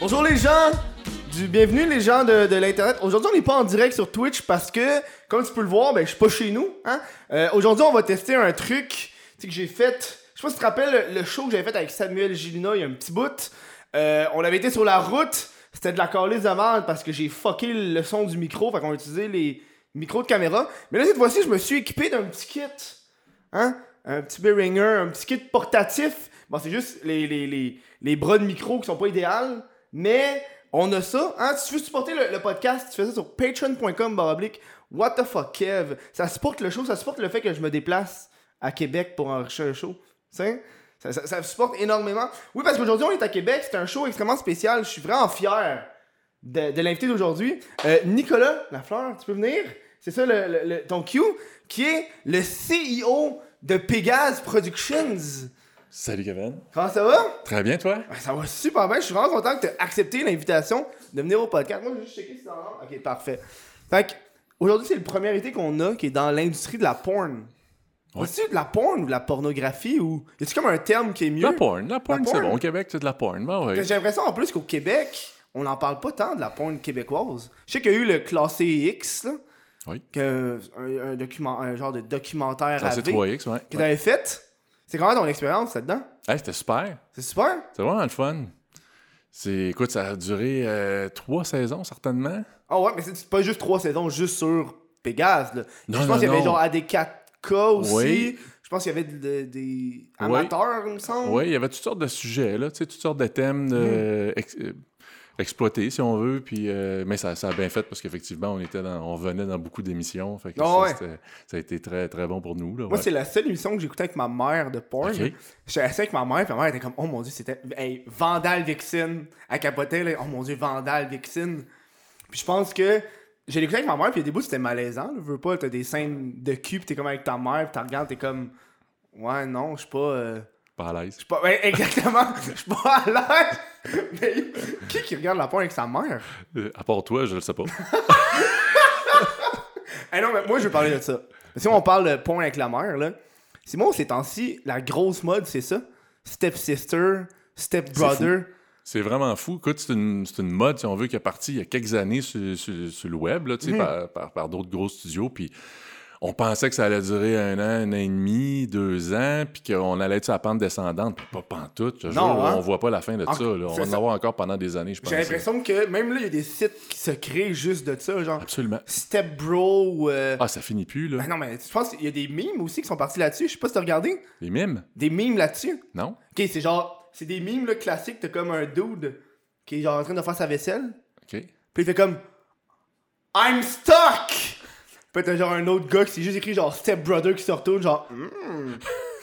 Bonjour les gens, bienvenue les gens de, de l'internet. Aujourd'hui on n'est pas en direct sur Twitch parce que, comme tu peux le voir, ben je suis pas chez nous. Hein? Euh, Aujourd'hui on va tester un truc que j'ai fait. Je sais pas si tu te rappelles le, show que j'avais fait avec Samuel Gilina il y a un petit bout. Euh, on avait été sur la route, c'était de la calice de merde parce que j'ai fucké le son du micro, fait qu'on a utilisé les micros de caméra. Mais là cette fois-ci je me suis équipé d'un petit kit. Hein? Un petit Behringer, un petit kit portatif. Bon, c'est juste les, les, les, les bras de micro qui sont pas idéales. Mais on a ça. Hein? Si tu veux supporter le, podcast, tu fais ça sur patreon.com What the fuck Kev? Ça supporte le show, ça supporte le fait que je me déplace à Québec pour enrichir le show. Ça, ça, ça supporte énormément. Oui, parce qu'aujourd'hui on est à Québec, c'est un show extrêmement spécial. Je suis vraiment fier de, de l'invité d'aujourd'hui. Euh, Nicolas Lafleur, tu peux venir? C'est ça le, le- le- ton Q, qui est le CEO de Pégase Productions. Salut Kevin. Comment ça va? Très bien, toi? Ouais, Ça va super bien. Je suis vraiment content que tu aies accepté l'invitation de venir au podcast. Moi, je vais juste checker si c'est en. Ok, parfait. Fait que, aujourd'hui, c'est le premier été qu'on a qui est dans l'industrie de la porn. Ouais. C'est-tu de la porn ou de la pornographie ou. Y a-tu comme un terme qui est mieux? La porn, la porn, c'est bon. Au Québec, c'est de la porn. Ben ouais. que J'ai l'impression en plus qu'au Québec, on n'en parle pas tant de la porn québécoise. Je sais qu'il y a eu le classé X, là. Oui. Que, un, un document, un genre de documentaire AV 3X, ouais. que ouais. t'avais fait. C'est comment ton expérience là-dedans? Hey, c'était super. C'est super? C'était vraiment le fun. C'est, écoute, ça a duré euh, trois saisons, certainement. Ah ouais, mais c'est pas juste trois saisons juste sur Pégase. Là. Non, je pense qu'il y avait genre AD4K aussi. Oui. Je pense qu'il y avait de- des amateurs, il me semble. Oui, il y avait toutes sortes de sujets, là, tu sais, toutes sortes de thèmes de, ex- exploités, si on veut. Puis, euh, mais ça, ça a bien fait parce qu'effectivement, on, était dans, on revenait dans beaucoup d'émissions. Fait que Ah ça, ouais. c'était- ça a été très, très bon pour nous. Là, Moi, c'est la seule émission que j'écoutais avec ma mère de porn. J'étais assis avec ma mère, puis ma mère était comme, oh mon dieu, c'était. Hey, Vandal Vixen. Elle capotait, là. Oh mon dieu, Vandal Vixen. Puis je pense que. J'ai écouté avec ma mère, puis il y a des bouts, c'était malaisant. Là. Veux pas, t'as des scènes de cul, puis t'es comme avec ta mère, puis t'as regardes, t'es comme. Ouais, non, je suis pas. euh, Pas à l'aise. Je suis pas. Exactement. Je suis pas à l'aise. Mais qui qui regarde la porn avec sa mère? Euh, à part toi, je le sais pas. Non, mais moi, je veux parler de ça. Si on parle de porn avec la mère, là, c'est moi, ces temps-ci, la grosse mode, c'est ça. Step sister, step brother. C'est vraiment fou. Écoute, c'est une, une mode, si on veut, qui est partie il y a quelques années sur, sur- sur le web, là, Mhm. par, par- par d'autres gros studios. Puis on pensait que ça allait durer un an, un an et demi, deux ans, puis qu'on allait être sur la pente descendante. Puis pas pantoute. Je Non, jure, hein? on voit pas la fin de En- ça. là. On va en avoir encore pendant des années, je pense. J'ai l'impression que même là, il y a des sites qui se créent juste de ça, genre Absolument. Step Bro euh, Ah, ça finit plus, là. ben non, mais je pense qu'il y a des memes aussi qui sont partis là-dessus. Je sais pas si t'as regardé. Les mimes? Des memes là-dessus. Non? Ok, c'est genre. C'est des memes là, classiques. T'as comme un dude qui est genre en train de faire sa vaisselle. OK. Puis il fait comme I'm stuck! Puis t'as genre un autre gars qui s'est juste écrit genre Step Brother qui se retourne, genre Hmm.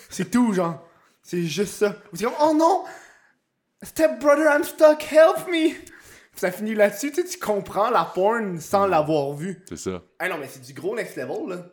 C'est tout, genre. C'est juste ça. Ou c'est comme Oh non! Step Brother, I'm stuck, help me! Ça finit là-dessus, tu sais, tu comprends la porn sans l'avoir vue. C'est ça. Ah non, mais c'est du gros next level, là.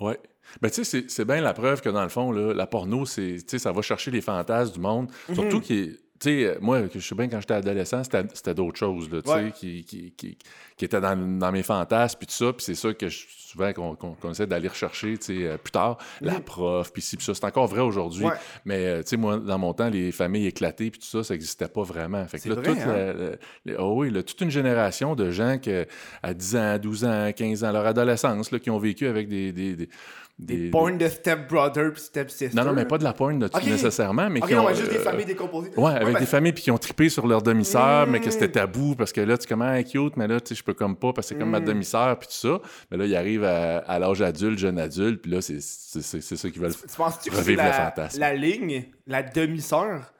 Ouais. Ben, tu sais, c'est- bien la preuve que dans le fond, là, la porno, c'est, tu sais, ça va chercher les fantasmes du monde. Mhm. Surtout qui tu sais, euh, moi, je sais bien, quand j'étais adolescent, c'était c'était d'autres choses, là, tu sais, Ouais. qui, qui, qui, qui étaient dans, dans mes fantasmes, puis tout ça. Puis c'est ça que je- souvent qu'on qu'on- qu'on essaie d'aller rechercher, tu sais, euh, plus tard. La prof, puis ci, puis ça. C'est encore vrai aujourd'hui. Ouais. Mais, euh, tu sais, moi, dans mon temps, les familles éclatées, puis tout ça, ça n'existait pas vraiment. Fait que là, vrai, toute, hein? la- la- la- oh oui, là, toute une génération de gens que, à 10 ans, 12 ans, 15 ans, leur adolescence, là, qui ont vécu avec des... des, des, Des des- porn de Step Brother puis Step Sister. non, non, mais pas de la porn de Ok. nécessairement, mais Ok, qui non, ont... mais juste des euh, familles décomposées. Ouais, avec ben, des familles puis qui ont trippé sur leur demi-sœur, mais que Mm. c'était tabou parce que là, tu comment elle est cute, mais là, tu sais, je peux comme pas parce que c'est comme ma Mm. demi-sœur puis tout ça. Mais là, il arrive à, à l'âge adulte, jeune adulte, puis là, c'est ça qu'ils veulent. Tu penses-tu que Revivre le la, fantasme. la ligne, la demi-sœur?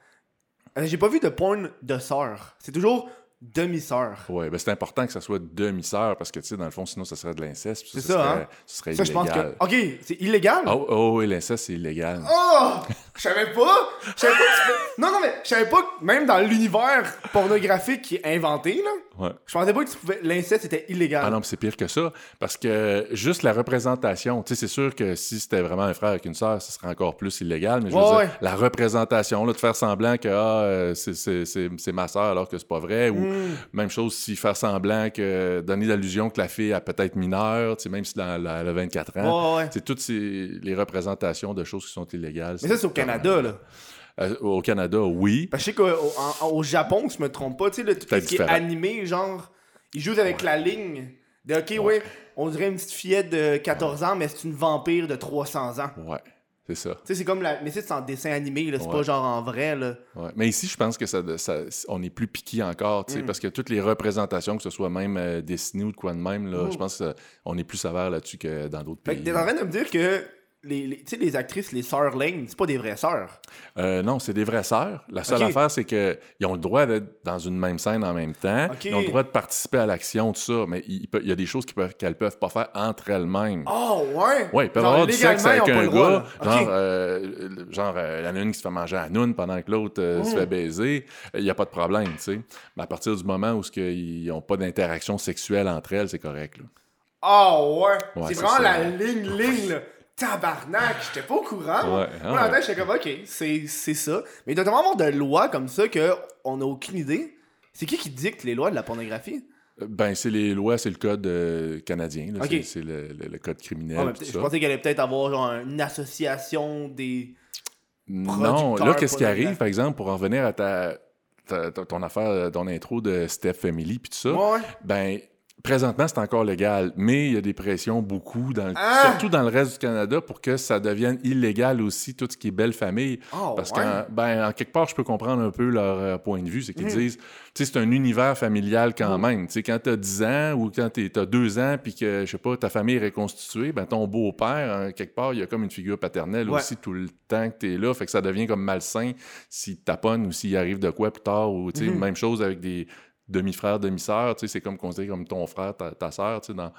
Euh, J'ai pas vu de porn de sœur. C'est toujours demi-sœur. Ouais, ben c'est important que ça soit demi-sœur parce que, tu sais, dans le fond, sinon, ça serait de l'inceste. C'est ce ça, hein? Ce serait Ça, je pense illégal. que. Ok, c'est illégal? Oh, oh, oui, l'inceste, c'est illégal. Oh! Je savais pas! Je savais pas que tu Non, non, mais je savais pas que même dans l'univers pornographique qui est inventé, là, Ouais. je pensais pas que tu pouvais... l'inceste était illégal. Ah non, mais c'est pire que ça. Parce que juste la représentation, tu sais, c'est sûr que si c'était vraiment un frère avec une sœur, ce serait encore plus illégal. Mais je veux Ouais, dire, ouais. la représentation, là, de faire semblant que ah, euh, c'est ma sœur alors que c'est pas vrai, ou Même chose si faire semblant que donner l'illusion que la fille a peut-être mineure, même si elle a elle a 24 ans. C'est toutes ces, les représentations de choses qui sont illégales. Mais ça, c'est au Canada, là. Euh, au Canada, oui. Parce que je sais qu'au Japon, si je me trompe pas, tu sais, le- tout ce qui est animé, genre, ils jouent avec la ligne de OK, ouais. on dirait une petite fillette de 14 ans, mais c'est une vampire de 300 ans. Ouais, c'est ça. Tu sais, c'est comme la. Mais c'est en dessin animé, là, c'est Ouais. pas genre en vrai, là. Ouais. Mais ici, je pense que ça, ça- on est plus piqué encore, Mm. tu sais, parce que toutes les représentations, que ce soit même euh, dessinées ou de quoi de même, là, Mm. je pense qu'on est plus sévère là-dessus que dans d'autres Fait pays. que t'es en train de me dire que les, les- tu sais, les actrices, les sœurs Lane, c'est pas des vraies sœurs. Euh, non, c'est des vraies sœurs. La seule affaire, c'est qu'ils ont le droit d'être dans une même scène en même temps. Ils ont le droit de participer à l'action, tout ça, mais il, y a des choses qu'elles peuvent pas faire entre elles-mêmes. Oh, ouais! Ouais, ils peuvent Genre, avoir du sexe avec un droit, gars, genre, euh, genre euh, il y en a une qui se fait manger à noun pendant que l'autre euh, se Mm. fait baiser, il n'y a pas de problème, tu sais. Mais à partir du moment où ils n'ont pas d'interaction sexuelle entre elles, c'est correct. Là. Oh, ouais! Ouais, c'est c'est vraiment ça. la ligne, ligne, là. Tabarnak, j'étais pas au courant. Ouais, ah Moi, ouais. j'étais comme, ok, c'est c'est ça. Mais il doit tellement avoir de lois comme ça qu'on n'a aucune idée. C'est qui qui dicte les lois de la pornographie? Euh, Ben, c'est les lois, c'est le code euh, canadien. C'est- le, le- le code criminel. Ah, peut-être- je ça. pensais qu'elle allait peut-être avoir genre une association des. Non, là, qu'est-ce qui arrive, par exemple, pour en revenir à ta, ta- ta- ton affaire, ton intro de Steph Family, puis tout ça, ouais. ben, présentement, c'est encore légal, mais il y a des pressions beaucoup, dans le- Ah! surtout dans le reste du Canada, pour que ça devienne illégal aussi, tout ce qui est belle famille. Oh, Parce ouais. qu'en ben, en quelque part, je peux comprendre un peu leur euh, point de vue. C'est qu'ils Mhm. disent, tu sais, c'est un univers familial quand Mhm. même. Tu sais, quand t'as 10 ans ou quand t'es- t'as 2 ans, puis que, je sais pas, ta famille est reconstituée, ben, ton beau-père, hein, quelque part, il y a comme une figure paternelle Ouais. aussi tout le temps que t'es là. Fait que ça devient comme malsain s'il te taponne ou s'il arrive de quoi plus tard. Ou, tu sais, Mhm. même chose avec des demi-frères, demi-sœurs. Tu sais, c'est comme considéré comme ton frère, ta, ta sœur, tu sais, dans,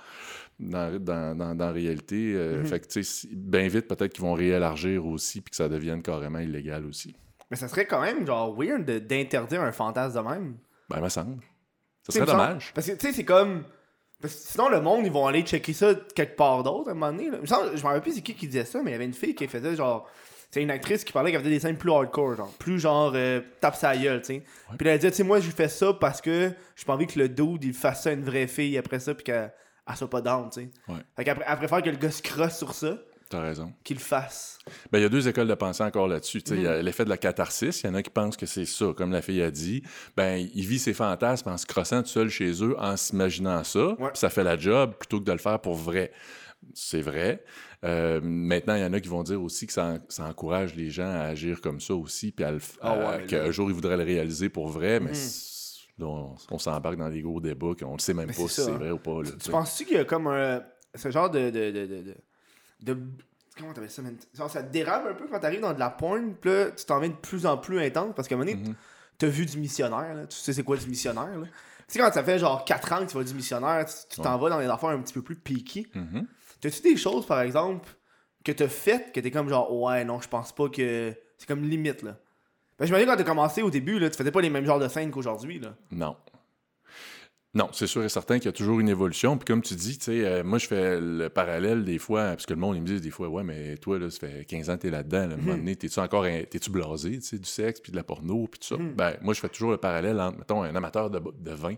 dans, dans, dans, réalité. Euh, Mhm. Fait que, tu sais, bien vite, peut-être qu'ils vont réélargir aussi, puis que ça devienne carrément illégal aussi. Mais ça serait quand même genre weird d'interdire un fantasme de même. Ben, me semble. Ça serait semble- dommage. Parce que, tu sais, c'est comme. Parce que sinon, le monde, ils vont aller checker ça quelque part d'autre à un moment donné. là. Je me rappelle plus c'est qui qui disait ça, mais il y avait une fille qui faisait genre. C'est une actrice qui parlait qu'elle faisait des scènes plus hardcore, genre. Plus genre euh, tape sa gueule, tu sais. Puis elle disait, tu sais, moi, je fais ça parce que j'ai pas envie que le dude, il fasse ça à une vraie fille après ça, puis qu'elle elle soit pas down, tu sais. Ouais. Fait qu'elle elle préfère que le gars se crosse sur ça, T'as raison. qu'il le fasse. Ben, il y a deux écoles de pensée encore là-dessus. Il y a l'effet de la catharsis. Il y en a qui pensent que c'est ça, comme la fille a dit. Ben, il vit ses fantasmes en se crossant tout seul chez eux, en s'imaginant ça. Ouais. Puis ça fait la job plutôt que de le faire pour vrai. C'est vrai. Euh, maintenant, il y en a qui vont dire aussi que ça, en- ça encourage les gens à agir comme ça aussi, puis à Ah ouais, qu'un jour ils voudraient le réaliser pour vrai, mais c'est- là, on, on s'embarque dans des gros débats qu'on ne sait même Mais pas si c'est hein. vrai ou pas. là, tu penses-tu qu'il y a comme un. Ce genre de. de, de, de, comment t'appelles ça, man? Genre, ça te dérape un peu quand t'arrives dans de la porn, pis là, tu t'en viens de plus en plus intense parce qu'à un moment donné, Mhm. t'as vu du missionnaire, là. Tu sais c'est quoi du missionnaire, là? Tu sais, quand ça fait genre 4 ans que tu vas du missionnaire, tu t'en vas dans des affaires un petit peu plus piquées. Mhm. T'as-tu des choses, par exemple, que t'as faites que t'es comme genre, ouais, non, je pense pas que. C'est comme limite, là. Ben, j'imagine quand t'as commencé au début, là, tu faisais pas les mêmes genres de scènes qu'aujourd'hui, là. Non. Non, c'est sûr et certain qu'il y a toujours une évolution. Puis comme tu dis, tu sais, euh, moi, je fais le parallèle des fois, parce que le monde, il me dit des fois, ouais, mais toi, là, ça fait 15 ans que t'es là-dedans. là, à un moment donné, t'es-tu encore, un- t'es-tu blasé, tu sais, du sexe, puis de la porno, puis tout ça? Mhm. Ben, moi, je fais toujours le parallèle entre, mettons, un amateur de, de vin.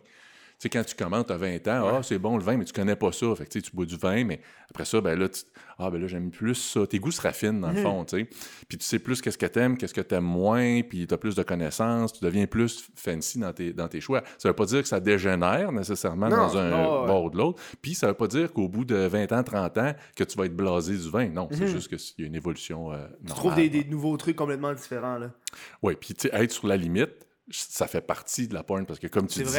Tu sais, quand tu commences, t'as 20 ans, ah, c'est bon le vin, mais tu connais pas ça. Fait que, tu bois du vin, mais après ça, ben là, tu- ah, ben là, j'aime plus ça. Tes goûts se raffinent, dans le Mhm. fond, tu sais. Puis tu sais plus qu'est-ce que t'aimes, qu'est-ce que t'aimes moins, puis t'as plus de connaissances, tu deviens plus fancy dans tes, dans tes choix. Ça veut pas dire que ça dégénère nécessairement Non, dans un non, ouais. bord ou de l'autre. Puis ça veut pas dire qu'au bout de 20 ans, 30 ans, que tu vas être blasé du vin. Non, c'est Mhm. juste qu'il y a une évolution euh, Tu normale. trouves des, des nouveaux trucs complètement différents, là. Oui, puis tu sais, être sur la limite, ça fait partie de la porn parce que comme tu dis,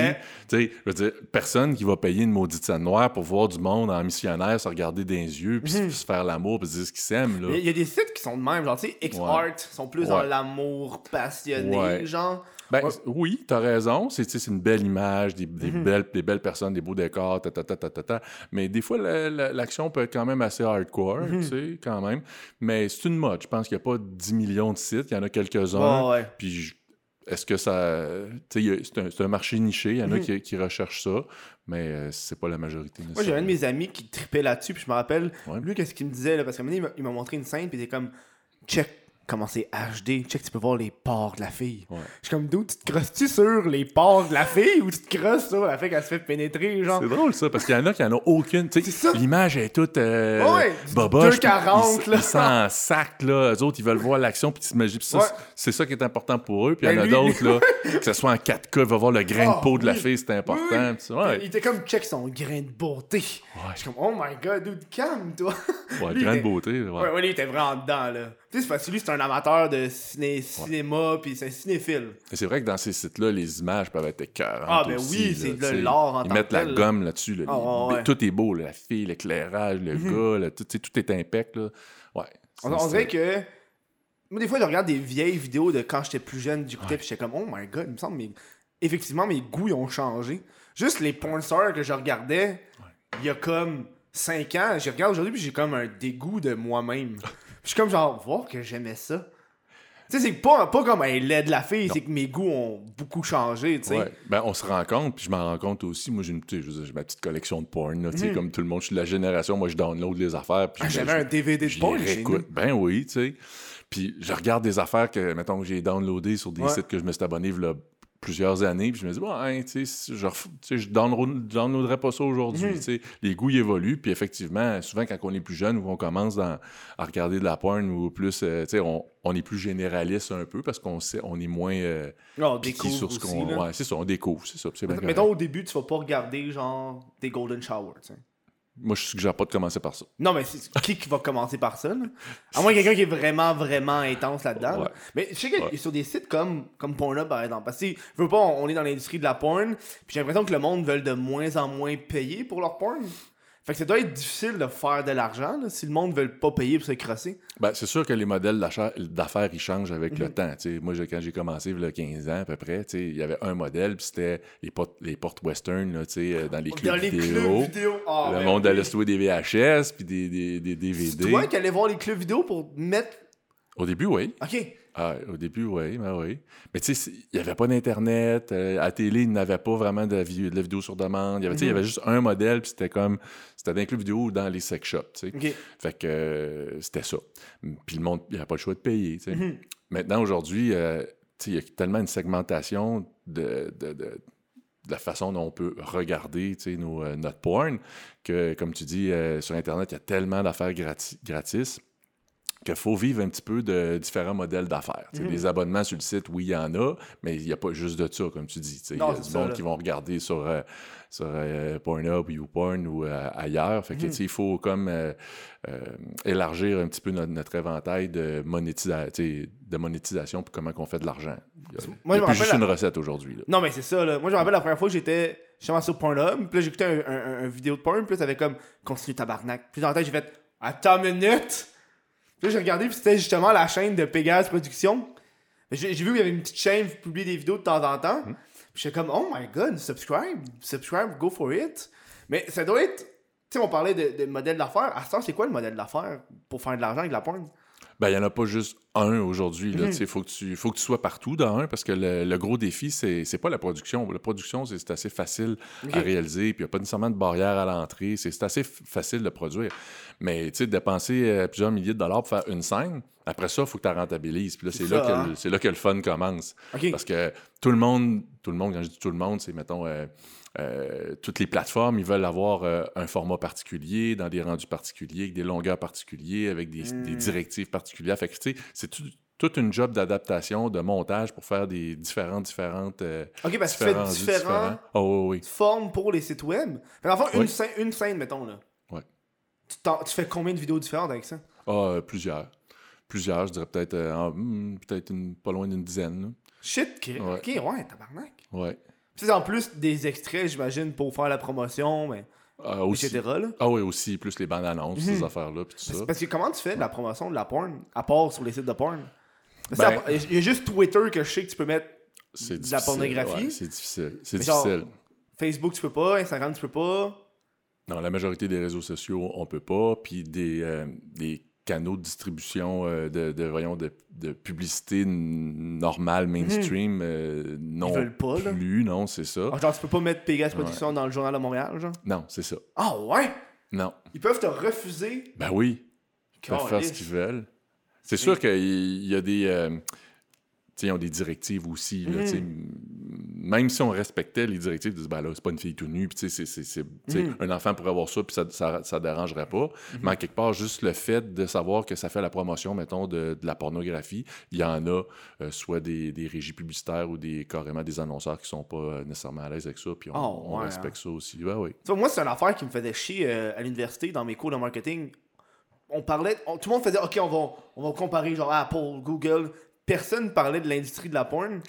je veux dire, personne qui va payer une maudite scène noire pour voir du monde en missionnaire se regarder dans les yeux puis Mhm. se faire l'amour puis se dire ce qu'ils s'aiment là. Il y a des sites qui sont de même, genre, tu sais, X-Art sont plus dans Ouais. l'amour passionné, Ouais. genre. Ben, Ouais. oui, t'as raison. C'est, une belle image, des, des Mhm. belles, des belles personnes, des beaux décors, ta, ta, ta, ta, ta, ta. Mais des fois, la- la- l'action peut être quand même assez hardcore, Mhm. tu sais, quand même. Mais c'est une mode. Je pense qu'il n'y a pas 10 millions de sites. Il y en a quelques-uns. Ouais, ouais. Puis est-ce que ça. Tu c'est un, un marché niché. Il y en a Mhm. qui, qui recherchent ça. Mais euh, c'est pas la majorité. Moi, j'ai un de mes amis qui tripait là-dessus, puis je me rappelle, Ouais. lui, qu'est-ce qu'il me disait, là, parce qu'à un moment donné, il m'a- il m'a montré une scène, puis il était comme, check, comment c'est HD. Check, tu peux voir les pores de la fille. Ouais. Je suis comme, d'où tu te crosses-tu sur les pores de la fille ou tu te crosses sur la fille qu'elle se fait pénétrer, genre? C'est drôle ça, parce qu'il y en a qui en ont aucune. Tu sais, ça. l'image est toute euh, Ouais, boboche, 2,40 puis là. Ils s'en sac, là. Eux autres, ils veulent voir l'action, puis t'imagines- ça, Ouais. c'est ça qui est important pour eux. Puis il y en Ben, a lui- d'autres, là, que ce soit en 4K, ils vont voir le grain Ah, de peau de la oui. fille, c'est important. Oui, ça, ouais. Il était comme, check son grain de beauté. Je suis comme, oh my god, dude, calme-toi. Ouais, Lui, grain de beauté, ouais. Ouais, ouais, lui, il était vraiment dedans, là. Tu sais, parce que lui, c'est un amateur de ciné- cinéma, puis c'est un cinéphile. Et c'est vrai que dans ces sites-là, les images peuvent être écœurantes Ah, ben aussi, oui, c'est de l'art en Ils tant mettent que la tel. gomme là-dessus. là, Ah, les- ouais, ouais. Tout est beau, là, la fille, l'éclairage, le gars, là, tout, tout est impec. Là. Ouais. On, on dirait que. Moi, des fois, je regarde des vieilles vidéos de quand j'étais plus jeune, j'écoutais, puis j'étais comme, oh my god, il me semble, mais effectivement, mes goûts, ils ont changé. Juste les porn stars que je regardais, il y a comme 5 ans, je regarde aujourd'hui, puis j'ai comme un dégoût de moi-même. je suis comme, genre, voir que j'aimais ça. Tu sais, c'est pas, pas comme un lait de la fille, c'est que mes goûts ont beaucoup changé, tu sais. Ouais. Ben, on se rend compte, puis je m'en rends compte aussi. Moi, j'ai ma petite collection de porn, là, tu sais, comme tout le monde. Je suis de la génération, moi, je download les affaires. Ah, J'avais un DVD de je porn réécoute. Ben oui, tu sais. Puis je regarde des affaires que, mettons, que j'ai downloadées sur des Ouais. sites que je me suis abonné a plusieurs années. Puis je me dis, ouais, tu sais, je, ref- tu sais, je downloaderais pas ça aujourd'hui. Mhm. Les goûts évoluent. Puis effectivement, souvent, quand on est plus jeune ou on commence dans- à regarder de la porn ou plus, euh, tu sais, on, on est plus généraliste un peu parce qu'on sait, on est moins euh, Non, on découvre sur ce qu'on. Ouais, c'est ça, on découvre, c'est ça. Mettons, correct. au début, tu vas pas regarder, genre, des golden showers. Moi, je suggère pas de commencer par ça. Non, mais c'est qui qui va commencer par ça, là? À moins quelqu'un qui est vraiment, vraiment intense là-dedans. là. Mais je sais que Ouais. sur des sites comme, comme Pornhub, par exemple, parce que, veux pas, on est dans l'industrie de la porn, puis j'ai l'impression que le monde veut de moins en moins payer pour leur porn. Fait que ça doit être difficile de faire de l'argent, là, si le monde veut pas payer pour se crosser. Ben, c'est sûr que les modèles d'affaires, ils changent avec Mhm. le temps. tu sais. moi, quand j'ai commencé, il y a 15 ans à peu près, il y avait un modèle, puis c'était les portes, les portes western là, euh, dans les clubs dans les vidéo. clubs vidéo. Ah, le ben monde allait se louer des VHS, puis des, des, des C'est DVD. toi qui allais voir les clubs vidéo pour mettre. Au début, oui. Ok. Ah, au début, oui, ben oui. Mais tu sais, il n'y avait pas d'Internet. euh, à la télé, il n'avait pas vraiment de, vi- de la vidéo sur demande. Il y avait, y Mhm. avait juste un modèle, puis c'était comme... C'était dans les clubs vidéo dans les sex shops, tu sais. Ok. Fait que euh, c'était ça. Puis le monde, il n'y avait pas le choix de payer. tu sais. Mhm. Maintenant, aujourd'hui, euh, tu sais, il y a tellement une segmentation de, de, de- de la façon dont on peut regarder tu sais, nos, euh, notre porn que, comme tu dis, euh, sur Internet, il y a tellement d'affaires grati- gratis qu'il faut vivre un petit peu de différents modèles d'affaires. Mhm. Des abonnements sur le site, oui, il y en a, mais il n'y a pas juste de ça, comme tu dis. Il y a du monde là. qui vont regarder sur, euh, sur euh, Pornhub ou YouPorn ou euh, ailleurs. Fait que, Mhm. il faut comme euh, élargir un petit peu notre, notre éventail de, monétisa- de monétisation puis comment on fait de l'argent. Moi, il y je a me plus juste une recette aujourd'hui. Non, mais c'est ça, là. Moi, je me rappelle la première fois que j'étais justement sur Pornhub, puis là, j'écoutais un- un vidéo de porn, puis là, ça avait comme continue tabarnak. Puis dans la tête, j'ai fait Attends une minute! Puis là, j'ai regardé, puis c'était justement la chaîne de Pégase Productions. J'ai vu qu'il y avait une petite chaîne qui publiait des vidéos de temps en temps. Hmm. Puis j'étais comme Oh my god, subscribe, subscribe, go for it. Mais ça doit être. Tu sais, on parlait de, de modèle d'affaires. À ce temps, c'est quoi le modèle d'affaires pour faire de l'argent avec la porn? Ben, il n'y en a pas juste un aujourd'hui. Il Mhm. faut, que tu- faut que tu sois partout dans un parce que le, le gros défi, c'est c'est pas la production. La production, c'est assez facile à réaliser, puis il n'y a pas nécessairement de barrière à l'entrée. C'est assez facile de produire. Mais tu sais, dépenser euh, plusieurs milliers de dollars pour faire une scène, après ça, il faut que tu la rentabilises. Puis là, c'est là, hein? là que le fun commence. Parce que tout le monde, tout le monde, quand je dis tout le monde, c'est, mettons, euh, euh, toutes les plateformes, ils veulent avoir euh, un format particulier, dans des rendus particuliers, avec des longueurs particulières, avec des, Hmm. des directives particulières. Fait que, tu sais, c'est tout- toute une job d'adaptation, de montage pour faire des différentes, différentes. euh, Ok, parce que tu fais. Oh, oui, oui. formes pour les sites web. Fait qu'en fait, une, scène, une scène, mettons, là. Ouais. Tu, fais combien de vidéos différentes avec ça? Ah, euh, plusieurs. Plusieurs, je dirais peut-être hmm, peut-être pas loin d'une dizaine. là. Shit, ok, Ouais. ok, ouais, tabarnak. Ouais. C'est en plus des extraits, j'imagine, pour faire la promotion, mais, Ah, aussi. etc. Là. Ah oui, aussi, plus les bandes annonces, Mhm. ces affaires-là, puis tout ça. Parce, que comment tu fais de la promotion de la porn, à part sur les sites de porn? Ben- Il y a juste Twitter que je sais que tu peux mettre. De la pornographie? ouais, c'est difficile. C'est genre- difficile. Facebook, tu peux pas. Instagram, tu peux pas. Non, la majorité des réseaux sociaux, on peut pas. Puis des, euh, des canaux de distribution euh, de, de, voyons, de, de publicité normale, mainstream, euh, non Mhm. veulent pas, là. plus. Non, c'est ça. Ah, genre, tu peux pas mettre Pegasus Production dans le Journal de Montréal, genre? Non, c'est ça. Ah ouais? Non. Ils peuvent te refuser? Ben oui, ils peuvent faire ce qu'ils veulent. C'est sûr qu'il y a des. euh, tu sais, ils ont des directives aussi. là, Mhm. Même si on respectait les directives, disent, ben là, c'est pas une fille tout nue, puis tu sais, c'est- Mhm. un enfant pourrait avoir ça, puis ça, ça, ça dérangerait pas. Mais en quelque part, juste le fait de savoir que ça fait la promotion, mettons, de, de la pornographie, il y en a, euh, soit des, des régies publicitaires ou des carrément des annonceurs qui sont pas euh, nécessairement à l'aise avec ça, puis on, Oh, on ouais, respecte ça aussi. Oui. Vois, moi, c'est une affaire qui me faisait chier euh, à l'université, dans mes cours de marketing. On parlait, on- tout le monde faisait, OK, on va, on va comparer genre Apple, Google. Personne parlait de l'industrie de la porn.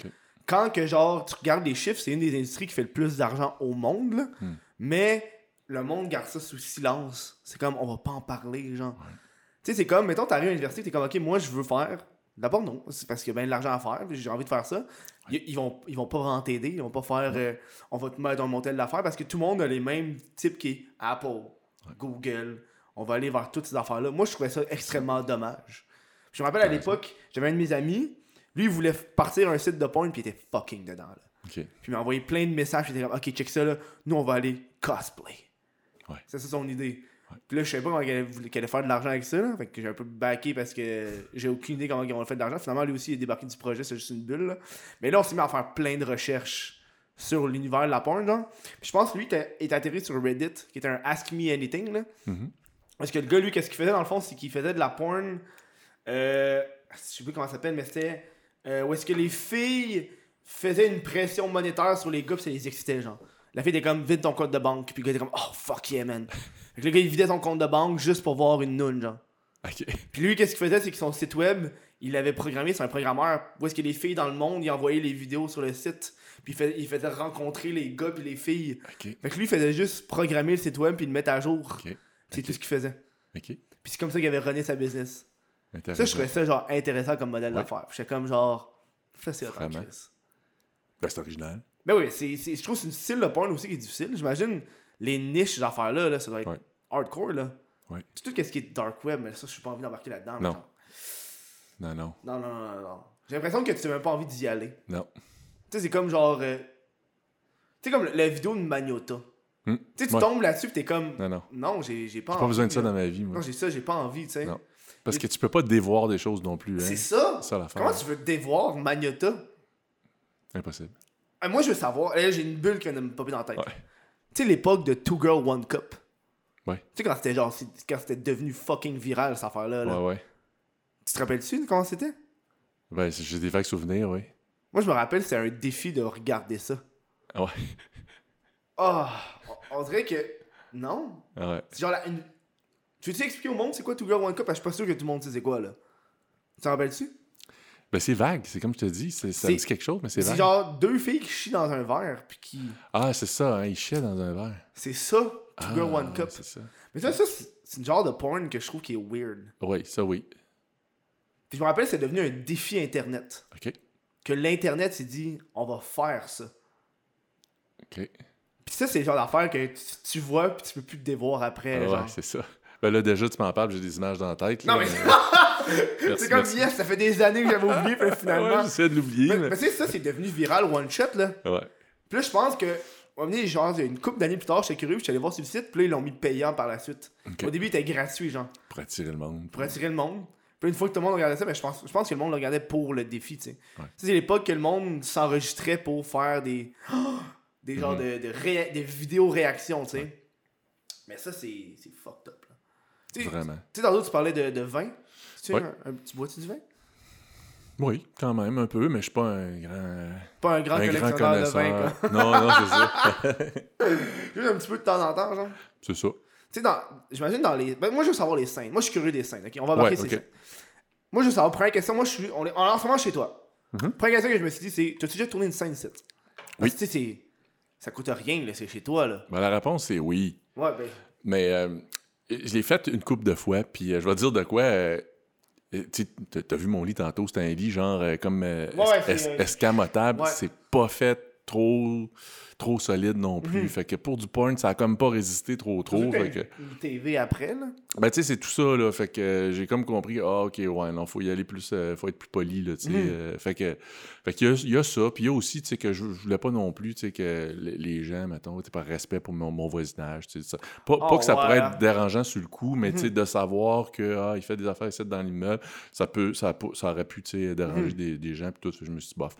Quand que, genre, tu regardes les chiffres, c'est une des industries qui fait le plus d'argent au monde, là. Hmm. Mais le monde garde ça sous silence. C'est comme, on va pas en parler, genre. Tu sais, c'est comme, mettons, t'arrives à l'université, t'es comme, OK, moi, je veux faire. D'abord, non, c'est parce qu'il y a bien de l'argent à faire, j'ai envie de faire ça. Ils, ils vont, ils vont pas vraiment t'aider, ils vont pas faire, euh, on va te mettre dans le modèle d'affaires parce que tout le monde a les mêmes types qui Apple, Google. On va aller vers toutes ces affaires-là. Moi, je trouvais ça extrêmement dommage. Je me rappelle à l'époque, j'avais un de mes amis, lui, il voulait partir un site de porn, puis il était fucking dedans, là. Puis il m'a envoyé plein de messages. Il était comme, ok, check ça là. Nous, on va aller cosplay. Ouais. C'est ça son idée. Puis là, je savais pas comment qu'elle allait faire de l'argent avec ça. Là. Fait que j'ai un peu backé parce que j'ai aucune idée comment ils ont fait de l'argent. Finalement, lui aussi, il est débarqué du projet. C'est juste une bulle. là. Mais là, on s'est mis à faire plein de recherches sur l'univers de la porn. Genre. Puis je pense que lui était- est atterri sur Reddit, qui était un Ask Me Anything. Là. Mhm. Parce que le gars, lui, qu'est-ce qu'il faisait dans le fond, c'est qu'il faisait de la porn. Euh, je sais plus comment ça s'appelle, mais c'était. Euh, où est-ce que les filles faisaient une pression monétaire sur les gars, puis ça les excitait, genre. La fille était comme, vide ton compte de banque, puis le gars était comme, oh fuck yeah, man. Fait que le gars, il vidait son compte de banque juste pour voir une noune, genre. OK. Puis lui, qu'est-ce qu'il faisait, c'est que son site web, il l'avait programmé, c'est un programmeur, où est-ce que les filles dans le monde, il envoyait les vidéos sur le site, puis il, fait- il faisait rencontrer les gars puis les filles. OK. Fait que lui, il faisait juste programmer le site web, puis le mettre à jour. OK. C'est tout ce qu'il faisait. Puis c'est comme ça qu'il avait runné sa business. Ça, je trouvais ça genre intéressant comme modèle Ouais. d'affaires. J'étais comme genre. Ça, c'est. Christ. Ben, c'est original. Ben oui, c'est, c'est- je trouve que c'est une style de porn aussi qui est difficile. J'imagine les niches d'affaires-là, là, ça doit être Ouais. hardcore. là. Ouais. C'est tout ce qui est dark web, mais ça, je suis pas envie d'embarquer là-dedans. Non. Non, non. Non, non, non, non. J'ai l'impression que tu n'as même pas envie d'y aller. Non. Tu sais, c'est comme genre. euh, Tu sais, comme la vidéo de Magnota. Hmm. Tu sais, tu Ouais. tombes là-dessus, pis t'es comme. Non, non. Non, j'ai, j'ai pas J'ai envie. pas besoin de ça là. dans ma vie, moi. Non, j'ai ça, j'ai pas envie, tu sais. Parce que tu peux pas dévoir des choses non plus. Hein? C'est ça. C'est. Comment tu veux dévoir Magnota? Impossible. Ah, moi, je veux savoir. Là, j'ai une bulle qui vient de me popper dans la tête. Ouais. Tu sais, l'époque de Two Girl One Cup? Ouais. Tu sais, quand c'était genre. c'est- Quand c'était devenu fucking viral, cette affaire-là. là. Ouais, ouais. Tu te rappelles-tu de comment c'était? Ben, c'est- j'ai des vagues souvenirs, oui. Moi, je me rappelle, c'était un défi de regarder ça. Ah ouais. Ah! on, dirait que. Non. Ouais. C'est genre la. Une... Tu veux-tu expliquer au monde c'est quoi Two Girl One Cup? Parce que je suis pas sûr que tout le monde sait c'est quoi, là. Tu te rappelles-tu? Ben, c'est vague. C'est comme je te dis. c'est- Ça C'est- me dit quelque chose, mais c'est C'est vague. genre deux filles qui chient dans un verre, puis qui. Ah, c'est ça. Hein, il chiait dans un verre. C'est ça, Two Ah, Girl One Cup. C'est ça. Mais ça, ça c'est c'est une genre de porn que je trouve qui est weird. Oui, ça, oui. Puis je me rappelle, c'est devenu un défi Internet. OK. Que l'Internet s'est dit, on va faire ça. OK. Puis ça, c'est le genre d'affaire que tu, tu vois, puis tu peux plus te dévoir après. Ah, ouais, c'est ça. Ben là, déjà, tu m'en parles, j'ai des images dans la tête. non, mais Merci, c'est comme, yes, ça fait des années que j'avais oublié, puis finalement. Ouais, j'essaie de l'oublier. mais mais- mais tu sais, ça, c'est devenu viral one shot, là. Ouais. Puis là, je pense que, on va venir, genre, une couple d'années plus tard, j'étais curieux, puis j'étais allé voir sur le site, puis là, ils l'ont mis payant par la suite. Au début, il était gratuit, genre, Pour attirer le monde. pour attirer le monde. Puis une fois que tout le monde regardait ça, ben, je, pense, je pense que le monde le regardait pour le défi, tu sais. Ouais. Tu sais, c'est l'époque que le monde s'enregistrait pour faire des. des genres Mhm. de, de, ré- des vidéos réactions, tu sais. Mais ça, c'est c'est fucked up, Tu Vraiment. tu sais, tantôt, tu parlais de, de vin. Tu Ouais. un, un petit bois-tu du vin? Oui, quand même, un peu, mais je suis pas un grand. Pas un grand un grand collectionneur de vin, connaisseur. quoi. non, non, c'est ça. Juste un petit peu de temps en temps, genre. C'est ça. Tu sais, dans... j'imagine dans les. Ben, moi, je veux savoir les scènes. Moi, je suis curieux des scènes. ok? On va marquer Ouais, ces scènes. Moi, je veux savoir. Première question, moi, je suis. On est en ce moment chez toi. Mhm. Première question que je me suis dit, c'est. T'as-tu déjà tourné une scène ici? Oui. tu sais, c'est. Ça coûte rien, là. C'est chez toi, là. Ben, la réponse, c'est oui. Ouais, ben. Mais euh, je l'ai fait une couple de fois, puis euh, je vais te dire de quoi. euh, tu t'as vu mon lit tantôt, c'était un lit genre euh, comme euh, Ouais, es- escamotable. ouais. C'est pas fait trop trop solide non plus. Mhm. Fait que pour du porn, ça a comme pas résisté trop trop. Fait que Une TV après, là. ben tu sais, c'est tout ça, là. Fait que euh, j'ai comme compris, ah ok, ouais, non, faut y aller plus, euh, faut être plus poli, là, tu sais. Mhm. euh, fait que, fait qu'il y y a ça. Puis il y a aussi, tu sais, que je, je voulais pas non plus, tu sais, que les gens, mettons, tu par respect pour mon, mon voisinage, tu sais, ça. Pas, pas Oh, que ça pourrait être dérangeant sur le coup, mais tu sais, Mhm. de savoir que, ah, il fait des affaires ici dans l'immeuble, ça peut, ça, ça aurait pu, tu sais, déranger des, des gens, puis tout. Je me suis dit, bof.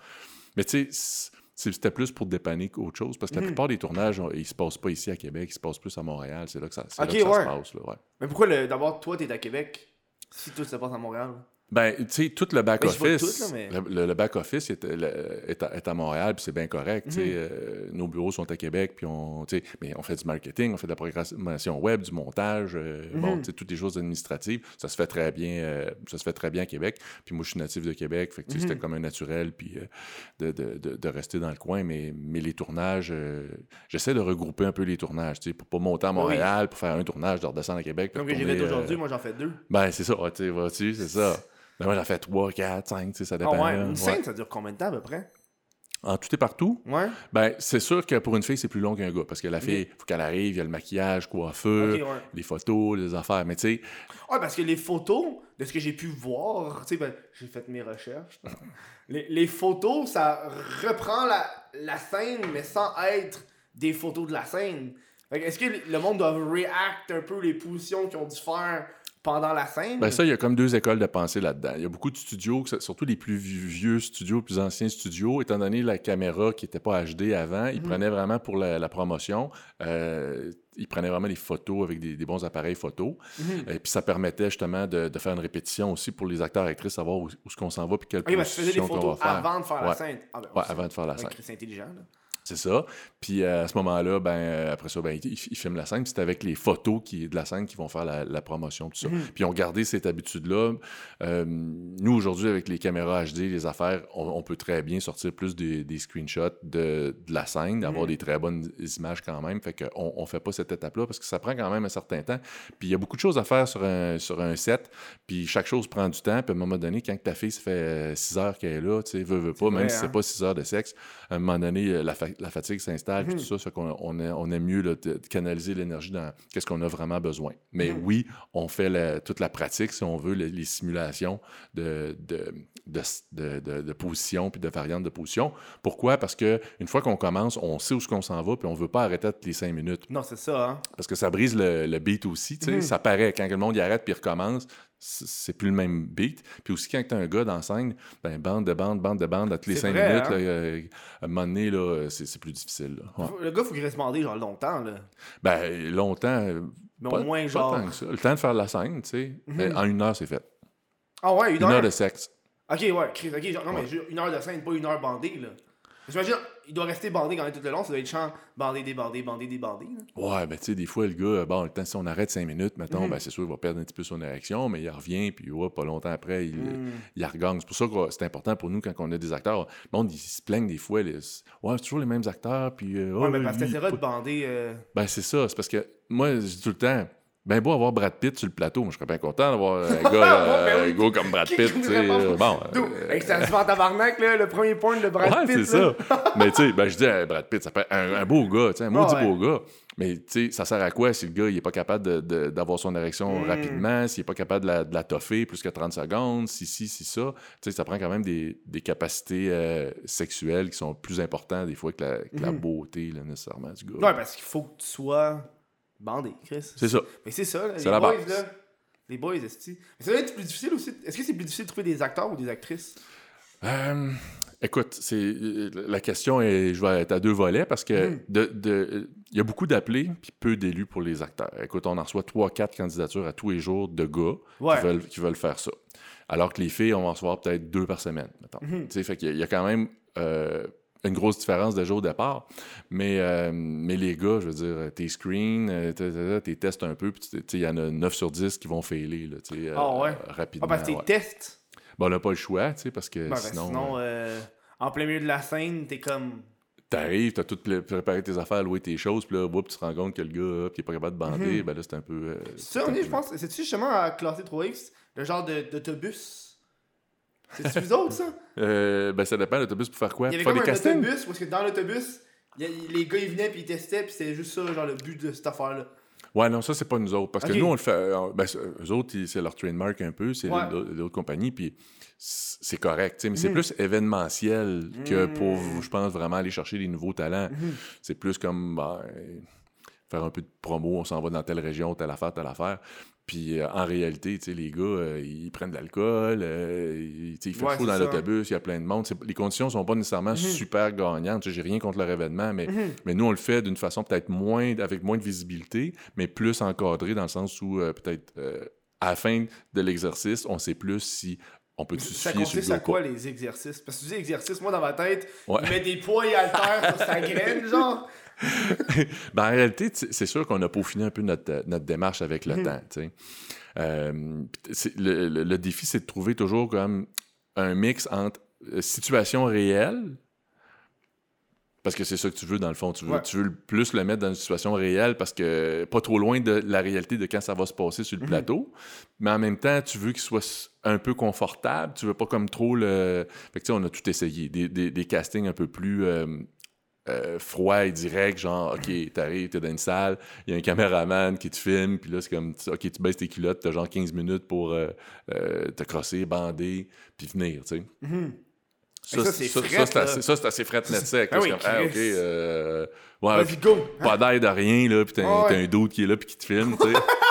Mais tu sais, c'était plus pour dépanner qu'autre chose, parce que la Mhm. plupart des tournages, on- ils se passent pas ici à Québec, ils se passent plus à Montréal. C'est là que ça, c'est là Ok, que ça ouais. se passe, là, ouais. Mais pourquoi, d'abord, toi, t'es à Québec, si tout se passe à Montréal? Ben, tu sais, tout le back-office, mais- le, le- le back-office est, est à, est à Montréal, puis c'est bien correct. Mhm. euh, nos bureaux sont à Québec, puis on, mais on fait du marketing, on fait de la programmation web, du montage, euh, bon, Mhm. tu sais, toutes les choses administratives. Ça se fait très bien, euh, ça se fait très bien à Québec. Puis moi, je suis natif de Québec, fait que, sais, Mhm. c'était comme un naturel, puis euh, de, de- de- de rester dans le coin. Mais, mais les tournages, j'essaie de regrouper un peu les tournages, tu sais, pour pas monter à Oui. Montréal, pour faire un tournage, de redescendre à Québec. Comme que j'ai fait aujourd'hui, moi, j'en fais deux. ben, c'est ça, tu sais, c'est ça. Ben, moi, j'en fais 3, 4, 5, tu sais, ça Ah dépend. ouais, là. une Ouais. ça dure combien de temps, à peu près? En tout et partout, Ouais. ben, c'est sûr que pour une fille, c'est plus long qu'un gars. Parce que la fille, faut qu'elle arrive, il y a le maquillage, coiffeur, ouais. les photos, les affaires. Mais tu sais, Ouais, parce que les photos, de ce que j'ai pu voir, tu sais, ben, j'ai fait mes recherches. les, les photos, ça reprend la, la scène, mais sans être des photos de la scène. Est-ce que le monde doit react un peu les positions qu'ils ont dû faire pendant la scène? ben ça, il y a comme deux écoles de pensée là-dedans. Il y a beaucoup de studios, surtout les plus vieux studios, plus anciens studios, étant donné la caméra qui n'était pas HD avant, ils Mhm. prenaient vraiment pour la, la promotion, euh, ils prenaient vraiment des photos avec des, des bons appareils photo. Mhm. Et puis ça permettait justement de, de faire une répétition aussi pour les acteurs et actrices, savoir où, où est-ce qu'on s'en va puis quelle Ok, parce que tu faisais des position va photos faire. avant de faire la scène. Ah, ben, Ouais, avant de faire la scène. C'est intelligent, là. C'est ça. Puis euh, à ce moment-là, ben, euh, après ça, ben, ils, ils filment la scène. Puis c'est avec les photos qui, de la scène qui vont faire la, la promotion, tout ça. Mhm. Puis ils ont gardé cette habitude-là. Euh, nous, aujourd'hui, avec les caméras HD, les affaires, on, on peut très bien sortir plus des, des screenshots de, de la scène, d'avoir Mhm. des très bonnes images quand même. Fait qu'on on fait pas cette étape-là parce que ça prend quand même un certain temps. Puis il y a beaucoup de choses à faire sur un, sur un set. Puis chaque chose prend du temps. Puis à un moment donné, quand ta fille, ça fait 6 heures qu'elle est là, tu sais, veut, veut pas, même vrai, si c'est hein. pas 6 heures de sexe, à un moment donné, la, fa- la fatigue s'installe, puis Mhm. tout ça, fait qu'on on, on aime mieux là, de, de canaliser l'énergie dans qu'est-ce qu'on a vraiment besoin. Mais Mhm. oui, on fait la- toute la pratique, si on veut, les, les simulations de, de, position puis de variantes de position. Pourquoi? Parce que une fois qu'on commence, on sait où est-ce qu'on s'en va, puis on veut pas arrêter toutes les cinq minutes. Non, c'est ça, hein. Parce que ça brise le, le beat aussi, tu sais. Mhm. Ça paraît, quand le monde y arrête puis il recommence, c'est plus le même beat. Puis aussi, quand t'as un gars dans la scène, ben, bande de bande, bande de bande, à toutes les cinq vrai, minutes, hein? là, euh, à un moment donné, là, c'est c'est plus difficile. là. Ouais. Faut- Le gars, faut qu'il reste bandé, genre, longtemps, là. Ben, longtemps, euh, Mais pas, au moins, pas genre. tant que ça. Le temps de faire la scène, tu sais, Mhm. ben, en une heure, c'est fait. Ah ouais, une, Une heure? heure de sexe. Ok, ouais, Chris, ok, genre, non, mais Ouais. une heure de scène, pas une heure bandée, là. J'imagine, il doit rester bandé quand même tout le long, ça doit être chant bandé, débandé, bandé, débandé. Ouais, ben, tu sais, des fois, le gars, bon, le temps, si on arrête cinq minutes, mettons, Mhm. ben, c'est sûr, il va perdre un petit peu son érection, mais il revient, puis ouais, pas longtemps après, il, Hmm. il regagne. C'est pour ça que c'est important pour nous quand on a des acteurs. Le monde, ils se plaignent des fois. les- Ouais, c'est toujours les mêmes acteurs, puis. euh, Ouais, oh, mais parce que t'essaieras de bander. euh, Ben, c'est ça. C'est parce que moi, je dis tout le temps. Ben beau avoir Brad Pitt sur le plateau, moi je serais bien content d'avoir un gars, euh, ben un gars comme Brad Pitt, tu sais. vraiment- euh, Bon, D'où? euh, ça se fait tabarnak, là, le premier point de Brad ouais, Pitt. c'est ça. Mais tu sais, ben, je dis à Brad Pitt, ça être un, un beau gars, tu sais, un maudit beau gars. Mais tu sais, ça sert à quoi si le gars, il est pas capable d'avoir son érection Mm. rapidement, s'il est pas capable de la, de la toffer plus que 30 secondes, si, si, si, ça. Tu sais, ça prend quand même des, des capacités euh, sexuelles qui sont plus importantes des fois que la, que la Mhm. beauté, là, nécessairement, du gars. Ouais, parce qu'il faut que tu sois bandé, Chris. C'est ça. Mais c'est ça, là, les la boys, base. là. Les boys, est Mais ça doit être plus difficile aussi. Est-ce que c'est plus difficile de trouver des acteurs ou des actrices? Euh, écoute, c'est euh, la question est, je vais être à deux volets parce que de, de- il y a beaucoup d'appelés puis peu d'élus pour les acteurs. Écoute, on en reçoit trois, quatre candidatures à tous les jours de gars Ouais. qui, veulent, qui veulent faire ça. Alors que les filles, on va en recevoir peut-être deux par semaine, mettons. Tu sais, fait qu'il y a- il y a quand même euh, une grosse différence déjà au départ. Mais, euh, mais les gars, je veux dire, tes screens, euh, tes tests un peu, puis il y en a 9 sur 10 qui vont failer, là, euh, Ah ouais? rapidement. Ah, parce que tes ouais. tests? Bon, on n'a pas le choix, tu sais, parce que Ben, ben, sinon... euh, en plein milieu de la scène, t'es comme. T'arrives, t'as tout préparé tes affaires, loué tes choses, puis là, whoop, tu te rends compte que le gars, qui est pas capable de bander, Mhm. ben là, c'est un peu. euh, Ça, on est, je pense, c'est-tu justement à classer 3X, le genre de- d'autobus? C'est-tu vous autres, ça? Euh, ben, ça dépend, l'autobus pour faire quoi? Il y avait Pour comme faire un castings? autobus, parce que dans l'autobus, il y a- les gars ils venaient puis ils testaient, puis c'était juste ça, genre le but de cette affaire-là. Ouais, non, ça, c'est pas nous autres. Parce Ok. que nous, on le fait. euh, Ben, c'est- eux autres, ils- c'est leur trademark un peu, c'est Ouais. l'autre l'autre compagnie, puis c'est correct. tu sais, Mais c'est Mhm. plus événementiel que pour, Mhm. je pense, vraiment aller chercher des nouveaux talents. Mhm. C'est plus comme ben, faire un peu de promo, on s'en va dans telle région, telle affaire, telle affaire. Puis euh, en réalité, les gars, euh, ils prennent de l'alcool, euh, ils- il fait Ouais, chaud dans l'autobus, il y a plein de monde. Les conditions sont pas nécessairement Mhm. super gagnantes. J'ai rien contre leur événement, mais, Mhm. mais nous, on le fait d'une façon peut-être moins, avec moins de visibilité, mais plus encadré dans le sens où peut-être à la fin de l'exercice, on sait plus si on peut se Ça consiste à quoi les exercices? Parce que tu dis exercice, moi dans ma tête, Ouais. il met des poids et haltères sur sa graine, genre. Ben, en réalité, c'est sûr qu'on a peaufiné un peu notre, euh, notre démarche avec le Mhm. temps. Euh, le, le- le défi, c'est de trouver toujours comme un mix entre euh, situation réelle, parce que c'est ça que tu veux dans le fond. Tu veux, Ouais. tu veux plus le mettre dans une situation réelle parce que pas trop loin de la réalité de quand ça va se passer sur le Mhm. plateau. Mais en même temps, tu veux qu'il soit un peu confortable. Tu veux pas comme trop le. Fait que tu sais, on a tout essayé. Des, des- des castings un peu plus. euh, euh, froid et direct, genre, OK, t'arrives, t'es dans une salle, il y a un caméraman qui te filme, puis là, c'est comme, OK, tu baisses tes culottes, t'as genre 15 minutes pour euh, euh, te crosser, bander, puis venir, tu sais. Mhm. Ça, ça, c'est ça, assez, ça, net sec. Ah oui, comme, ah, OK, euh, ouais, go! pas d'air de rien, là, puis t'as, Ah ouais. t'as un doute qui est là, puis qui te filme, tu sais.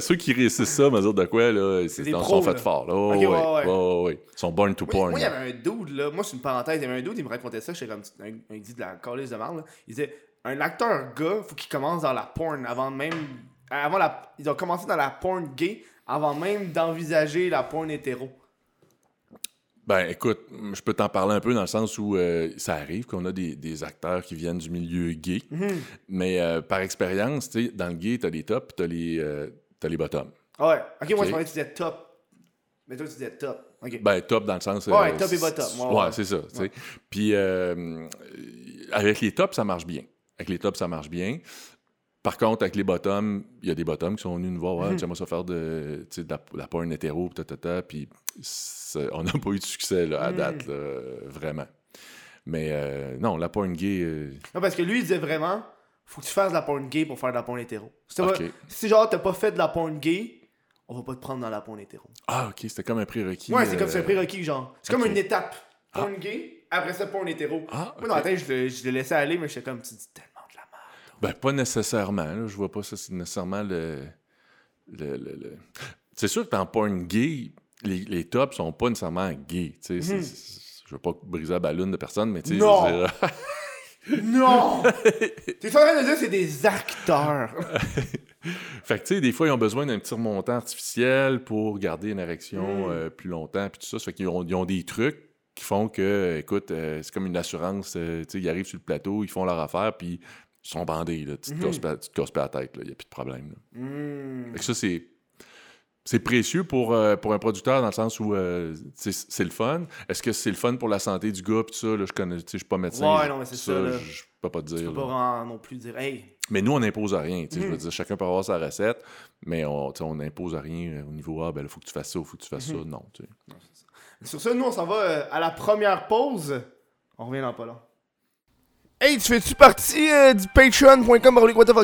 Ceux qui réussissent ça, me dire de quoi, là, c'est, là. faits fort, là. Oh, ouais, ouais, ouais. ouais, ouais. Ils sont born to porn. moi, il y avait un dude, là. Moi, c'est une parenthèse. Il y avait un dude, il me racontait ça. J'étais comme un, un dit de la calice de marde, là. Il disait un acteur gars, faut qu'il commence dans la porn avant même. Avant la. Ils ont commencé dans la porn gay avant même d'envisager la porn hétéro. Ben, écoute, je peux t'en parler un peu dans le sens où euh, ça arrive qu'on a des, des acteurs qui viennent du milieu gay, Mhm. mais euh, par expérience, tu sais, dans le gay, t'as les tops, t'as les, euh, t'as les bottoms. Ah ouais. Ok, moi, je pensais que tu disais top. Mais toi, tu disais top. Ok. Ben, top dans le sens. Ouais, top et bottom, ouais, Ouais, c'est ça. Puis, euh, avec les tops, ça marche bien. Avec les tops, ça marche bien. Par contre, avec les bottoms, il y a des bottoms qui sont venus nous voir. Ouais, Mhm. J'aimerais ça faire de, de la, la porn hétéro, tatata, puis on n'a pas eu de succès là, à Mhm. date, là, vraiment. Mais euh, non, la porn gay. euh, Non, parce que lui, il disait vraiment faut que tu fasses de la porn gay pour faire de la porn hétéro. Si, genre, t'as pas fait de la porn gay, on va pas te prendre dans la porn hétéro. Ah, ok, c'était comme un prérequis. Ouais, c'est comme c'est un euh, prérequis, genre. C'est comme une étape. Porn gay, après ça, porn hétéro. Ah, Moi, dans la tête, je le, je le laissais aller, mais j'étais comme, tu dis tellement de la merde. Ben, pas nécessairement. Là. Je vois pas ça, c'est nécessairement le. le, le- le- C'est sûr que dans porn gay, les, les tops sont pas nécessairement gays. tu sais, c'est- c'est- Je veux pas briser la ballonne de personne, mais tu sais, je Non. T'es en train de dire que c'est des acteurs. fait que tu sais, des fois, ils ont besoin d'un petit remontant artificiel pour garder une érection Mm. euh, plus longtemps, puis tout ça. Ça fait qu'ils ont, ils ont des trucs qui font que, écoute, euh, c'est comme une assurance. euh, tu sais, ils arrivent sur le plateau, ils font leur affaire, puis ils sont bandés. Là. Tu, te Mhm. casses pas, la tête, il n'y a plus de problème. là. Hmm. Fait que ça, c'est. C'est précieux pour, euh, pour un producteur dans le sens où euh, c'est le fun. Est-ce que c'est le fun pour la santé du gars? Puis ça, là, je connais, tu je suis pas médecin. Ouais, je- non, mais c'est ça, là. Je peux pas te Tu dire. peux pas là. non plus dire, hey, Mais nous, on n'impose à rien. tu sais, Je veux Mhm. dire, chacun peut avoir sa recette, mais on tu n'impose à rien euh, au niveau Ah, ben là, faut que tu fasses ça, faut que tu fasses Mhm. ça. Non, tu sais. Sur ça, nous, on s'en va euh, à la première pause. On revient dans pas long. Hey, tu fais-tu partie euh, du patreon.com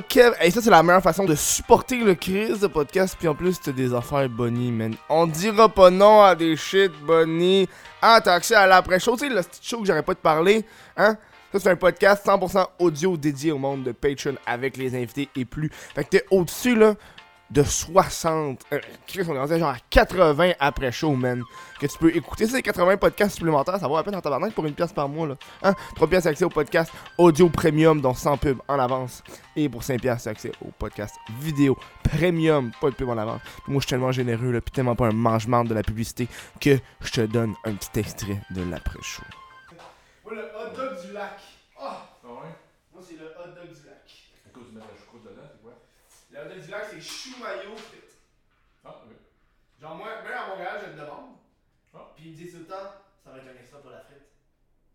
Kev? Hey, ça, c'est la meilleure façon de supporter le Chris de podcast. Puis en plus, t'as des affaires bonnies, man. On dira pas non à des shit bonnies. Ah, t'as accès à l'après-show. Tu sais, le petit show que j'aurais pas de parler. Hein? Ça, c'est un podcast 100% audio dédié au monde de Patreon avec les invités et plus. Fait que t'es au-dessus, là, de 60. Euh, on est genre à 80 après-show, man que tu peux écouter ces 80 podcasts supplémentaires, ça vaut la peine en tabarnak pour une pièce par mois là. Hein? 3 pièces accès au podcast audio premium dont 100 pubs en avance et pour 5 pièces accès au podcast vidéo premium, pas de pub en avance. Moi je suis tellement généreux là, puis tellement pas un mangement de la publicité que je te donne un petit extrait de l'après-show. Moi le hot dog du lac. Ah, moi c'est le hot dog du lac. À cause de mettre la choucroute dedans, c'est quoi? Le hot dog du lac c'est chou mayo frites. Ah, oui. Genre moi, même à Montréal, je le demande. Ah. Puis il me dit tout le temps, ça va être un extra pour la frite.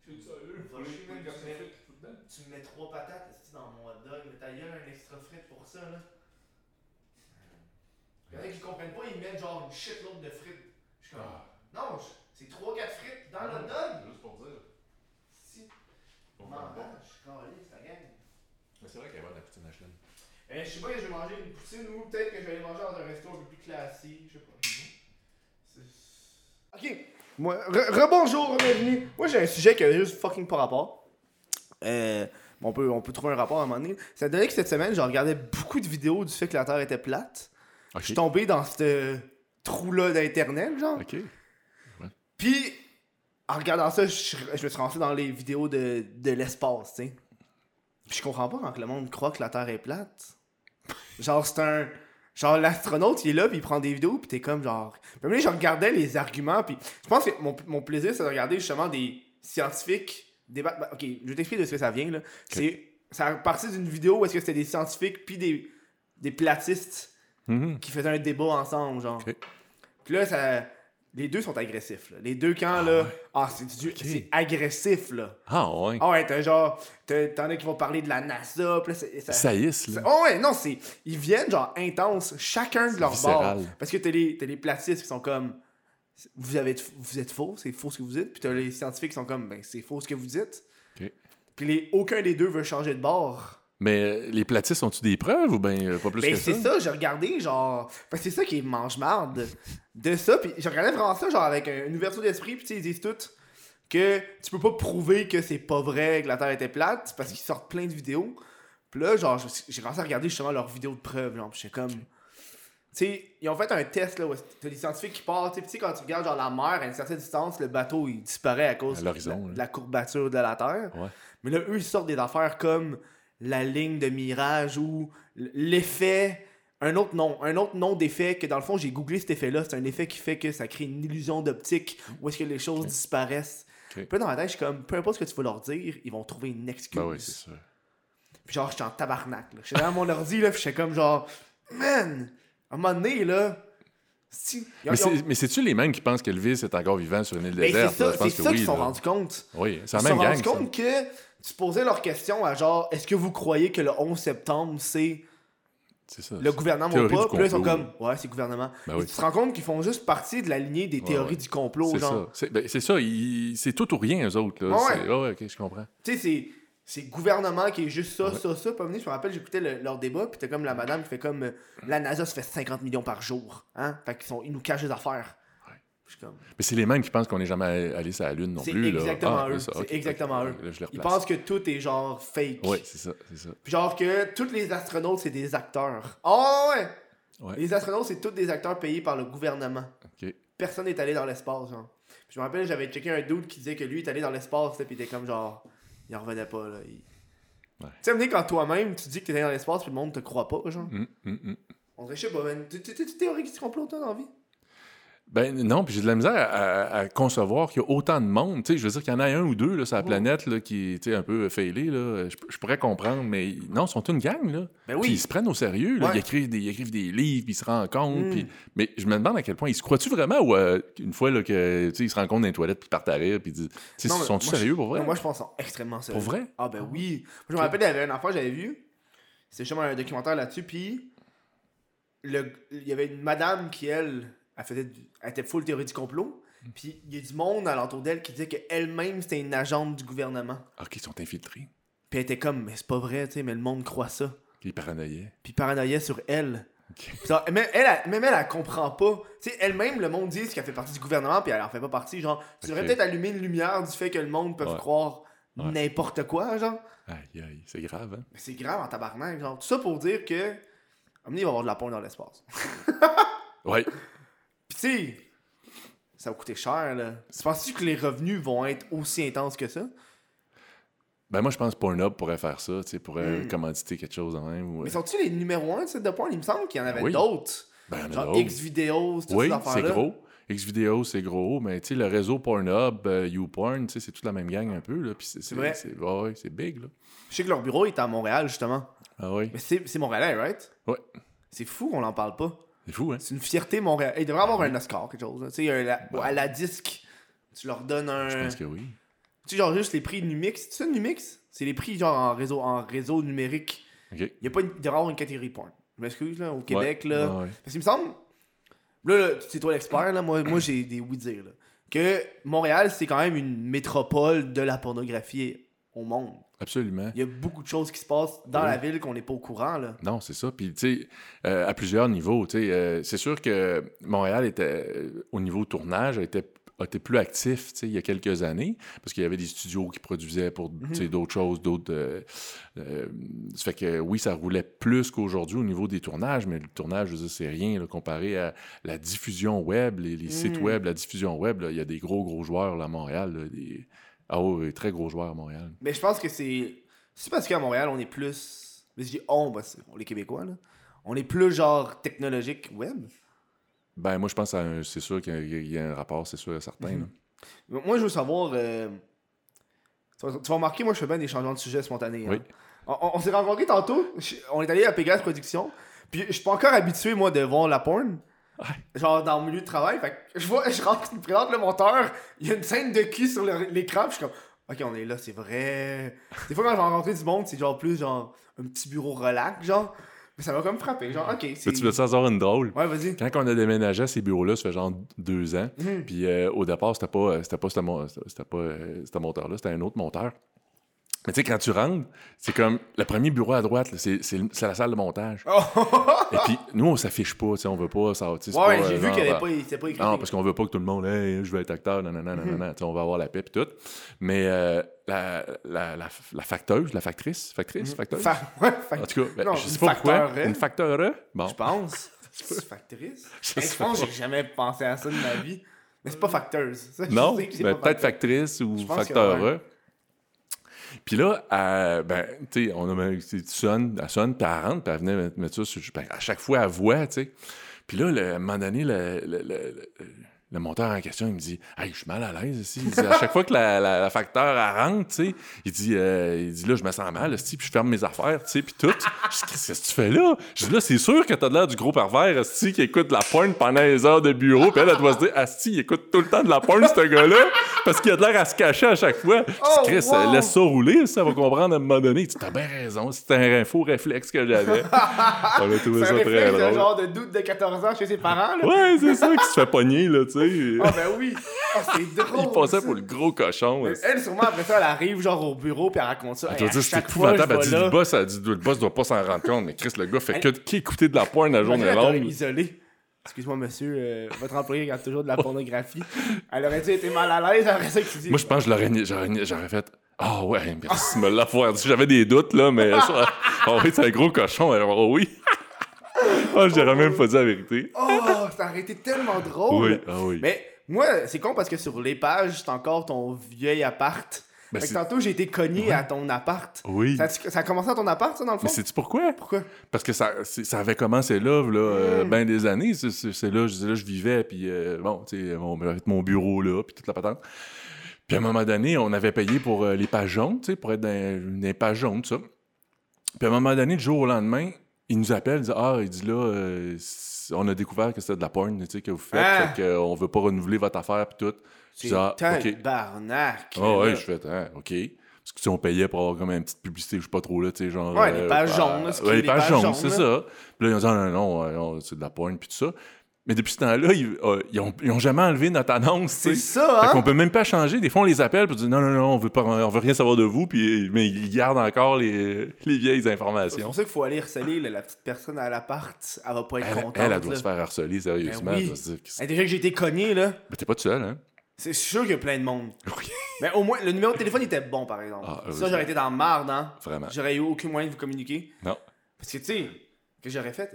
C'est sérieux? Va chier, man, tu mets- Tu me mets trois patates esti, dans mon hot dog, mais ta gueule un extra frite pour ça là. Il y en a qui comprennent pas, ils mettent genre une shitload de frites. Je suis comme, Ah. Non, c'est 3-4 frites dans le hot dog. Juste pour dire. Si. M'en je suis calé, ça gagne. Mais c'est vrai qu'elle va de la poutine. Euh, je sais pas que je vais manger une poutine ou peut-être que je vais aller manger dans un resto un peu plus classique, je sais pas. Ok, moi, re- rebonjour, bienvenue. Moi j'ai un sujet qui a juste fucking pas rapport. Euh, on, peut, on peut trouver un rapport à un moment donné. Ça donné que cette semaine, je regardais beaucoup de vidéos du fait que la Terre était plate. Je suis tombé dans ce trou-là d'internet, genre. Ok. Puis, en regardant ça, je, je me suis lancé dans les vidéos de, de l'espace, tu sais. Puis je comprends pas quand le monde croit que la Terre est plate. Genre, c'est un. Genre, l'astronaute, il est là, puis il prend des vidéos, puis t'es comme genre. Puis à un moment donné, je regardais les arguments, puis je pense que mon, mon plaisir, c'est de regarder justement des scientifiques débattre. ben, ok, je vais t'expliquer de ce que ça vient, là. C'est. Ça a parti d'une vidéo où est-ce que c'était des scientifiques, puis des, des platistes Mhm. qui faisaient un débat ensemble, genre. Ok. Puis là, ça... les deux sont agressifs. Là. Les deux camps, là, ouais. ah, c'est du... c'est agressif, là. Ah ouais. Ah ouais, t'as genre, t'en as qui vont parler de la NASA, puis là, ça... Ça y est, là. Oh ouais, non, c'est... Ils viennent, genre, intenses, chacun de leur viscéral. bord. Parce que t'as les, les platistes qui sont comme... Vous, avez, vous êtes faux, c'est faux ce que vous dites. Puis t'as les scientifiques qui sont comme, ben, c'est faux ce que vous dites. Ok. Puis les, aucun des deux veut changer de bord. Mais euh, les platistes ont-tu des preuves ou ben euh, pas plus Ben que c'est ça? ça, j'ai regardé genre que c'est ça qui mange marde de ça puis j'ai regardé vraiment ça genre avec un- une ouverture d'esprit puis tu sais ils disent tout que tu peux pas prouver que c'est pas vrai que la Terre était plate parce qu'ils sortent plein de vidéos. Puis là genre j'ai commencé à regarder justement leurs vidéos de preuves genre puis j'étais comme tu sais ils ont fait un test là où t'as des scientifiques qui partent tu sais, puis tu sais quand tu regardes genre la mer à une certaine distance le bateau il disparaît à cause À de la, de la courbature de la Terre. Ouais. Mais là, eux, ils sortent des affaires comme la ligne de mirage ou l'effet. Un autre nom, un autre nom d'effet que dans le fond j'ai googlé cet effet-là, c'est un effet qui fait que ça crée une illusion d'optique où est-ce que les choses disparaissent. Ok. Puis là dans ma tête, je suis comme, peu importe ce que tu vas leur dire, ils vont trouver une excuse. Ben oui, c'est sûr. puis genre, j'étais en tabarnak. là. J'étais dans mon ordi, là, puis j'étais comme genre, man, à un moment donné, là, si. Mais c'est- c'est-tu les mêmes qui pensent qu'Elvis est encore vivant sur une île Ben, c'est déserte? là? ça, Je c'est que ça qu'ils se sont rendus compte. Oui, c'est la Ils se même sont gang. rendus ça. compte que tu posais leur question à genre, est-ce que vous croyez que le 11 septembre, c'est le gouvernement ou pas? Puis là, ils sont comme, ouais, c'est le gouvernement. Ben oui. tu te rends compte qu'ils font juste partie de la lignée des théories ouais. du complot, C'est genre. ça. C'est ben, c'est ça. ils- C'est tout ou rien, eux autres. Là. Ouais, ok, je comprends. Tu sais, c'est. C'est le gouvernement qui est juste ça, Ouais. ça, ça. Puis je me rappelle, j'écoutais le- leur débat, puis t'as comme la madame qui fait comme euh, la NASA se fait 50 millions par jour. Hein? Fait qu'ils sont, ils nous cachent des affaires. Comme. Mais c'est les mêmes qui pensent qu'on n'est jamais allé sur la Lune non plus. là. exactement Ah, eux. C'est exactement eux. Là, Ils pensent que tout est genre fake. Oui, c'est ça, c'est ça. Puis genre que tous les astronautes, c'est des acteurs. Oh ouais! Ouais. Les astronautes, c'est tous des acteurs payés par le gouvernement. Personne n'est allé dans l'espace, genre. Puis je me rappelle, j'avais checké un dude qui disait que lui est allé dans l'espace, puis il était comme genre. Il en revenait pas, là. Il- Ouais. Tu sais, quand toi-même, tu dis que t'es allé dans l'espace, puis le monde te croit pas, genre. Hum, hum, hum. On dirait, je sais pas, man. Tu tu- tu- tu théorie du complot, toi, dans la vie? Ben non, puis j'ai de la misère à, concevoir qu'il y a autant de monde. Tu sais, je veux dire qu'il y en a un ou deux là, sur la Ouais. planète là, qui est un peu failé. Là. Je, je pourrais comprendre, mais non, ils sont une gang. Là. Ben Puis oui. ils se prennent au sérieux. Là. Ouais. Ils, écrivent des, ils écrivent des livres, puis ils se rencontrent. Mm. puis- Mais je me demande à quel point. Ils se croient-tu vraiment ou euh, une fois là, que, tu sais, ils se rencontrent dans les toilettes, puis ils partent à rire, puis ils disent. Tu sais, Non, mais sont-ils moi, sérieux pour vrai? Non, moi, je pense qu'ils sont extrêmement sérieux. Pour vrai? Ah, ben oui. Moi, je me rappelle, il y avait une affaire que j'avais vue. C'était justement un documentaire là-dessus, puis le- il y avait une madame qui, elle, elle, faisait du- elle était full théorie du complot. Puis il y a du monde alentour d'elle qui disait qu'elle-même, c'était une agente du gouvernement. Ok, ils sont infiltrés. Puis elle était comme, mais c'est pas vrai, tu sais, mais le monde croit ça. Ils paranoïaient. Puis paranoïait sur elle. Puis genre, même, elle, elle- même elle, elle comprend pas. Tu sais, elle-même, le monde dit qu'elle fait partie du gouvernement, puis elle en fait pas partie. Genre, tu devrais Ok. peut-être allumer une lumière du fait que le monde peut Ouais. croire Ouais. n'importe quoi, genre. Aïe, aïe, c'est grave, hein? Mais c'est grave en tabarnak, genre. Tout ça pour dire que. Il va avoir de la pointe dans l'espace. Ouais. Puis tu sais, ça va coûter cher, là. Tu penses-tu que les revenus vont être aussi intenses que ça? Ben moi, je pense que Pornhub pourrait faire ça, tu sais, pourrait Mm. commanditer quelque chose de même. ou- Mais sont-tu les numéros 1 de sites de porn? Il me semble qu'il y en avait Oui. d'autres. Ben, en Genre. X-Videos, toutes Oui, ces c'est gros. Xvideo, c'est gros, mais tu sais, le réseau Pornhub, euh, YouPorn, tu sais, c'est toute la même gang un peu, là. Puis c'est, c'est, vrai. c'est, ouais, ouais, c'est big, là. Je sais que leur bureau est à Montréal, justement. Ah oui. Mais c'est c'est montréalais, right? Ouais. C'est fou qu'on en parle pas. C'est fou, hein? C'est une fierté Montréal. Il devrait avoir un Oscar, quelque chose. Tu sais, la- Ouais. à la disque, tu leur donnes un. Je pense que oui. Tu sais, genre juste les prix Numix. Tu sais, Numix? C'est les prix genre en réseau, en réseau numérique. Il y a pas une... il devrait avoir une catégorie porn. Je m'excuse, là, au Québec, Ouais. là. Ouais, ouais. Parce qu'il me semble. Là, là c'est toi l'expert, là. Moi, moi j'ai des oui-dire, là. que Montréal, c'est quand même une métropole de la pornographie au monde. Absolument. Il y a beaucoup de choses qui se passent dans la ville qu'on n'est pas au courant. Là. Non, c'est ça. Puis, tu sais, euh, à plusieurs niveaux, tu sais, euh, c'est sûr que Montréal était, euh, au niveau tournage, était, a été plus actif, tu sais, il y a quelques années, parce qu'il y avait des studios qui produisaient pour, sais, d'autres choses, d'autres... euh, euh, ça fait que, oui, ça roulait plus qu'aujourd'hui au niveau des tournages, mais le tournage, je c'est rien, là, comparé à la diffusion web, les, les sites Mm. web, la diffusion web, il y a des gros, gros joueurs, là, à Montréal, là, des... Ah oui, oui, très gros joueurs à Montréal. Mais je pense que c'est. C'est parce qu'à Montréal, on est plus. Mais je dis on, bah, on est Québécois, là. On est plus genre technologique web. Ben, moi, je pense que c'est sûr qu'il y a- un rapport, c'est sûr et certain, Mhm. Moi, je veux savoir. euh, Tu, vas, remarquer, moi, je fais bien des changements de sujet spontanés. hein. Oui. On, on- on s'est rencontrés tantôt. je- on est allé à Pégase Productions. Puis je suis pas encore habitué, moi, de voir la porn. Genre dans mon milieu de travail. Fait que je vois, je rentre, je me présente le monteur. Il y a une scène de cul sur le- l'écran. Je suis comme, ok, on est là, c'est vrai. Des fois, quand j'ai rencontré du monde, c'est genre plus genre un petit bureau relax, genre. Mais ça m'a comme frappé. Genre, ok. Tu veux ça avoir une drôle? Ouais, vas-y. Quand on a déménagé à ces bureaux-là, ça fait genre deux ans. Mhm. Puis euh, au départ, c'était pas, euh, c'était pas c'était euh, ce monteur-là, c'était un autre monteur. Mais tu sais, quand tu rentres, c'est comme le premier bureau à droite, c'est, la salle de montage. Et puis nous, on s'affiche pas, tu sais, on veut pas ça. Ouais, j'ai euh, vu qu'il y avait bah, pas, écrit. Non, parce qu'on veut pas que tout le monde, hey, je veux être acteur, non, non, non, non, sais, on va avoir la paix et tout. Mais euh, la, la, facteuse, la factrice, factrice, facteuse? Fa- ouais, fa- En tout cas, ben, je sais pas pourquoi. Une facteure. Bon, Je pense. C'est factrice. Je pense j'ai jamais pensé à ça de ma vie. Mais c'est pas facteuse. Non, ben, peut-être factrice ou facteur. Puis là, euh, ben, tu sais, on a, tu sonnes, elle sonne, puis elle rentre, puis elle venait mettre- mettre ça sur, ben, à chaque fois, elle voit, tu sais. Puis là, le- à un moment donné, le, le, le- le- monteur en question, il me dit Hey, je suis mal à l'aise ici. Il dit, à chaque fois que la, la, la facteur rentre, tu sais, il dit, euh, il dit là, je me sens mal, puis je ferme mes affaires, tu sais, puis tout. Je dis Qu'est-ce que tu fais là Je dis là, c'est sûr que t'as de l'air du gros pervers, esti, qui écoute de la porn pendant les heures de bureau, puis elle, elle doit se dire Esti, il écoute tout le temps de la porn, ce gars-là, parce qu'il a de l'air à se cacher à chaque fois. Je dis, Oh, Chris, wow. laisse ça rouler, ça va comprendre à un moment donné. Dit, T'as bien raison, c'était un faux réflexe que j'avais. On a trouvé C'est ça un très drôle. genre de doute de 14 ans chez ses parents, là. Ouais, c'est ça qui se fait pogner, là, tu sais. Ah, ben oui. Ah, c'est drôle. Il passait pour le gros cochon. Elle, sûrement, après ça, elle arrive genre au bureau puis elle raconte ça. Elle doit dire c'est épouvantable. Elle dit le boss, elle dit le boss doit pas s'en rendre compte. Mais Chris, le gars fait que qu'écouter de la pointe la journée longue. isolé. Excuse-moi, monsieur, euh, votre employé regarde toujours de la pornographie. Elle aurait-tu été mal à l'aise après ça qu'il dit. Moi, je pense que je j'aurais fait Ah ouais, merci de me l'avoir dit. J'avais des doutes, là, mais ça- oh oui, c'est un gros cochon. Alors, oh oui. Je dirais même pas dit la vérité. Oh, ça aurait été tellement drôle. Oui, ah oui. Mais moi, c'est con parce que sur les pages, c'est encore ton vieil appart. Ben, fait que tantôt, j'ai été cogné à ton appart. Oui. Ça, a- ça a commencé à ton appart, ça, dans le fond? Mais sais-tu pourquoi? Pourquoi? Parce que ça, ça avait commencé là, là euh, Mm. ben des années. C'est, là, je, là, je vivais, puis euh, bon, tu sais, mon, avec mon bureau là, puis toute la patente. Puis à un moment donné, on avait payé pour euh, les pages jaunes, tu sais, pour être dans, les pages jaunes, tout ça. Puis à un moment donné, du jour au lendemain, il nous appelle, il dit Ah, il dit là, euh, on a découvert que c'était de la porn, tu sais, que vous faites, Ah! fait qu'on veut pas renouveler votre affaire, puis tout. C'est Ah, ok. tabarnak. Ah ouais, là. je fais Ah, ok. Parce que sais, on payait pour avoir comme une petite publicité, je sais pas trop là, tu sais, genre. Ouais, les pages euh, jaunes, là, ouais, les pages jaunes, c'est ça. Puis là, ils ont dit, ah, non, non, euh, non, c'est de la porn, puis tout ça. Mais depuis ce temps-là, ils, euh, ils, ont, ils ont jamais enlevé notre annonce, C'est ça, Fait hein? qu'on peut même pas changer. Des fois, on les appelle pour dire non, non, non, on veut, pas, on veut rien savoir de vous, puis, mais ils gardent encore les, les vieilles C'est informations. pour ça qu'il faut aller harceler là, la petite personne à l'appart. Elle va pas être Elle, contente. elle, elle doit là. se faire harceler, sérieusement. Ben oui. Elle dire, déjà que j'ai été cogné, là, Mais t'es pas tout seul, hein? c'est sûr qu'il y a plein de monde. Oui. Mais au moins, le numéro de téléphone était bon, par exemple. Ah, ça, j'aurais été dans le marde, hein. Vraiment. J'aurais eu aucun moyen de vous communiquer. Non. Parce que, tu sais, que j'aurais fait?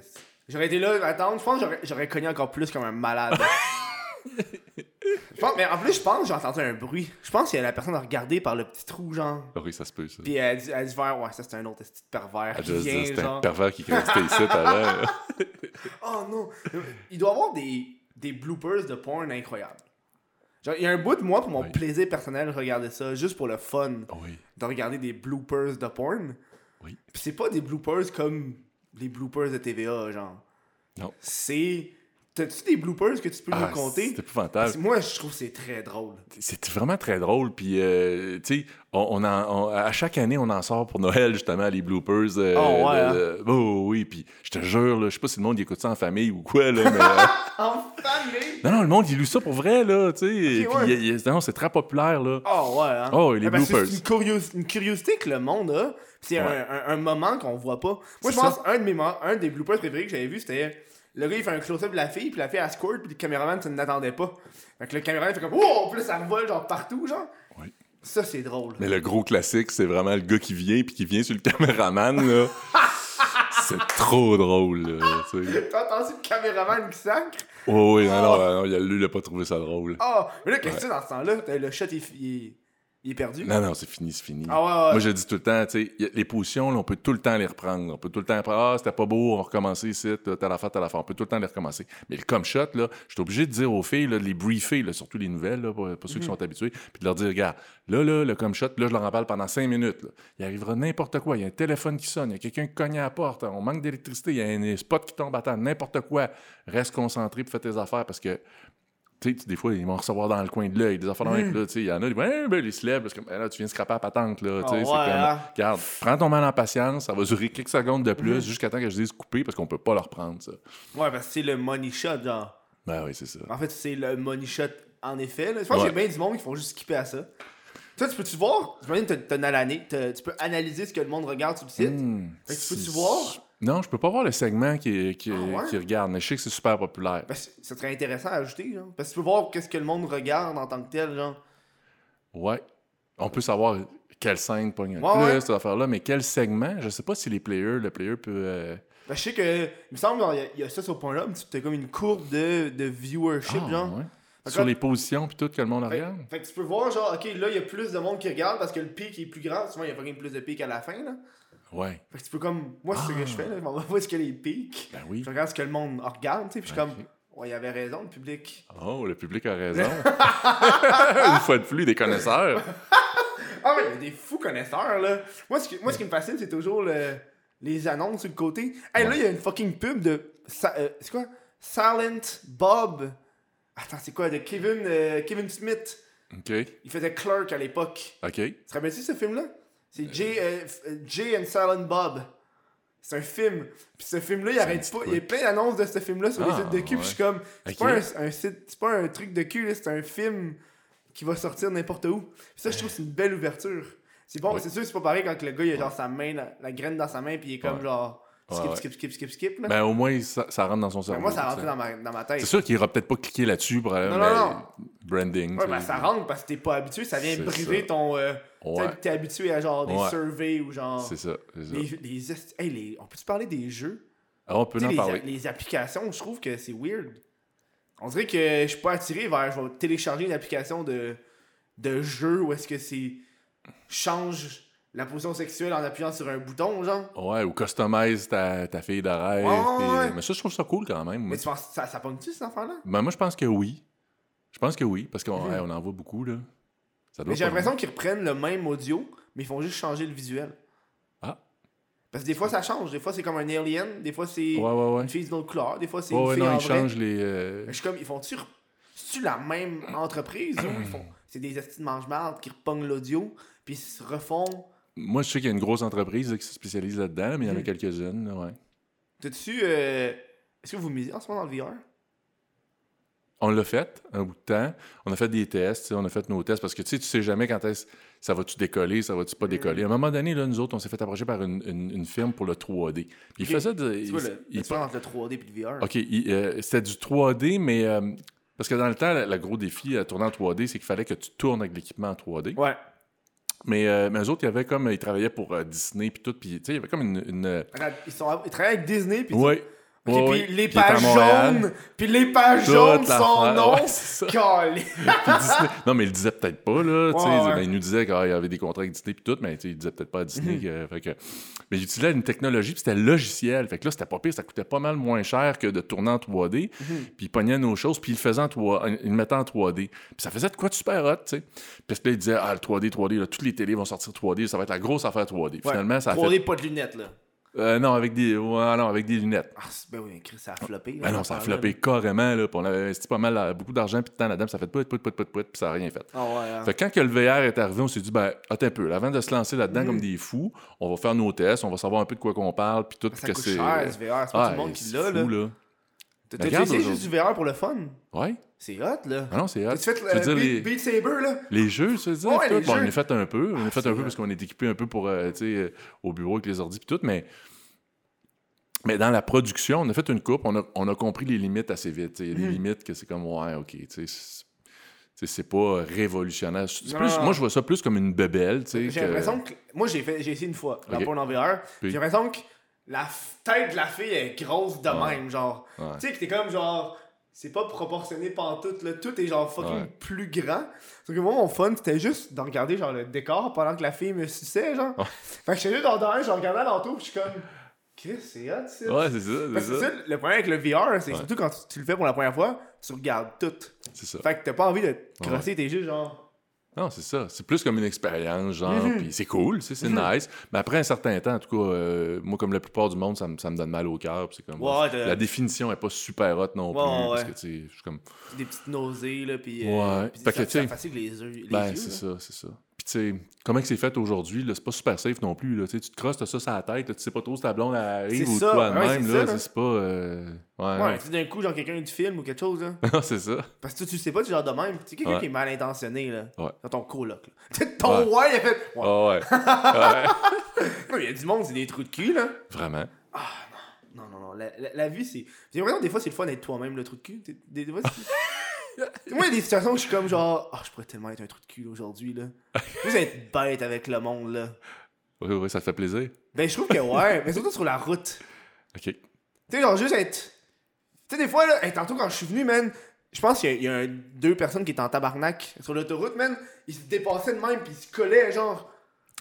J'aurais été là, attendre. Je pense que j'aurais- cogné encore plus comme un malade. Je pense- mais en plus, je pense que j'ai entendu un bruit. Je pense que la personne a regardé par le petit trou, genre. Ah Oui, ça se peut, ça. Puis elle a dit, elle a dit faire, ouais, ça c'est un autre petit pervers Elle qui vient, c'est un pervers qui restait ici avant. Oh non! Il doit y avoir des, des bloopers de porn incroyables. Genre, il y a un bout de moi pour mon Oui. plaisir personnel de regarder ça, juste pour le fun oui. de regarder des bloopers de porn. Oui. Puis c'est pas des bloopers comme les bloopers de TVA, genre. Non. C'est. T'as-tu des bloopers que tu peux Ah, nous compter? C'est épouvantable. Moi, je trouve que c'est très drôle. C'est vraiment très drôle. Puis, euh, tu sais, on, on en- on- à chaque année, on en sort pour Noël, justement, les bloopers. euh, Oh, ouais, de- de- oh, oui, puis je te jure, je sais pas si le monde écoute ça en famille ou quoi, là, mais euh, En famille! Non, non, le monde, il loue ça pour vrai, là, tu sais. Ouais. Puis, non, c'est très populaire, là. Oh, ouais, hein? Oh, les Ah, parce que bloopers. C'est une, curios- une curiosité que le monde a. C'est Ouais. un, un- un moment qu'on voit pas. Moi, je pense un de mes un des bloopers préférés que j'avais vu, c'était le gars, il fait un close-up de la fille, puis la fille, elle squirt, puis le caméraman, ça ne l'attendait pas. Fait que le caméraman fait comme, oh, puis là, ça revole, genre, partout, genre. Oui. Ça, c'est drôle. Mais le gros classique, c'est vraiment le gars qui vient puis qui vient sur le caméraman, là. c'est trop drôle, là. T'as entendu le caméraman qui sacre? Oh, oui, non, Oh. non, non, il a- lui, il a pas trouvé ça drôle. Ah, mais là, qu'est-ce que tu dans ce temps-là? T'as- Le shot, il, il il est perdu? Non, non, c'est fini, c'est fini. Ah ouais, ouais. Moi, je dis tout le temps, tu sais, les positions, là, on peut tout le temps les reprendre. On peut tout le temps prendre, ah, c'était pas beau, on va recommencer ici, telle affaire, telle affaire. On peut tout le temps les recommencer. Mais le comme shot, là, je suis obligé de dire aux filles, là, de les briefer, là, surtout les nouvelles, là, pour, pour ceux Mhm. qui sont habitués, puis de leur dire, regarde, là, là, le comme shot, là, je leur en parle pendant cinq minutes. là. Il arrivera n'importe quoi. Il y a un téléphone qui sonne, il y a quelqu'un qui cogne à la porte, on manque d'électricité, il y a un spot qui tombe à terre, n'importe quoi. Reste concentré pour faire tes affaires parce que tu sais, des fois, ils vont recevoir dans le coin de l'œil des affaires de même, là, tu sais, il y en a, ils vont, Eh, ben, ils se lèvent, parce que ben, là, tu viens de scraper la patente, là, tu sais, Ah c'est ouais, comme, hein? regarde, prends ton mal en patience, ça va durer quelques secondes de plus, jusqu'à temps que je dise couper, parce qu'on peut pas le reprendre, ça. Ouais, parce que c'est le money shot, genre. Ben oui, c'est ça. En fait, c'est le money shot en effet. Là. Je pense Ouais. y a bien du monde qui font juste skipper à ça. Toi, tu peux-tu voir? Que une année, t'as- tu peux analyser ce que le monde regarde sur le site. Hmm, Fait que tu peux-tu c'est- voir? Non, je peux pas voir le segment qui, qui, Ah ouais? qui regarde, mais je sais que c'est super populaire. Ça serait intéressant à ajouter, genre. Parce que tu peux voir qu'est-ce que le monde regarde en tant que tel, genre. Ouais. On peut savoir quelle scène pogne le Ouais, plus, ouais. cette affaire-là, mais quel segment, je sais pas si les players, le player peut... euh, Ben, je sais que, il me semble, il y a- il y, a ça sur Pornhub, tu as comme une courbe de, de viewership, ah, genre. Sur les positions puis tout que le monde Fait, regarde? fait que tu peux voir, genre, ok, là, il y a plus de monde qui regarde parce que le pic est plus grand. Souvent, il y a pas plus de pic à la fin, là. Ouais. Fait que tu peux comme. Moi, c'est ce que je fais, là. Je m'en vais voir ce que les pics. Ben oui. Je regarde ce que le monde regarde, tu sais, puis je suis comme. Ouais, il avait raison, le public. Oh, le public a raison. Une fois de plus, des connaisseurs. Ah, mais il y a des fous connaisseurs, là. Moi, ce qui, moi, ce qui me fascine, c'est toujours le- les annonces sur le côté. Hey, là, il y a une fucking pub de. Euh, c'est quoi? Silent Bob. Attends, c'est quoi? De Kevin, euh, Kevin Smith. OK. Il faisait Clerk à l'époque. OK. Tu te rappelles-tu ce film-là? C'est Jay, euh, euh, Jay and Silent Bob. C'est un film. Puis ce film-là, il arrête pas. Il y a plein d'annonces de ce film-là sur les Ah, sites de cul. Puis je suis comme. C'est pas, un, site- c'est pas un truc de cul, c'est un film qui va sortir n'importe où. Puis ça, je trouve que c'est une belle ouverture. C'est bon, c'est sûr que c'est pas pareil quand le gars il a genre sa main, la, la graine dans sa main, puis il est comme genre. Skip, skip, skip, skip, skip. Là. Ben, au moins, ça, ça rentre dans son cerveau. Ben, moi, ça rentre dans ma, dans ma tête. C'est sûr qu'il aura peut-être pas cliqué là-dessus pour euh, Non, mais non, non. branding. Ouais, ben ça rentre parce que t'es pas habitué, ça vient briser ton. euh, Ouais, T'es habitué à genre des Ouais. surveys ou genre. c'est ça. ça. Les, les, esti- hey, les- on peut-tu parler des jeux? Ah, on peut en les, parler. les applications, je trouve que c'est weird. On dirait que je suis pas attiré vers. Je vais télécharger une application de, de jeu où est-ce que c'est. change la position sexuelle en appuyant sur un bouton, genre. Ouais, ou customise ta, ta fille rêve. Ouais, puis- ouais. Mais ça, je trouve ça cool quand même. Mais tu penses ça, ça pogne-tu, cet enfant-là? Ben, moi, je pense que oui. Je pense que oui, parce qu'on Mhm. hey, on en voit beaucoup, là. Ça doit Mais j'ai l'impression qu'ils reprennent le même audio, mais ils font juste changer le visuel. Ah. Parce que des fois ça change, des fois c'est comme un alien, des fois c'est Ouais, ouais, ouais. une fille d'une autre couleur, des fois c'est une fille non, en ils vrai. changent les. euh, Mais je suis comme, ils font-tu. C'est-tu la même entreprise ou ils font. C'est des estis de mange-marde qui repognent l'audio, puis ils se refont. Moi, je sais qu'il y a une grosse entreprise là, qui se spécialise là-dedans, mais il y en a Mhm. quelques-unes, là, ouais. T'as-tu. euh, Est-ce que vous misez en ce moment dans le VR On l'a fait un bout de temps. On a fait des tests, on a fait nos tests parce que tu sais, tu sais jamais quand est-ce ça va-tu décoller, ça va-tu pas Mm. décoller. À un moment donné, là, nous autres, on s'est fait approcher par une, une- une firme pour le 3D. Puis il Ok. faisait de. Il- le, il- entre le 3D et le VR OK, euh, c'était du 3D, mais euh, parce que dans le temps, le, le gros défi à tourner en 3D, c'est qu'il fallait que tu tournes avec l'équipement en 3D. Ouais. Mais, euh, mais eux autres, il y avait comme, ils travaillaient pour euh, Disney puis tout, puis tu sais, il y avait comme une... une... Ils, sont, ils travaillent avec Disney, puis. Ouais. Puis les pages jaunes, puis les pages Toute jaunes, son nom. Ouais, Non, mais il le disait peut-être pas, là. Ouais, il- ouais. ben, il nous disait qu'il y avait des contrats avec Disney puis tout, mais il disait peut-être pas à Disney. Mhm. que- fait que- Mais il utilisait une technologie, puis c'était logiciel. Fait que là, c'était pas pire, ça coûtait pas mal moins cher que de tourner en 3D. Mhm. Puis il pognait nos choses, puis il le faisait en 3 il le mettait en 3D. Puis ça faisait de quoi de super hot, tu sais. Puis là, il disait, ah, le 3D, 3D, là, toutes les télés vont sortir 3D, ça va être la grosse affaire 3D. Finalement, ça a 3D, fait. pas de lunettes, là. Euh, non, avec des, ouais, non, avec des lunettes. Ah, ben oui, Chris, ça a floppé. là, Ben non, ça a floppé carrément, là. Puis on avait investi pas mal, euh, beaucoup d'argent, puis de temps là-dedans, puis ça a fait pout, pout, pout, pout, pout, puis ça a rien fait. Ah ouais, hein. Fait que quand que le VR est arrivé, on s'est dit, ben, attends un peu, là, avant de se lancer là-dedans comme des fous, on va faire nos tests, on va savoir un peu de quoi qu'on parle, puis tout, Ça que coûte c'est. cher, ce VR, c'est pas tout Ah, le monde qui l'a, là. T'as essayé juste du VR pour le fun? Ouais. C'est hot, là. Ah non, c'est hot. Tu le dire, Beat, les, Beat Saber, là? les jeux, tu veux dire? Ouais, les Bon, jeux. on a fait un peu. On a fait un peu parce qu'on est équipé un peu pour, euh, tu sais, euh, au bureau avec les ordi et tout, mais... Mais dans la production, on a fait une coupe, on a, on a compris les limites assez vite. Il y a des Mhm. limites que c'est comme, ouais, OK, tu sais, c'est- pas révolutionnaire. Plus- moi, je vois ça plus comme une bebelle. J'ai l'impression que. Moi, j'ai essayé une fois, la Ok. porn en VR. Puis? J'ai l'impression que la tête de la fille est grosse de Ouais. même, genre. Ouais. Tu sais, que t'es comme genre. C'est pas proportionné pantoute, là. Tout est genre fucking Ouais. plus grand. Sauf que moi, mon fun, c'était juste de regarder genre le décor pendant que la fille me suçait, genre. Fait que j'étais juste dans le je regardais l'entour, pis je suis comme. Chris, c'est hot, ça. Ouais, c'est ça, c'est c'est ça. ça, le problème avec le VR, c'est surtout quand tu, tu le fais pour la première fois, tu regardes tout. C'est ça. Fait que t'as pas envie de te crosser, t'es juste genre. Non, c'est ça. C'est plus comme une expérience, genre, Mhm. puis c'est cool, c'est nice. Mais après un certain temps, en tout cas, euh, moi, comme la plupart du monde, ça me, ça me donne mal au cœur. puis c'est comme. Ouais, la définition est pas super hot non plus. Ouais, Parce ouais. que, tu sais, je suis comme. des petites nausées, là, pis. Ouais. Euh, pis Fait ça, que, ça fatigue les yeux. Les Ben, c'est ça, c'est ça. Sais, comment que c'est fait aujourd'hui, c'est pas super safe non plus, là. Tu te crosses, t'as ça sur la tête, là, tu sais pas trop si ta blonde arrive ou ça, toi de ouais, même, c'est là. C'est pas. euh, Ouais, Ouais, d'un coup, genre quelqu'un du film ou quelque chose, non, c'est ça. Parce que tu sais pas, tu es genre de même. Tu sais, quelqu'un Ouais. qui est mal intentionné, là. Ouais. Dans ton coloc, là. Ton Ouais. il a fait. Ouais. Ah ouais. Il y a du monde, c'est des trous de cul, là. Vraiment. Non, non, non. La, la, la vie, c'est. J'ai l'impression que des fois, c'est le fun d'être toi-même, le trou de cul. T'es- Des, des fois, c'est- Moi, il y a des situations où je suis comme genre. Ah, je pourrais tellement être un trou de cul aujourd'hui, là. Juste être bête avec le monde, là. Oui, oui, ça te fait plaisir. Ben, je trouve que ouais, mais surtout sur la route. OK. Tu sais, genre, juste être. Tu sais, des fois, là, hey, tantôt quand je suis venu, man, je pense qu'il y a, y deux personnes qui étaient en tabarnak sur l'autoroute, man. Ils se dépassaient de même, puis ils se collaient, genre.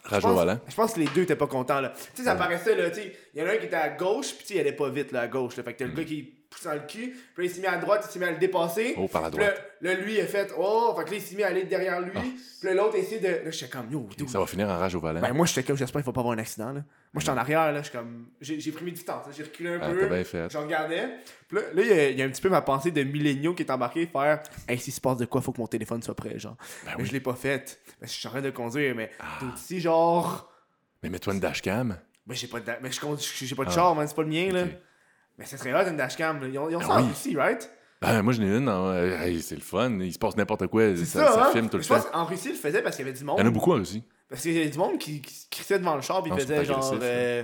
Rage au volant. je pense que les deux étaient pas contents, là. Tu sais, ça Ouais. paraissait, là, tu sais. Il y en a un qui était à gauche, puis tu il allait pas vite, là, à gauche, là. Fait que t'as le Mm. gars qui pousse dans le cul, puis là, il s'est mis à droite, il s'est mis à le dépasser. Oh, par la Puis là, droite. là, lui, il a fait, oh, fait que là, il s'est mis à aller derrière lui. Ah. Puis là, l'autre essayé de. Là, j'étais comme, yo, dude. Ça va finir en rage au volant. Ben, moi, j'étais comme, j'espère qu'il va pas avoir un accident, là. Moi, j'étais en arrière, là, je suis comme. J'ai pris mes distances, j'ai reculé un Ah, peu. bien fait. Je regardais. Puis là, là, il y, a- il y a un petit peu ma pensée de milléniaux qui est embarqué, faire Hey, s'il se passe de quoi, faut que mon téléphone soit prêt, genre. Ben mais oui. je l'ai pas fait. Que je suis en train de conduire, mais Ah. si, genre. Mais mets-toi une dashcam. Mais j'ai pas de, mais je conduis- j'ai pas de Ah. char, man, c'est pas le mien, là. Mais ça serait hot une dashcam, là. Ils ont, ils ont Ben ça en. Russie, right? Ben, moi, j'en ai une. Euh, hey, c'est le fun. Il se passe n'importe quoi. Ça, C'est ça, ça, hein? filme tout le je temps. pense qu'en Russie, ils le faisaient parce qu'il y avait du monde. Il y en a beaucoup en Russie. Parce qu'il y avait du monde qui, qui crissait devant le char c'est faisait genre. euh,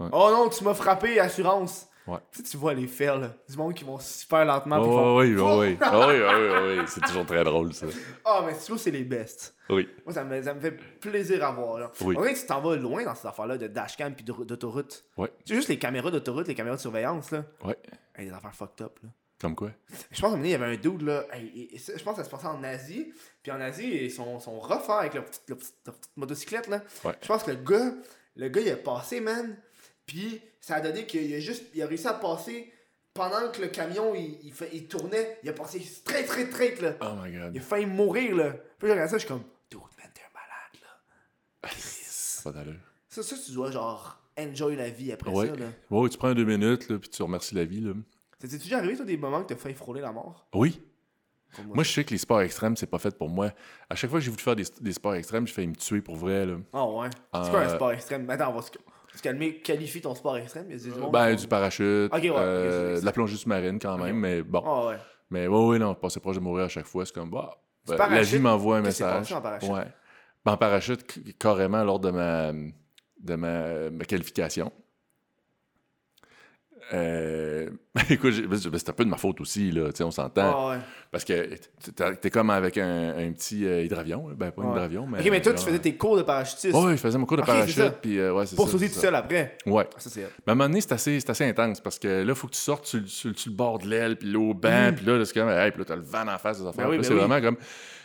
Ouais. Oh non, tu m'as frappé, assurance. Ouais. Tu sais, tu vois les faire, là. Du monde qui vont super lentement. Oh, font, oui, oui, oui. Oui, oui, oui, oui. C'est toujours très drôle, ça. Ah, mais tu vois, c'est les best. Oui. Moi, ça me, ça me fait plaisir à voir. Là. Oui. On dirait que tu t'en vas loin dans ces affaires-là de dashcam puis d'au- d'autoroute. Ouais. C'est juste les caméras d'autoroute, les caméras de surveillance, là. Ouais. Hey, des affaires fucked up, là. Comme quoi? Je pense qu'à un moment il y avait un dude, là. hey, et- je pense que ça se passait en Asie. Puis en Asie, ils sont, sont rough, hein, avec leur petite, leur petite- leur petite motocyclette, là. Ouais. Je pense que le gars, le gars, il a passé, man. Puis ça a donné qu'il a juste. Il a réussi à passer pendant que le camion, il, il, fait, il tournait. Il a passé très, très, très, là. Oh my god. Il a failli mourir, là. Puis je regarde ça, je suis comme, dude, man, t'es malade, là. Pas d'allure. Ça, ça, tu dois, genre, enjoy la vie après Ouais. ça, là. Ouais, tu prends deux minutes, là, puis tu remercies la vie, là. T'es-tu déjà arrivé, toi, des moments que t'as failli frôler la mort? Oui. Moi, je sais que les sports extrêmes, c'est pas fait pour moi. À chaque fois que j'ai voulu faire des, des sports extrêmes, j'ai failli me tuer pour vrai, là. Ah ouais. C'est Euh, quoi un sport extrême? Attends, on va se, se calmer. Qualifie ton sport extrême. Il y a monde Ben, du parachute, ouais, euh, la plongée sous-marine quand même, mais bon. Ah ouais. Mais ouais, ouais, non, passer proche de mourir à chaque fois, c'est comme, bah, ben, la vie m'envoie un message. en parachute? Ouais. Ben, en parachute, carrément, lors de ma, de ma, ma qualification. Euh, écoute, ben, c'est un peu de ma faute aussi, là, on s'entend. Ah ouais. Parce que t'es- comme avec un, un petit euh, hydravion, ben pas un Ouais. hydravion, mais... Ok, mais toi, tu faisais tes cours de parachutiste. Ouais, je faisais mon cours de parachute, puis euh, ouais, c'est pour sauter tout seul après. Ouais. Ah, Ça, c'est. Mais à un moment donné, c'est assez, assez intense parce que là, il faut que tu sortes sur, le- sur sur le bord de l'aile, puis là, au banc, Mhm. puis là, c'est comme, hey, puis là, t'as le vent en face des affaires. Ben oui, ben c'est oui. vraiment comme.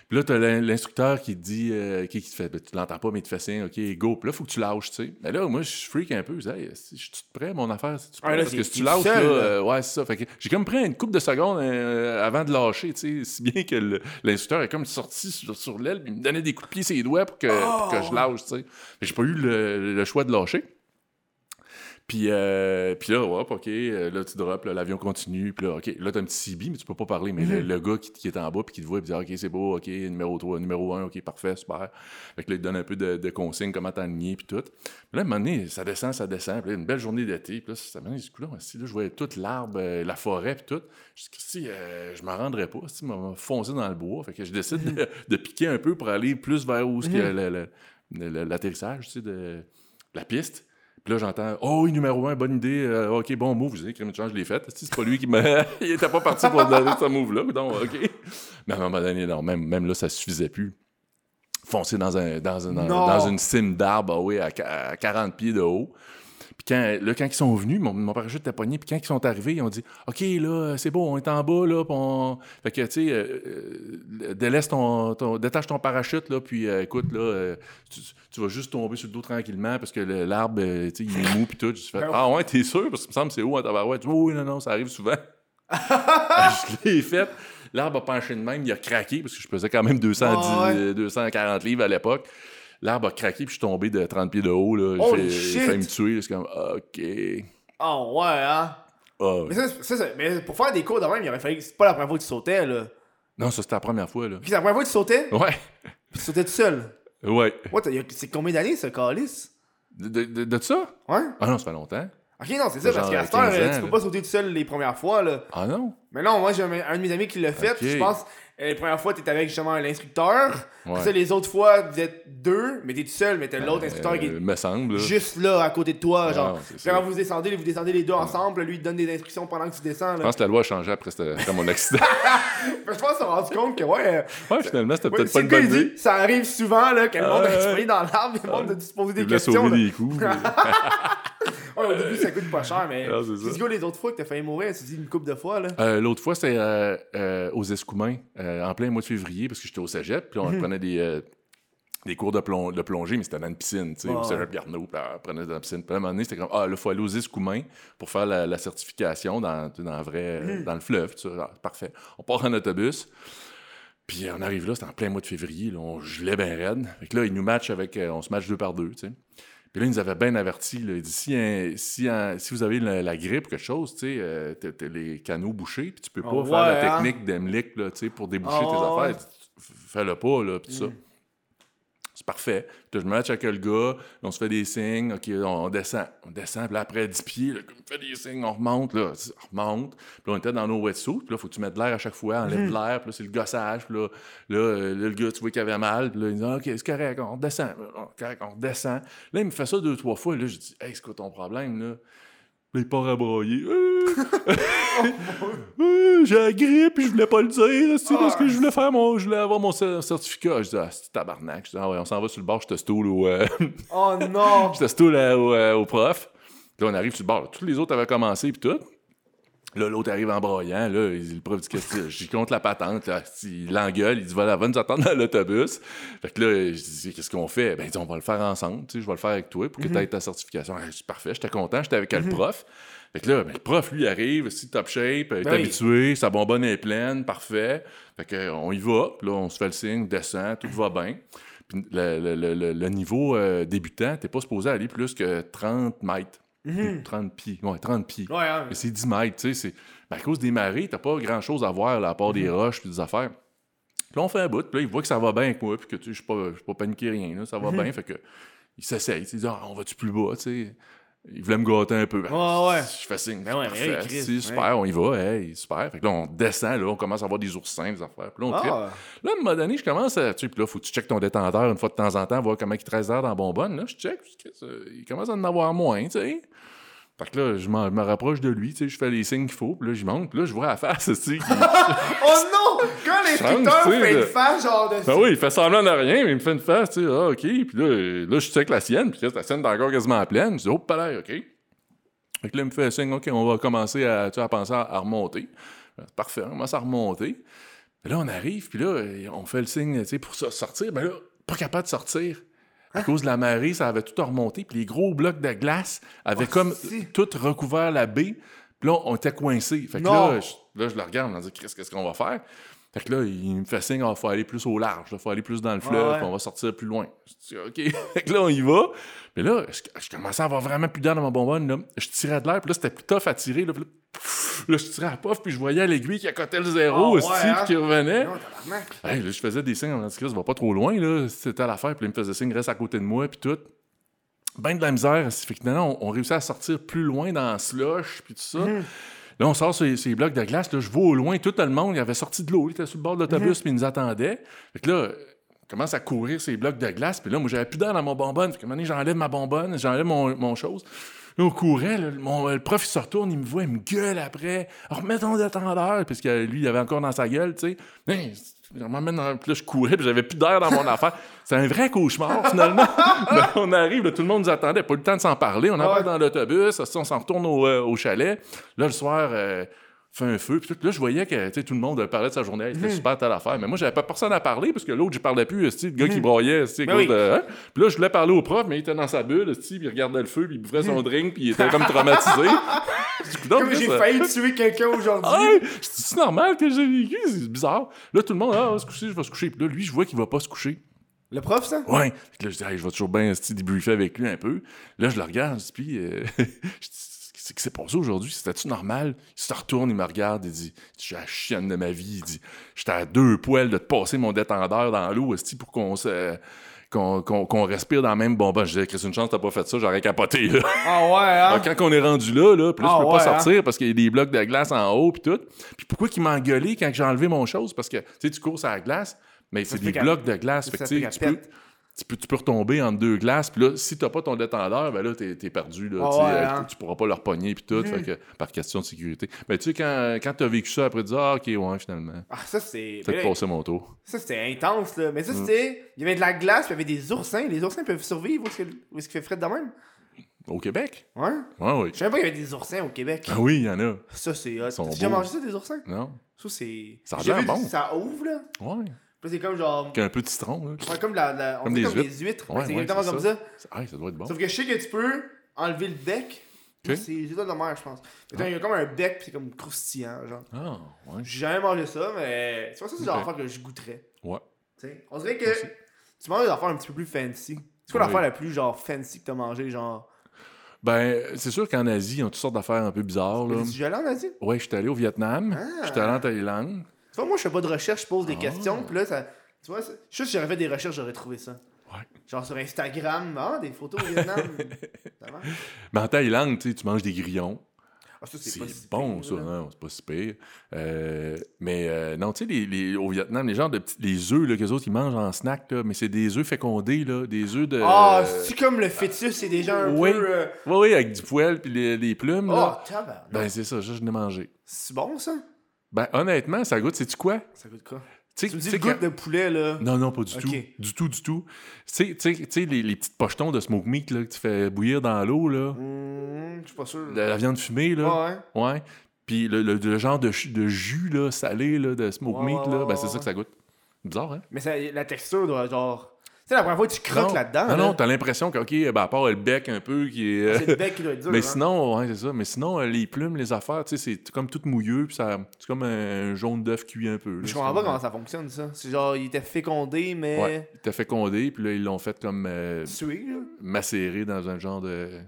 Puis là, t'as l'in- l'instructeur qui te dit, euh, qui, qui te fait, ben, tu l'entends pas, mais il te fait signe, OK, go. Puis là, il faut que tu lâches, tu sais. Mais là, moi, je freak un peu. Je dis, hey, si je suis prêt, mon affaire, c'est-tu prêt? Ah, là, Parce que si tu lâches, seul, là, euh, ouais, c'est ça. Fait que j'ai comme pris une couple de secondes euh, avant de lâcher, tu sais, si bien que l'instructeur est comme sorti sur, sur l'aile, puis il me donnait des coups de pied sur les doigts pour que, pour que je Oh! lâche, tu sais. Mais j'ai pas eu le, le choix de lâcher. Puis, euh, puis là, hop, OK, euh, là, tu drops, l'avion continue. Puis là, OK, là, t'as un petit CB, mais tu peux pas parler. Mais le, le gars qui, qui est en bas, puis qui te voit, puis dit, OK, c'est beau, OK, numéro 3, numéro 1, OK, parfait, super. Fait que là, il te donne un peu de, de consignes, comment t'aligner, puis tout. Puis là, à un moment donné, ça descend, ça descend. Puis là, une belle journée d'été. Puis là, ça m'a dit, là, si, là, je voyais toute l'arbre, euh, la forêt, puis tout. Je dis, si, euh, je m'en rendrais pas, si, m'a foncé dans le bois. Fait que je décide de, de piquer un peu pour aller plus vers où le- l'atterrissage, tu sais, de la piste. Puis là, j'entends Oh, numéro un, bonne idée. euh, OK, bon move. Je dis, crème de change, je l'ai fait. C'est pas lui qui m'a. Il était pas parti pour donner ce move-là. Donc, OK. Mais à un moment donné, non, même, même là, ça suffisait plus. Foncer dans, un, dans, un- dans, une cime d'arbre, ah oui, à, qua- à 40 pieds de haut. Puis quand, là, quand ils sont venus, mon, mon parachute était pogné. Puis quand ils sont arrivés, ils ont dit OK, là, c'est beau, on est en bas, là. puis on... Fait que, tu sais, euh, euh, délaisse ton, ton- détache ton parachute, là. Puis euh, écoute, là, tu, tu vas juste tomber sur le dos tranquillement parce que l'arbre, euh, tu sais, il est mou, puis tout. J'ai fait Ben Ah ouais, t'es sûr? Parce que me semble que c'est haut en tabarouette? Oui, oui, non, non, ça arrive souvent. je l'ai fait. L'arbre a penché de même, il a craqué parce que je pesais quand même 210, Ah ouais. euh, 240 livres à l'époque. L'arbre a craqué, puis je suis tombé de 30 pieds de haut. Là. Holy J'ai failli me tuer. C'est comme, OK. Oh, ouais, hein? Ah, Mais, ça, ça, ça- mais pour faire des cours de même, il aurait fallu que c'est pas la première fois que tu sautais, là. Non, ça, c'était la première fois. Là. Puis c'est la première fois que tu sautais, Ouais. puis tu sautais tout seul? Ouais. C'est combien d'années, ce calice? De, de- de- de ça? Ouais? Ah non, ça fait longtemps. Ok, non, c'est ça, parce qu'à cette heure, 15 ans, tu peux pas sauter tout seul les premières fois, là. Ah non? Mais non, moi, j'ai un, un de mes amis qui l'a fait, Ok. puis je pense, les premières fois, t'étais avec justement l'instructeur. Ouais. Ça, les autres fois, vous êtes deux, mais t'es tout seul, mais t'as l'autre instructeur qui Euh, est me semble. là. juste là, à côté de toi, Ah, genre. c'est. Quand vous descendez, vous descendez les deux ensemble, lui, il te donne des instructions pendant que tu descends, Je pense que la loi a changé après, mon accident. Mais je pense qu'on s'est rendu compte que, ouais, euh, ouais, finalement, c'était ouais, peut-être c'est pas une bonne idée. ça arrive souvent, là, que le monde ouais. exprimé dans l'arbre, le monde de se poser des questions, sauver des coups. Ouais, au début, ça coûte pas cher, mais. Ah, c'est que les autres fois que t'as failli mourir, tu dis une couple de fois, là. Euh, L'autre fois, c'était euh, euh, aux Escoumins, euh, en plein mois de février, parce que j'étais au cégep. Puis on Mhm. prenait des, euh, des cours de, plong- de plongée, mais c'était dans une piscine, tu sais, Ah, au cégep Garneau. Puis on prenait dans la piscine. Puis à un moment donné, c'était comme, ah, là, il faut aller aux Escoumins pour faire la, la certification dans, dans, vrai, euh, Mhm. dans le fleuve. tu sais. Ah, parfait. On part en autobus. Puis on arrive là, c'était en plein mois de février, là, on gelait bien raide. Fait que là, ils nous matchent avec, euh, on se match deux par deux, tu sais. Puis là, ils nous avaient bien avertis. Là. Ils disent si, un- si, un- si vous avez la, la grippe ou quelque chose, tu sais, euh, t'as- t'as les canaux bouchés, puis tu peux pas Ah faire la hein? technique là, tu sais, pour déboucher Ah tes affaires. ouais. Fais-le pas, là, puis tout Mm. ça. C'est parfait. Puis je me match avec le gars, on se fait des signes, OK, on descend. On descend, puis là, après 10 pieds, là, me fait des signes, on remonte, là, on remonte. Puis là, on était dans nos wetsuits, puis là, faut que tu mettes de l'air à chaque fois, enlève Mhm. de l'air, puis là, c'est le gossage, puis là, là, euh, là, le gars, tu vois qu'il avait mal, puis là, il dit, OK, c'est correct, on descend, on, correct, on descend. Là, il me fait ça deux, trois fois, là, je dis, hey, c'est quoi ton problème, là? Il part à broyer. Euh, euh, J'ai la grippe, je voulais pas le dire, c'est parce que je voulais faire mon, je voulais avoir mon cer- certificat. Je dis, ah, c'est tabarnak. Je dis, ah ouais, on s'en va sur le bord, je te stoule au, euh, Oh non! je te stoule au, euh, au prof. Puis là, on arrive sur le bord. Tous les autres avaient commencé, puis tout. Là, l'autre arrive en broyant. Là, il le prof dit, qu'est-ce que? J'y compte la patente. Là, il l'engueule. Il dit, voilà, va nous attendre dans l'autobus. Fait que là, je dis, qu'est-ce qu'on fait? Ben, il dit, on va le faire ensemble. Tu sais, je vais le faire avec toi pour que tu aies ta certification. Ah, c'est parfait, j'étais content. J'étais avec le prof. Fait que là, ben, le prof, lui, arrive, si top shape, il est Ben oui. habitué, sa bonbonne est pleine, parfait. Fait que, on y va. Là, on se fait le signe, descend, tout va bien. Puis le, le- le- le- le niveau euh, débutant, t'es pas supposé aller plus que 30 mètres. Mhm. 30 pieds. Ouais, 30 pieds. Ouais. Mais c'est 10 mètres, tu sais. c'est- à cause des marées, t'as pas grand chose à voir, là, à part Mhm. des roches puis des affaires. Puis là, on fait un bout, puis là, il voit que ça va bien avec moi, puis que tu sais, je suis pas, paniqué rien, là, ça Mhm. va bien. Fait que, il s'essaye, tu sais, il dit, ah, on va-tu plus bas, tu sais? Il voulait me gâter un peu. Ben, Ouais, ouais. Je fais signe. Ben ouais, parfait, Chris, super, on y va, hey, super. Fait que là, on descend, là, on commence à avoir des oursins, des affaires. Puis là, on trippe. Ah, Là, à un moment donné, je commence à. Tu sais, puis là, faut que tu checkes ton détendeur une fois de temps en temps, voir comment il te dans la bonbonne. Là, je check, que- il commence à en avoir moins, tu sais. Fait que là, je, me rapproche de lui, tu sais, je fais les signes qu'il faut, puis là, j'y monte, puis là, je vois la face, tu sais. oh non! Quand sais, fait une face genre de. Ben oui, il fait semblant de rien, mais il me fait une face, tu sais, ah, OK. Puis là, là je check la sienne, puis là, la sienne est encore quasiment pleine. Je dis, oh, pas l'air, OK. Fait que là, il me fait signe, OK, on va commencer à, tu sais, à penser à, à remonter. Ben, parfait, on commence à remonter. Puis là, on arrive, puis là, on fait le signe, tu sais, pour sortir. Ben là, pas capable de sortir. À cause de la marée, ça avait tout remonté, puis les gros blocs de glace avaient Oh, comme si. tout recouvert la baie. Puis là, on était coincés. Fait que Non. là, je, là, je le regarde, on me dit, qu'est-ce qu'on va faire? Fait que là, il me fait signe, il faut aller plus au large, il faut aller plus dans le fleuve, ouais. on va sortir plus loin. Je dis, OK. fait que là, on y va. Mais là, je, je commençais à avoir vraiment plus d'air dans ma bonbonne. Là. Je tirais de l'air, puis là, c'était plus tough à tirer. Là, puis là, pff, là, je tirais à pof, puis je voyais l'aiguille qui accotait le zéro, Ah, aussi, ouais, hein? qui revenait. Non, tabarnak. Hey, là, je faisais des signes en disant, ça va pas trop loin, là. C'était l'affaire, puis là, il me faisait signe, reste à côté de moi, puis tout. Ben de la misère. Fait que finalement, on, on réussit à sortir plus loin dans le slush, puis tout ça. Là, on sort ces, ces blocs de glace. Là, je vois au loin tout le monde. Il avait sorti de l'eau. Il était sur le bord de l'autobus, puis il nous attendait. Fait que là, on commence à courir ces blocs de glace. Puis là, moi, j'avais plus d'air dans mon bonbonne. Fait que j'enlève ma bonbonne, j'enlève mon, mon chose. Là, on courait. là, mon, le prof, il se retourne, il me voit, il me gueule après. Remets ton détendeur. Parce que lui, il avait encore dans sa gueule, tu sais. Dans- Puis là, je courais, puis j'avais plus d'air dans mon affaire. C'est un vrai cauchemar, finalement. Ben, on arrive, là, tout le monde nous attendait. Pas eu le temps de s'en parler. On Ouais. dans l'autobus. On s'en retourne au, euh, au chalet. Là, le soir, euh, fait un feu. Puis tout. là, je voyais que tout le monde parlait de sa journée. C'était super telle affaire. Mais moi, j'avais pas personne à parler parce que l'autre, je parlais plus. Le gars qui broyait. esti, à Ben oui. de- hein. Puis là, je voulais parler au prof, mais il était dans sa bulle. Puis il regardait le feu. Puis il buvait son drink. Puis il était comme traumatisé. Comme j'ai failli tuer quelqu'un aujourd'hui. ah, c'est normal que j'ai vécu, c'est bizarre. Là, tout le monde, ah, va se coucher, je vais se coucher. Puis là, lui, je vois qu'il va pas se coucher. Le prof, ça? Ouais. Que là, je dis, Hey, je vais toujours bien débriefer avec lui un peu. Là, je le regarde, puis, euh, je dis, qu'est-ce qui s'est passé aujourd'hui? C'était-tu normal? Il se retourne, il me regarde, il dit, je suis la chienne de ma vie. Il dit, j'étais à deux poils de te passer mon détendeur dans l'eau, pour qu'on se. Qu'on, respire dans la même bonbonne. Je disais, Chris, une chance, t'as pas fait ça, j'aurais capoté. Là. Ah ouais, hein? Alors, quand on est rendu là, là, là, Ah je peux ouais, pas sortir parce qu'il y a des blocs de glace en haut, puis tout. Puis pourquoi qu'il m'a engueulé quand j'ai enlevé mon chose? Parce que, tu sais, tu cours sur la glace, mais c'est des blocs de glace. Fait que, tu peux. Tu, peux, tu peux retomber entre deux glaces, puis là, si t'as pas ton détendeur, ben là, t'es, perdu, là. Ah tu sais, ouais, hein. Tu pourras pas le repogner, puis tout, fait que, par question de sécurité. Mais tu sais, quand, quand t'as vécu ça, après, tu dis, ah, ok, ouais, finalement. Ah, ça, c'est. Peut-être mais- passer mon tour. Ça, c'était intense, là. Mais ça, c'était. Il y avait de la glace, puis il y avait des oursins. Les oursins peuvent survivre où est-ce qu'il fait frais de même? Au Québec? Ouais? Ouais, oui. Je savais pas qu'il y avait des oursins au Québec. Ah oui, il y en a. Ça, c'est hot. T'as déjà mangé ça, des oursins? Non? Ça, c'est. Ça a bon. Ça ouvre, là. Ouais. C'est comme genre. Avec un peu de citron, là. Ouais, comme, la, la- on Comme des comme huîtres. Ouais, c'est ouais, exactement comme ça. ça. Ah, ça doit être bon. Sauf que je sais que tu peux enlever le bec. Ok. C'est c'est de mer, je pense. Que Il y a comme un bec, puis c'est comme croustillant, genre. Ah, ouais. J'ai jamais mangé ça, mais tu vois, ça, c'est genre Ok. d'affaire que je goûterais. Ouais. Tu sais, on dirait que tu manges des affaires un petit peu plus fancy. C'est quoi Oui. l'affaire la plus genre fancy que t'as mangé, genre? Ben, c'est sûr qu'en Asie, ils ont toutes sortes d'affaires un peu bizarres. Là. Tu allé en Asie? Ouais, j'étais allé au Vietnam, Ah. j'étais allé en Thaïlande. Tu vois, moi, je fais pas de recherche, je pose des Ah. questions, puis là, ça. Tu vois, c'est- je sais que si j'aurais fait des recherches, j'aurais trouvé ça. Ouais. Genre sur Instagram, ah, des photos au Vietnam. Mais en Thaïlande, tu sais, tu manges des grillons. Ah, ça, C'est pas si bon, pire, ça, non, c'est pas si pire. Euh, mais euh, non, tu sais, les, les- au Vietnam, les gens de petits, les œufs, là, qu'eux autres, ils mangent en snack, là, mais c'est des œufs fécondés, là, des œufs de. Ah, c'est comme le fœtus, c'est déjà un oui. peu. euh, Oui, oui, avec du poêle puis les, les plumes, Oh, là. tabarnak. Ben, c'est ça, ça, je l'ai mangé. C'est bon, ça? Ben, honnêtement, ça goûte, sais-tu quoi? Ça goûte quoi? Tu sais- Tu me dis le goût de poulet, là. Non, non, pas du tout. Du tout, du tout. Tu sais- les, les petites pochetons de smoke meat là, que tu fais bouillir dans l'eau, là. Hum, je suis pas sûr. La, la viande fumée, là. Ouais, ouais. Ouais. Puis le, le- le genre de, de jus là, salé là, de smoke meat, là, ben, c'est ça que ça goûte. Bizarre, hein? Mais ça- la texture doit genre. Tu sais, la première fois que tu croques là-dedans. Non, là, non, t'as l'impression que, OK, ben, à part le bec un peu qui est. euh, c'est le bec qui doit être dur. Mais hein. sinon, ouais, c'est ça. Mais sinon, euh, les plumes, les affaires, tu sais, c'est comme tout mouilleux, puis ça, c'est comme un jaune d'œuf cuit un peu. là. Je comprends pas comment ça fonctionne, ça. C'est genre, il était fécondé, mais. Ouais, il t'a fait condé, puis là, ils l'ont fait comme euh, Sué, là. macéré dans un genre de.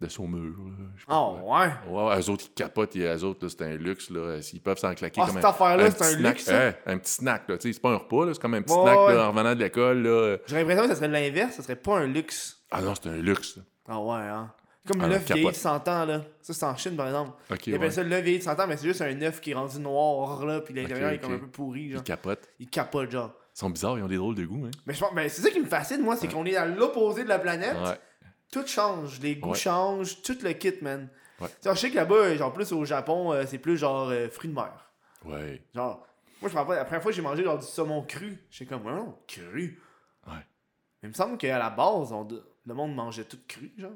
De je sais pas Oh, ouais? Ouais, eux autres, ils capotent, et eux autres, là, c'est un luxe, là. S'ils peuvent s'en claquer Ah, comme cette un. affaire-là, c'est un snack. luxe. Hein, un petit snack, là. Tu sais, c'est pas un repas, là. C'est comme un petit Ouais, snack, ouais. là, en revenant de l'école, là. J'ai l'impression que ça serait l'inverse, ça serait pas un luxe. Ah non, c'est un luxe. Ah ouais, hein. Comme Ah, l'œuf capote. vieilli de 100 ans, là. Ça, c'est en Chine, par exemple. Ok, Ils ouais. appellent ça l'œuf vieilli de 100 ans, mais c'est juste un œuf qui est rendu noir, là, puis l'intérieur Ok, il est comme un peu pourri, Ils genre. capotent. Il capote, genre. Ils sont bizarres, ils ont des drôles de goût, hein. Mais je pense, mais c'est ça qui me fascine, moi, c'est qu'on est à l'opposé de la planète. Ouais. Tout change, les goûts Ouais. changent, tout le kit, man. Ouais. Tu sais, je sais que là-bas, genre plus au Japon, euh, c'est plus genre euh, fruits de mer. Ouais. Genre, moi je me rappelle, la première fois que j'ai mangé genre du saumon cru, j'étais comme, non, cru? Ouais. Mais il me semble qu'à la base, on- le monde mangeait tout cru, genre.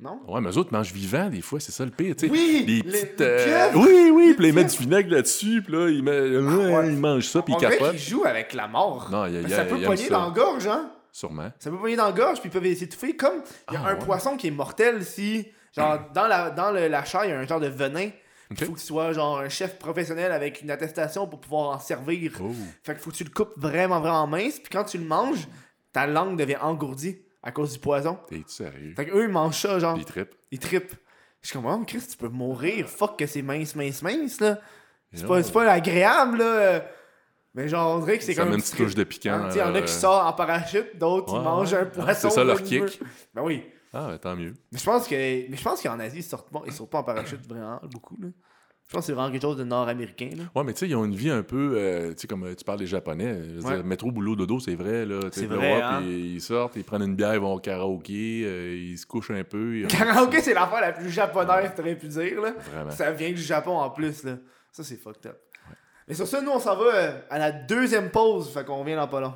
Non? Ouais, mais eux autres mangent vivant, des fois, c'est ça le pire, tu sais. Oui! Les- petites. les euh! Oui, oui, puis ils mettent du vinaigre là-dessus, puis là, ils, mettent- ouais, ouais. ils mangent ça, puis ils capotent. qu'ils jouent avec la mort. Non, il y a, y a- ça peut pogner ça. dans la gorge, hein? Sûrement. Ça peut pogner dans la gorge, puis ils peuvent s'étouffer. Comme il y a Ah, un ouais. poisson qui est mortel si, genre, dans la, dans le- la chair, il y a un genre de venin. Il faut que tu sois genre un chef professionnel avec une attestation pour pouvoir en servir. Oh. Fait qu'il faut que tu le coupes vraiment, vraiment mince. Puis quand tu le manges, ta langue devient engourdie à cause du poison. T'es sérieux? Fait qu'eux, ils mangent ça, genre. Des tripes. Ils trippent. Je suis comme, oh, Chris, tu peux mourir. Fuck que c'est mince, mince, mince, là. C'est pas, c'est pas agréable, là. Mais genre, on dirait que c'est comme. une petit petite touche de piquant. Hein, tu Il y en a qui sortent en parachute, d'autres Ouais, ils mangent ouais. un poisson. c'est ça, leur kick. Ben oui. Ah, ben, tant mieux. Mais je pense que mais je pense qu'en Asie, ils sortent pas, ils sortent pas en parachute vraiment beaucoup. Là. Je pense que c'est vraiment quelque chose de nord-américain. Ouais, mais tu sais, ils ont une vie un peu. euh, tu sais, comme euh, tu parles des Japonais. Ouais. dire, métro, boulot, dodo, c'est vrai. là. Tu C'est vrai, ouais, hein. puis ils sortent, ils prennent une bière, ils vont au karaoké, euh, ils se couchent un peu. ils- Karaoké, c'est l'affaire la plus japonaise, t'aurais pu dire. Là. Vraiment. Ça vient du Japon en plus. là. Ça, c'est fucked up. Mais sur ça, nous, on s'en va euh, à la deuxième pause. Fait qu'on vient dans pas long.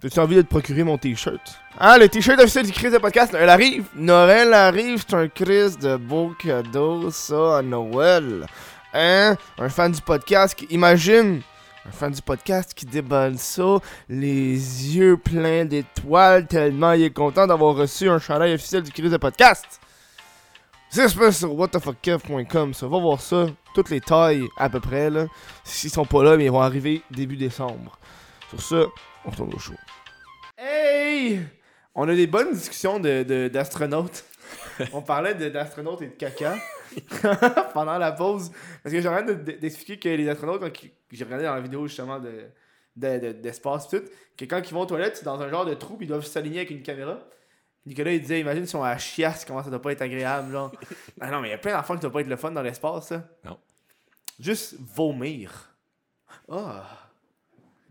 T'as-tu envie de te procurer mon t-shirt? Ah, le t-shirt officiel du Chris de podcast, Noël arrive. Noël arrive, c'est un Chris de beau cadeau, ça, à Noël. Hein? Un fan du podcast qui, imagine, un fan du podcast qui déballe ça, les yeux pleins d'étoiles, tellement il est content d'avoir reçu un chandail officiel du Chris de podcast. C'est passe sur whatthefuckkev.com, ça va voir ça, toutes les tailles à peu près, là. S'ils sont pas là, mais ils vont arriver début décembre. Sur ça, on retourne au show. Hey! On a des bonnes discussions de, de- d'astronautes. on parlait de- d'astronautes et de caca pendant la pause. Parce que j'ai rien d'expliquer que les astronautes, quand j'ai regardé dans la vidéo justement de, de- de- d'espace et tout, que quand ils vont aux toilettes, c'est dans un genre de trou, puis ils doivent s'aligner avec une caméra. Nicolas, il disait, imagine si on a la chiasse, comment ça doit pas être agréable, genre. ah non, mais il y a plein d'enfants qui doivent pas être le fun dans l'espace, ça. Non. Juste vomir. Ah.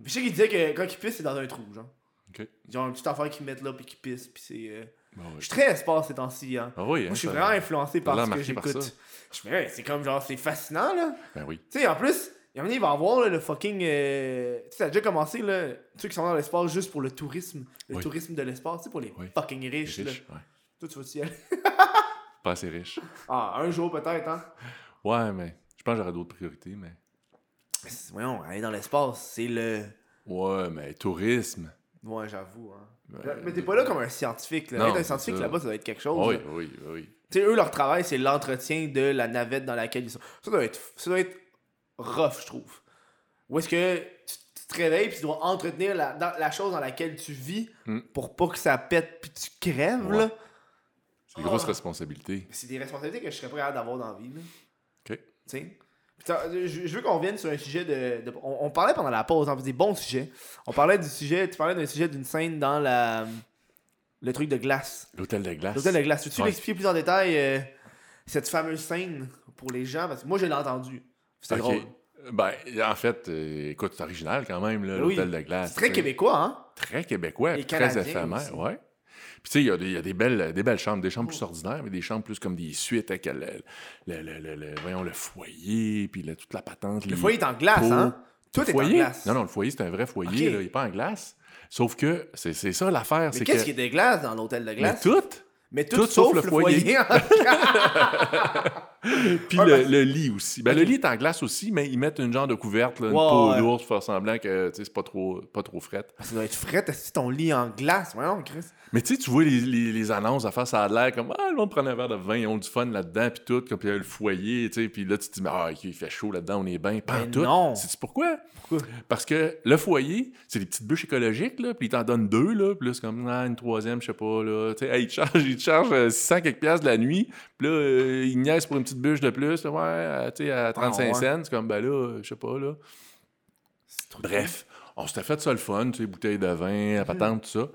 Puis je sais qu'il disait que quand ils pissent, c'est dans un trou, genre. Ok. Genre une petite affaire qu'ils mettent là, puis qu'ils pissent, puis c'est... euh, Bon, Je ouais. suis très espace ces temps-ci, hein. Ah oui, Moi, hein, je suis vraiment influencé par ce que j'écoute. Je me c'est comme genre, c'est fascinant, là. Ben oui. Tu sais, en plus, il y en a, il va avoir là, le fucking. euh, Tu sais, ça a déjà commencé, là. Ceux qui sont dans l'espace juste pour le tourisme. Le Oui. tourisme de l'espace, tu sais, pour les Oui. fucking riches, là. Riche, ouais. Toi, tu vas y aller? Pas assez riche. Ah, un jour peut-être, hein? Ouais, mais je pense que j'aurais d'autres priorités, mais. Voyons, aller dans l'espace, c'est le. Ouais, mais tourisme. Ouais, j'avoue, hein. Ben, Mais t'es pas là comme un scientifique, là. non, Être un scientifique là-bas, ça doit être quelque chose. Oui, là. oui, oui. Tu sais, eux, leur travail, c'est l'entretien de la navette dans laquelle ils sont. Ça doit être, ça doit être rough, je trouve. Ou est-ce que tu, te réveilles puis tu dois entretenir la, dans- la chose dans laquelle tu vis Hmm. pour pas que ça pète puis tu crèves, Ouais. là? C'est des grosses Ah. responsabilités. C'est des responsabilités que je serais pas capable d'avoir dans la vie, là. OK. Tu sais? Puis ça, Je, veux qu'on vienne sur un sujet de. de- on, on parlait pendant la pause, hein, des bons sujets. On parlait du sujet. Tu parlais d'un sujet d'une scène dans la. Le truc de glace. L'hôtel de glace. L'hôtel de glace. Peux-tu Ouais. l'expliquer plus en détail euh, cette fameuse scène pour les gens? Parce que moi, je l'ai entendu. C'était Ok. drôle. Ben, en fait, euh, écoute, c'est original quand même, là, oui. l'hôtel de glace. C'est très québécois, hein? Très québécois, Et très éphémère, ouais. Puis tu sais, il y a, des, il y a des, belles, des belles chambres, des chambres plus ordinaires, mais des chambres plus comme des suites avec le, le, le, le- voyons, le foyer, puis toute la patente. Le foyer est en glace, hein? Tout est foyer? en glace. Non, non, le foyer, c'est un vrai foyer, là, il n'est pas en glace. Sauf que c'est ça l'affaire, Mais c'est qu'est-ce que... qui est de glace dans l'hôtel de Mais glace? tout! Mais tout, tout sauf, le foyer. Puis Ouais, le, lit aussi. Ben. Le lit est en glace aussi, mais ils mettent une genre de couverte, là, une peau ouais. d'ours pour faire semblant que c'est pas trop, pas trop frette. ça doit être frais, si ton lit en glace? Voyons, Chris. Mais tu sais, tu vois les, les, les annonces à faire, ça a l'air comme Ah, le monde prend un verre de vin, ils ont du fun là-dedans, puis tout, comme puis il y a le foyer, tu sais, puis là, tu te dis Ah, il fait chaud là-dedans, on est bien. Pas tout. non. Sais-tu pourquoi? Pourquoi? Parce que le foyer, c'est des petites bûches écologiques, là, puis ils t'en donnent deux, là, puis là, c'est comme ah, une troisième, je sais pas, là. Tu sais, hey, ils te chargent, ils te chargent euh, 600 quelques piastres de la nuit, puis là, euh, ils niaisent pour une petite bûche de plus, là, ouais, à, tu sais, à 35 Ah, ouais. cents, c'est comme, ben là, je sais pas, là. Bref, on s'était fait ça le fun, tu sais, bouteille de vin, la patente, tout ça.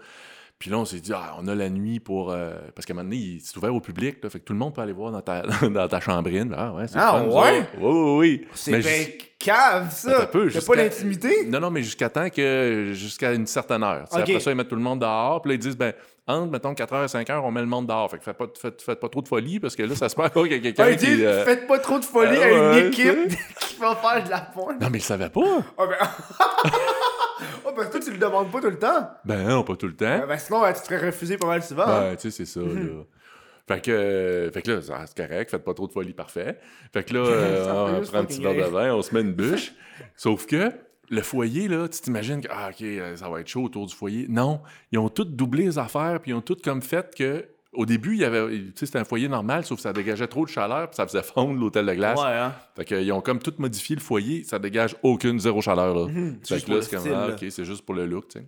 Puis là, on s'est dit, ah, on a la nuit pour. euh, Parce qu'à un moment donné, il- c'est ouvert au public, là, fait que tout le monde peut aller voir dans ta, dans ta chambrine. Ah, ouais, c'est Ah, fun, ouais? Oui, oui, oui. C'est bien jus- cave, ça. T'as pas l'intimité? Non, non, mais jusqu'à temps que. Jusqu'à une certaine heure. Après ça, ils mettent tout le monde dehors. Puis là, ils disent, ben, entre, mettons, 4h et 5h, on met le monde dehors. Fait que faites pas, faites, faites pas trop de folie, parce que là, ça se encore qu'il y a quelqu'un Ah, il dit, qui. euh, faites pas trop de folie Ah, à une ouais, équipe qui va faire de la pointe. Non, mais ils savaient pas. Ah, ben... oh, parce que toi, tu le demandes pas tout le temps. Ben, non, pas tout le temps. Ben, sinon, ben, tu te ferais refuser pas mal souvent. hein. Ouais, tu sais, c'est ça, là. Fait que, euh, fait que là, ça, c'est correct, faites pas trop de folie, parfait. Fait que là, euh, on prend un petit verre de vin, on se met une bûche. Sauf que le foyer, là, tu t'imagines que, ah, OK, euh, ça va être chaud autour du foyer. Non, ils ont tous doublé les affaires, puis ils ont tous comme fait que au début, il y avait, tu c'était un foyer normal, sauf que ça dégageait trop de chaleur, puis ça faisait fondre l'hôtel de glace. Ouais, hein. Fait qu'ils ont comme tout modifié le foyer, ça dégage aucune zéro chaleur. Là. Mhm, c'est Fait que là, c'est comme, ah, ok, c'est juste pour le look, tu sais.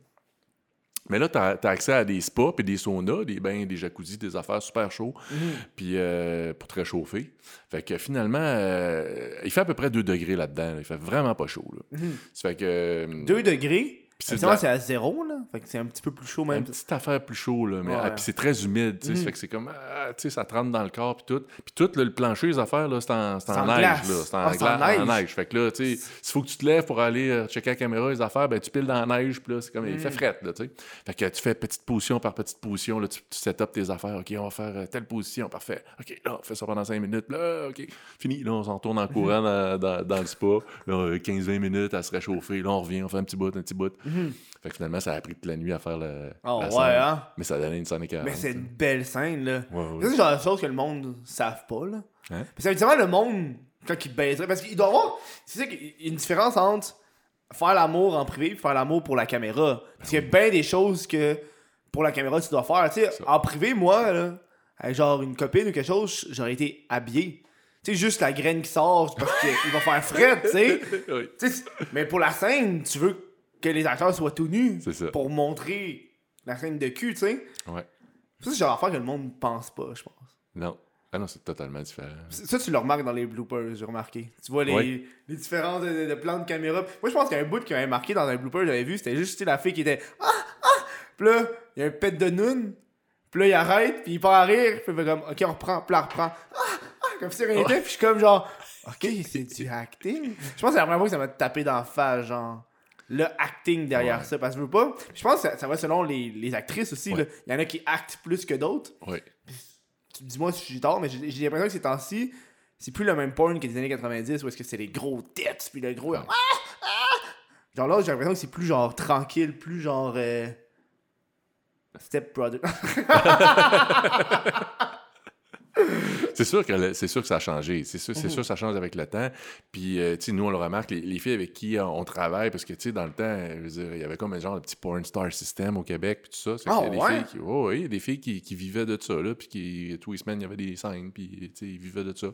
Mais là, t'as as accès à des spas, puis des saunas, des bains, des jacuzzis, des affaires super chauds, Mhm. puis euh, pour te réchauffer. Fait que finalement, euh, il fait à peu près 2 degrés là-dedans. là. Il fait vraiment pas chaud. Là. Mhm. Ça fait que. euh, 2 degrés? C'est c'est à zéro, là. Fait que c'est un petit peu plus chaud Une même. petite affaire plus chaud, là. Mais, Ouais. ah, puis c'est très humide, tu sais. Mhm. Ça fait que c'est comme, ah, tu sais, ça te rentre dans le corps, puis tout. Puis tout, là, le plancher, les affaires, là, c'est en, c'est en C'est en neige, glace. là. C'est en, Ah, c'est en neige. Fait que là, tu sais, s'il faut que tu te lèves pour aller euh, checker la caméra, les affaires, ben tu piles dans la neige, puis là, c'est comme, il fait Mhm. frette, là, tu sais. Fait que tu fais petite position par petite position, là, tu, tu set up tes affaires. OK, on va faire euh, telle position, parfait. OK, là, on fait ça pendant 5 minutes. Là, OK, fini. Là, on s'en retourne en courant dans, dans- dans le spa. Là, euh, 15-20 minutes à se réchauffer. Là, on revient, on fait un petit bout, un petit bout. Mhm. Fait que finalement, ça a pris toute la nuit à faire le. Oh, la ouais, scène. hein? Mais ça a donné une scène écœurante, Mais c'est tu une sais. belle scène, là. Ouais, ouais. C'est le genre de choses que le monde ne savent pas, là. Hein? Parce qu'habituellement, le monde, quand il baiserait, parce qu'il doit y avoir. C'est ça qu'il y a une différence entre faire l'amour en privé et faire l'amour pour la caméra. Parce qu'il y a bien des choses que pour la caméra, tu dois faire. Tu sais, en privé, moi, là, avec genre une copine ou quelque chose, j'aurais été habillé. Tu sais, juste la graine qui sort parce qu'il va faire tu sais. Oui, Tu sais, Mais pour la scène, tu veux que les acteurs soient tout nus pour montrer la scène de cul, tu sais. Ouais. Ça, c'est genre d'affaire que le monde pense pas, je pense. Non. Ah non, c'est totalement différent. Ça, tu le remarques dans les bloopers, j'ai remarqué. Tu vois les, Ouais. les différences de, plans de caméra. Moi, je pense qu'il y a un bout qui m'avait marqué dans un blooper, j'avais vu, c'était juste la fille qui était Ah Ah Puis là, il y a un pet de noun. Puis là, il arrête, puis il part à rire. Puis il fait comme Ok, on reprend. Puis là, on reprend. Ah Ah Comme si rien n'était. Puis je suis comme genre Ok, c'est du acting. Je pense que c'est la première fois que ça m'a tapé dans la face, genre. Le acting derrière Ouais. ça, parce que je veux pas. Je pense que ça, ça va selon les, les actrices aussi. Ouais. là. Il y en a qui actent plus que d'autres Oui. dis-moi si j'ai tort, mais j'ai l'impression que ces temps-ci, c'est plus le même porn que des années 90 où est-ce que c'est les gros têtes, puis le gros. Ah! Ah! Genre là, j'ai l'impression que c'est plus genre tranquille, plus genre. euh, Step Brother. C'est sûr, que le- c'est sûr que ça a changé. C'est sûr, c'est Mhm. sûr que ça change avec le temps. Puis, euh, tu sais, nous, on le remarque, les, les filles avec qui euh, on travaille, parce que, tu sais, dans le temps, je veux dire, il y avait comme un genre de petit porn star system au Québec, puis tout ça. C'est Ah, qu'il y a des ouais? filles qui, il y a des filles qui, qui vivaient de ça, là, puis qui, tous les semaines, il y avait des scènes, puis, tu sais, ils vivaient de ça.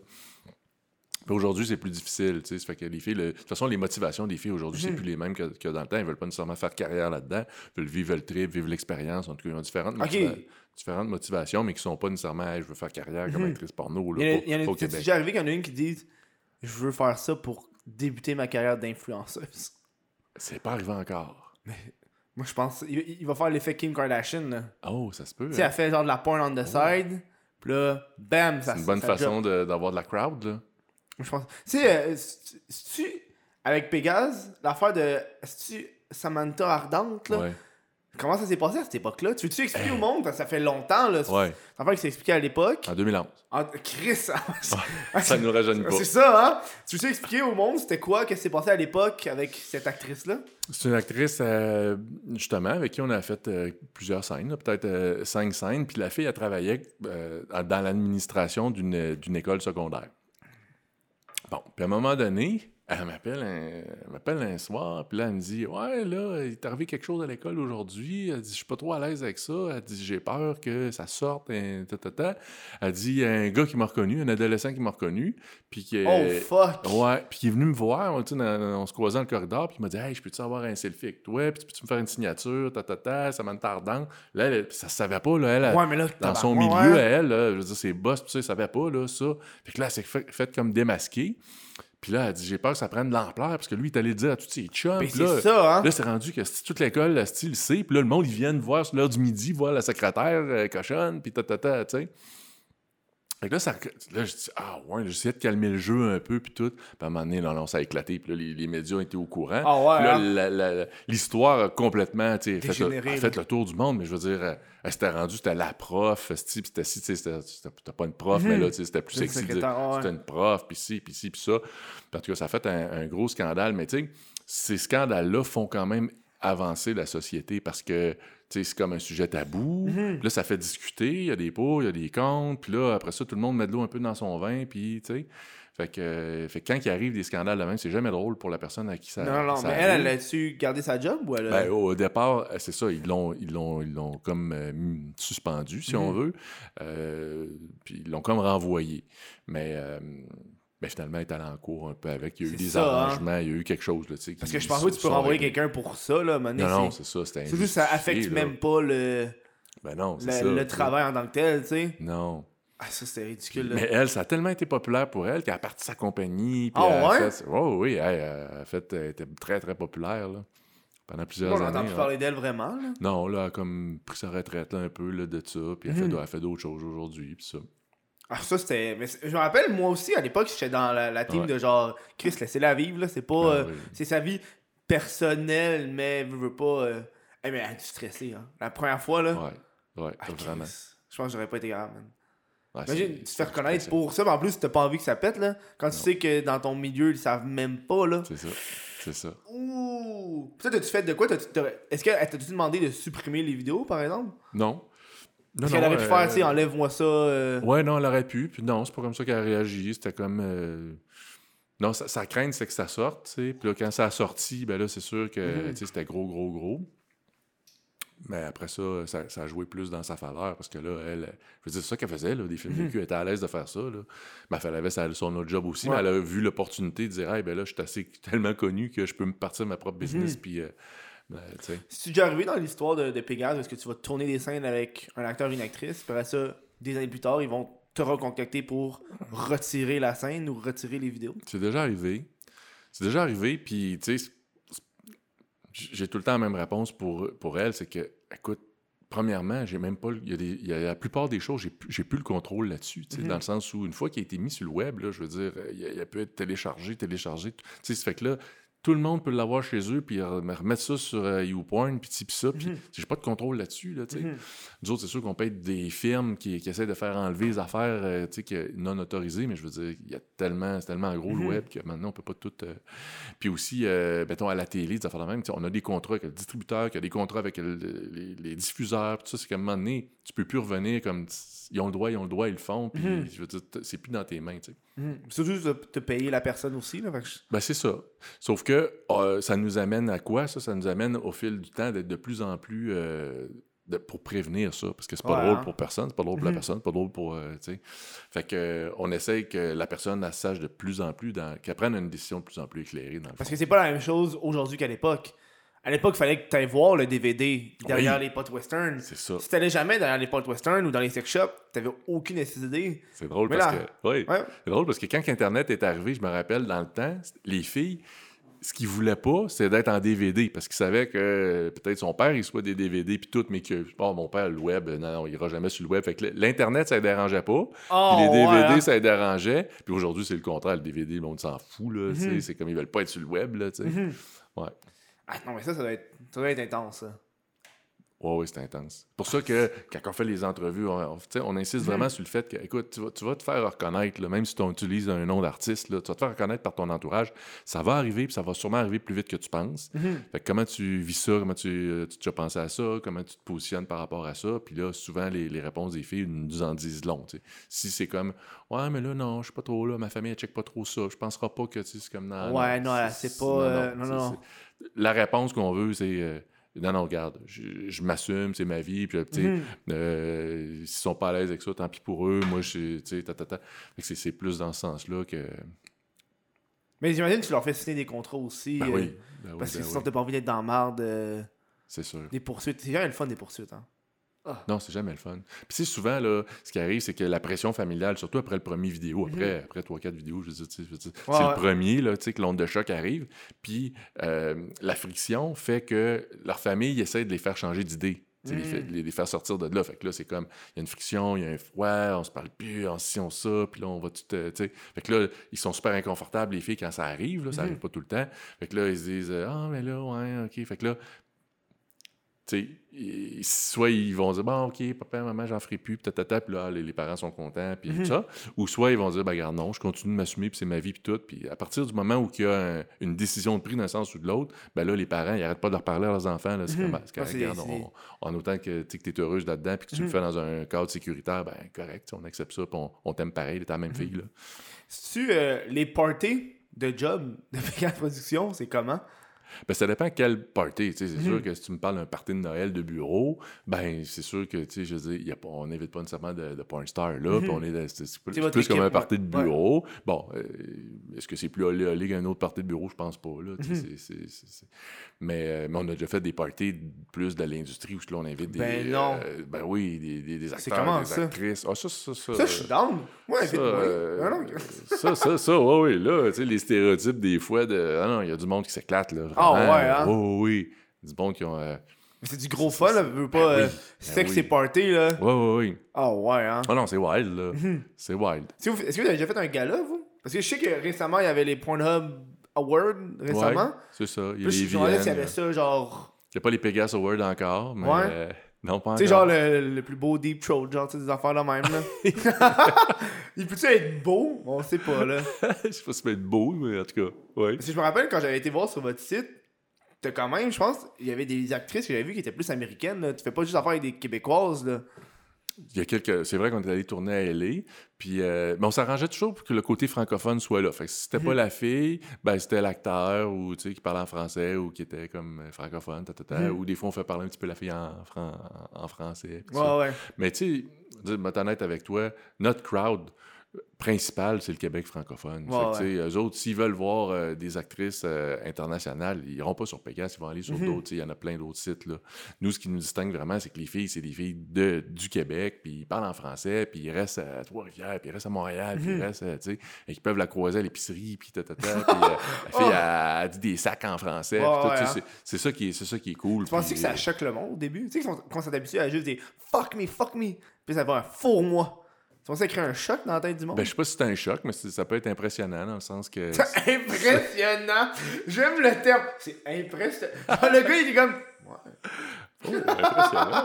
Aujourd'hui, c'est plus difficile, tu sais. Ça fait que les filles, le- de toute façon, les motivations des filles aujourd'hui, c'est Mhm. plus les mêmes que, que dans le temps. Ils veulent pas nécessairement faire carrière là-dedans. Ils veulent vivre le trip, vivre l'expérience. En tout cas, ils ont différentes, motiva- différentes motivations, mais qui sont pas nécessairement, Hey, je veux faire carrière comme Mhm. actrice porno, là, Il y en a, en a- déjà arrivé qu'il y en a une qui dit Je veux faire ça pour débuter ma carrière d'influenceuse. C'est pas arrivé encore. Moi, je pense. Il, il va faire l'effet Kim Kardashian, là. Oh, ça se peut. Tu sais, hein. elle fait genre de la porn on the side, puis là, bam, ça C'est une bonne ça façon de- d'avoir de la crowd, là. Je pense. Tu sais, euh, c'est-tu avec Pégase, l'affaire de. C'est-tu Samantha Ardente, là? Ouais. Comment ça s'est passé à cette époque-là? Tu veux-tu expliquer au monde? Que ça fait longtemps, là. C'est Ouais. qui s'est expliqué à l'époque. En 2011. Ah, Chris Ça nous rajeunit pas. C'est ça, hein? Tu veux-tu expliquer au monde c'était quoi Qu'est-ce qui s'est passé à l'époque avec cette actrice-là? C'est une actrice, euh, justement, avec qui on a fait euh, plusieurs scènes, peut-être euh, cinq scènes. Puis la fille, elle travaillait euh, dans l'administration d'une d'une école secondaire. Bon, puis à un moment donné, elle m'appelle un, elle soir, puis là, elle me dit Ouais, là, il est arrivé quelque chose à l'école aujourd'hui. Elle dit Je suis pas trop à l'aise avec ça. Elle dit J'ai peur que ça sorte. hein, ta, ta, ta. Elle dit Il y a un gars qui m'a reconnu, un adolescent qui m'a reconnu, puis qui. Oh fuck Ouais, puis il est venu me voir, tu sais, dans- on se croisait dans le corridor, puis il m'a dit Hey, je peux-tu avoir un selfie avec toi, puis peux-tu me faire une signature, ta ta ta, ça m'a tardant. Là, elle, ça se savait pas, là, elle, Ouais, mais là, dans son milieu, ouais. elle, là, je veux dire, ses boss, tout ça, ils savaient pas, là, ça. Fait que là, elle s'est fait, fait comme démasquer. Puis là, elle dit J'ai peur que ça prenne de l'ampleur, parce que lui, il est allé le dire à tous ses chums. Mais Puis c'est là, ça, hein Là, c'est rendu que toute l'école, le style, sait, puis là, le monde, ils viennent voir sur l'heure du midi, voir la secrétaire euh, cochonne, puis ta, ta, ta, tu sais. Fait que là, ça, là, je dis, ah ouais, j'essayais de calmer le jeu un peu, puis tout. Puis à un moment donné, non, non, ça a éclaté, puis là, les, les médias étaient au courant. Ah ouais, Puis là, hein? l'histoire a complètement, tu sais, fait, le- a fait le tour du monde, mais je veux dire, euh, elle s'était rendue, c'était la prof, puis c'était si, tu sais, c'était pas une prof, mais là, tu sais, c'était plus sexy. ouais. C'était une prof, puis ci, puis ci, puis ça. Puis en tout cas, ça a fait un, un gros scandale, mais tu sais, ces scandales-là font quand même avancer la société parce que c'est comme un sujet tabou. Mhm. Là, ça fait discuter. Il y a des pour, il y a des contre. Puis là, après ça, tout le monde met de l'eau un peu dans son vin. Puis, tu sais. Fait que, euh, fait que quand il arrive des scandales de même, c'est jamais drôle pour la personne à qui ça. non, non, ça mais elle, arrive. elle a-tu gardé sa job ou elle a... Ben, au départ, euh, c'est ça, ils l'ont, ils l'ont, ils l'ont comme euh, suspendu, si on Mhm. veut. Euh, puis ils l'ont comme renvoyé. Mais ben, finalement, elle est allée en cours un peu avec. Il y a eu des ça, hein. arrangements, il y a eu quelque chose. Là, tu sais, Parce que je pense que tu peux renvoyer quelqu'un pour ça, là. Non, non, c'est... ça, C'est juste que ça affecte là. même pas le, Ben non, le, ça. le travail en tant que tel, tu sais. Non. Ah, ça, c'était ridicule, là. Mais elle, ça a tellement été populaire pour elle qu'elle a parti sa compagnie. Ah a ouais? fait- Oh, oui, elle, a fait, elle était très, très populaire là, pendant plusieurs Moi, on années. n'entend plus hein. parler d'elle vraiment, là. Non, là, elle a comme pris sa retraite là, un peu là, de ça, puis elle, fait- Mhm. elle fait d'autres choses aujourd'hui, puis ça. Ah, ça, c'était. Je me rappelle, moi aussi, à l'époque, j'étais dans la, la team Ouais. de genre, Chris, laissez-la vivre, là. C'est pas. Ah euh, oui. C'est sa vie personnelle, mais veut, veut pas. euh, eh, mais elle stresser, hein. La première fois, là. Ouais, ouais, ah, vraiment. Je pense que j'aurais pas été grave, man. Ouais, Imagine, tu te fais reconnaître pour ça, mais en plus, t'as pas envie que ça pète, là. Quand tu sais que dans ton milieu, ils savent même pas, là. C'est ça, c'est ça. Ouh! Toi, t'as-tu fait de quoi? T'as-tu- Est-ce qu'elle t'a-tu demandé de supprimer les vidéos, par exemple? Non. Non, non, qu'elle aurait pu euh, faire, tu sais, enlève-moi ça. euh, Ouais, non, elle aurait pu. Puis non, c'est pas comme ça qu'elle a réagi. C'était comme. euh, Non, sa, sa crainte, c'est que ça sorte, tu sais. Puis là, quand ça a sorti, ben là, c'est sûr que sais, c'était gros, gros, gros. Mais après ça, ça, ça a joué plus dans sa faveur parce que là, elle, je veux dire, c'est ça qu'elle faisait, là, des films Mhm. vécus, elle était à l'aise de faire ça. Là. Mais elle avait son autre job aussi, Ouais. mais elle a vu l'opportunité de dire, hey, ben là, je suis assez tellement connu que je peux me partir de ma propre business. Mhm. Puis, euh, ben, tu. C'est déjà arrivé dans l'histoire de, de Pégase, est-ce que tu vas tourner des scènes avec un acteur et une actrice, puis après ça, des années plus tard, ils vont te recontacter pour retirer la scène ou retirer les vidéos? C'est déjà arrivé. C'est déjà arrivé, puis tu sais, j'ai tout le temps la même réponse pour, pour elle, c'est que, écoute, premièrement, j'ai même pas, il y a, des, il y a la plupart des choses, j'ai plus- plus le contrôle là-dessus, tu sais, Mhm. dans le sens où une fois qu'il a été mis sur le web, là, je veux dire, il, a- il peut être téléchargé, téléchargé, tu sais, fait que là, tout le monde peut l'avoir chez eux, puis re- remettre ça sur euh, YouPorn, puis ci, puis ça, puis Mhm. j'ai pas de contrôle là-dessus, là, tu sais. Mhm. Nous autres, c'est sûr qu'on peut être des firmes qui, qui essaient de faire enlever les affaires euh, tu sais, non autorisées, mais je veux dire, il y a tellement, c'est tellement gros le web que maintenant, on peut pas tout. euh, Puis aussi, euh, mettons, à la télé, des affaires de même, on a des contrats avec le distributeur, qui a des contrats avec le- les, les diffuseurs, puis tout ça, c'est qu'à un moment donné, tu peux plus revenir comme ils ont le droit, ils ont le droit, ils le font, puis Mhm. je veux dire, c'est plus dans tes mains, tu sais. Mhm. Surtout de te payer la personne aussi. Là, je- Ben, c'est ça. Sauf que euh, ça nous amène à quoi, ça? Ça nous amène au fil du temps d'être de plus en plus... euh, de- pour prévenir ça, parce que c'est pas Ouais, drôle hein. pour personne, c'est pas drôle pour la Mhm. personne, c'est pas drôle pour... euh, tu sais. Fait que on essaye que la personne elle sache de plus en plus, qu'elle prenne une décision de plus en plus éclairée dans le Parce fond. que c'est pas la même chose aujourd'hui qu'à l'époque. À l'époque, il fallait que tu ailles voir le DVD derrière les potes western. C'est ça. Si t'allais jamais derrière les potes western ou dans les sex shops, t'avais aucune idée. C'est drôle Mais parce là- que... Oui, Ouais. c'est drôle parce que quand Internet est arrivé, je me rappelle, dans le temps, les filles, ce qu'ils voulaient pas, c'est d'être en DVD parce qu'ils savaient que euh, peut-être son père, il soit des DVD puis tout, mais que, oh, mon père, le web, non, non, il ira jamais sur le web. Fait que l'Internet, ça ne dérangeait pas. Oh, les DVD, hein. ça les dérangeait. Puis aujourd'hui, c'est le contraire. Le DVD, le monde s'en fout. Là. Mhm. C'est comme ils veulent pas être sur le web. Là. Mhm. Ouais. Ah non, mais ça, ça doit être, ça doit être intense, ça. Ouais, oui, c'est intense. pour ça que quand on fait les entrevues, on, insiste Mhm. vraiment sur le fait que, écoute, tu vas, tu vas te faire reconnaître, là, même si tu utilises un nom d'artiste, là, tu vas te faire reconnaître par ton entourage. Ça va arriver, puis ça va sûrement arriver plus vite que tu penses. Mhm. Fait que comment tu vis ça, comment tu, euh, tu as pensé à ça, comment tu te positionnes par rapport à ça. Puis là, souvent, les, les réponses des filles nous en disent long. Si c'est comme Ouais, mais là, non, je suis pas trop là, ma famille, elle check pas trop ça, je penserai pas que tu sais, c'est comme non. Ouais, non, c'est pas, euh, non, non. La réponse qu'on veut, c'est euh, Non, non, regarde, je, je m'assume, c'est ma vie, puis tu sais, Mhm. euh, s'ils sont pas à l'aise avec ça, tant pis pour eux, moi, je tu sais, ta, ta, ta. C'est- plus dans ce sens-là que. Mais j'imagine que tu leur fais signer des contrats aussi. Ben euh, oui, ben oui, Parce que ben sinon, oui, t'as pas envie d'être dans marde euh, c'est sûr. des poursuites. C'est jamais le fun des poursuites. Hein. Non, c'est jamais le fun. Puis c'est souvent, là, ce qui arrive, c'est que la pression familiale, surtout après le premier vidéo, après, après 3-4 vidéos, je veux dire, je veux dire, Mhm. Ouais, c'est ouais. le premier, là, tu sais, que l'onde de choc arrive. Puis euh, la friction fait que leur famille essaie de les faire changer d'idée. Mm. les, les faire sortir de là. Fait que là, c'est comme, il y a une friction, il y a un froid, on se parle plus, on ci, on ça, puis là, on va tout, euh, tu sais. Fait que là, ils sont super inconfortables, les filles, quand ça arrive, là, ça Mhm. arrive pas tout le temps. Fait que là, ils se disent, ah, mais là, ouais, OK. Fait que là, soit ils vont dire, bon, OK, papa, maman, j'en ferai plus, puis tatata, puis là, les, les parents sont contents, puis Mhm. tout ça. Ou soit ils vont dire, ben, regarde, non, je continue de m'assumer, puis c'est ma vie, puis tout. Puis à partir du moment où il y a un- une décision de prise d'un sens ou de l'autre, ben là, les parents, ils arrêtent pas de leur parler à leurs enfants. là. C'est Mhm. comme, correct, c'est- regarde, on- en autant que tu es heureuse là-dedans, puis que tu Mhm. le fais dans un cadre sécuritaire, ben correct, on accepte ça, puis on, on t'aime pareil, t'es la Mhm. même fille. Là. tu les parties de job de Pékin Production, c'est comment? Ben, ça dépend quel party. C'est Mhm. sûr que si tu me parles d'un party de Noël de bureau, ben c'est sûr que, je veux dire, il y a pas- on n'invite pas nécessairement de, de porn star là, puis on est, c'est plus, comme un party de bureau. Bon, euh, est-ce que c'est plus olé olé qu'un autre party de bureau? Je pense pas, là. Mhm. Mais, euh, mais on a déjà fait des parties plus de l'industrie où là, on invite des... Ben non. euh, ben oui, des, des, acteurs, comment, des ça? actrices. Ah, ça, ça, ça... Ça, je suis down. Ouais, Ça, Ah non. ça, ça, ça, ouais, ouais, là, tu sais, les stéréotypes des fois de. Ah non, il y a du monde qui s'éclate, là. Ah vraiment. ouais, hein? Ouais, ouais, oui. Du monde qui ont. euh, Mais c'est du gros fun, là. Veux pas Ben euh, oui, sexe oui. et party, là. Ouais, ouais, ouais. Ah ouais, hein. Ah non, c'est wild, là. Mhm. C'est wild. Est-ce que vous est-ce que vous avez déjà fait un gala, vous? Parce que je sais que récemment, il y avait les Pornhub Awards, récemment. Ouais, c'est ça. Il y a Puis les je me demandais s'il y avait ça, genre... Il n'y a pas les Pegas Awards encore, mais. Ouais. Non, pas. Tu sais, genre le, le plus beau deep throat, genre, tu des affaires de même, là. il peut-tu être beau? On sait pas, là. Je sais pas si ça peut être beau, mais en tout cas, ouais. Parce que je me rappelle, quand j'avais été voir sur votre site, t'as quand même, je pense, il y avait des actrices que j'avais vues qui étaient plus américaines, là. Tu fais pas juste affaire avec des Québécoises, là. Il y a quelques... C'est vrai qu'on est allé tourner à LA, puis euh, mais on s'arrangeait toujours pour que le côté francophone soit là. Fait que si c'était Mhm. pas la fille, ben c'était l'acteur ou tu sais qui parlait en français ou qui était comme euh, francophone, ta, ta, ta, Mhm. ou des fois on fait parler un petit peu la fille en, fran- en français. Ouais, ouais. Mais tu sais, je vais être honnête avec toi, notre crowd principal, c'est le Québec francophone. Ouais, Fait eux autres, s'ils veulent voir euh, des actrices euh, internationales, ils iront pas sur Pegas, ils vont aller sur Mhm. d'autres. Il y en a plein d'autres sites. Là. Nous, ce qui nous distingue vraiment, c'est que les filles, c'est des filles de, du Québec, puis ils parlent en français, puis ils restent à Trois-Rivières, puis ils restent à Montréal, puis ils Mhm. restent, euh, tu sais, et qu'ils peuvent la croiser à l'épicerie, puis ta, ta, ta, puis, euh, la fille, Oh! elle, elle dit des sacs en français. Ouais, c'est- ça, qui est- ça qui est cool. Tu penses que ça choque le monde au début? Tu sais, quand on s'est habitué à juste des fuck me, fuck me, puis ça va un four moi. Penses que ça crée un choc dans la tête du monde? Ben, je sais pas si c'est un choc, mais c'est- ça peut être impressionnant dans le sens que. C'est impressionnant! J'aime le terme. C'est impressionnant. Genre, le gars, il est comme. Ouais. Oh, impressionnant.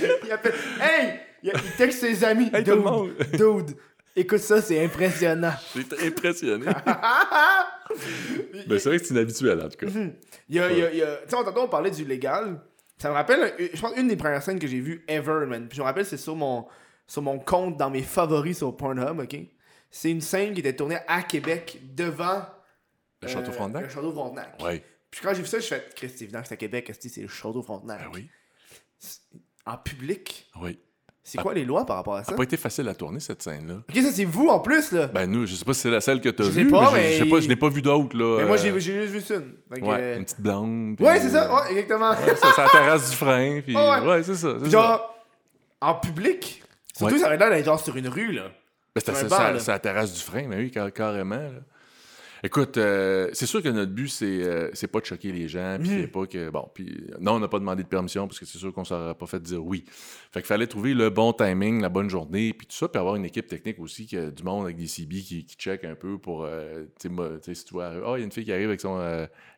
Il appelle. Hey! Il, texte ses amis. Hey, dude, dude, écoute ça, c'est impressionnant. J'étais impressionné. ben, c'est vrai que c'est inhabituel, en tout cas. Il y a, il y a, il y a- Tu sais, on parlait du légal. Ça me rappelle, euh, je pense, une des premières scènes que j'ai vues ever, man. Puis je me rappelle, c'est sur mon, sur mon compte dans mes favoris sur Pornhub, ok? C'est une scène qui était tournée à Québec devant. Le Château euh, Frontenac? Le Château Frontenac. Ouais. Puis quand j'ai vu ça, je fais, Christ, c'est évident que c'est à Québec, c'est le Château Frontenac? Ben oui. En public? Oui. C'est quoi les lois par rapport à Ça? Ça? n'a pas été facile à tourner, cette scène-là. Ok, ça c'est vous en plus, là. Ben, nous, je sais pas si c'est la celle que t'as vue. pas, mais je- sais pas, je n'ai pas vu d'autres, là. mais moi, euh, j'ai j'ai juste vu. Fait Ouais, euh, une petite blonde. Ouais, c'est ça, euh, ouais, exactement. ouais, ça, c'est la terrasse du frein. Puis... Ouais, ouais. Ouais, c'est ça. genre, en public. Surtout, Ouais. ça avait l'air d'être genre sur une rue, là. Ben, c'était ça, la terrasse du frein, mais oui, car- carrément. là. Écoute, euh, c'est sûr que notre but, c'est euh, pas de choquer les gens, puis c'est pas que... Bon, puis non, on n'a pas demandé de permission, parce que c'est sûr qu'on s'aurait pas fait dire oui. Fait qu'il fallait trouver le bon timing, la bonne journée, puis tout ça, puis avoir une équipe technique aussi, qui a du monde avec des CB qui, qui check un peu pour... euh, tu sais, moi, tu sais, si tu vois, oh, il y a une fille qui arrive avec son...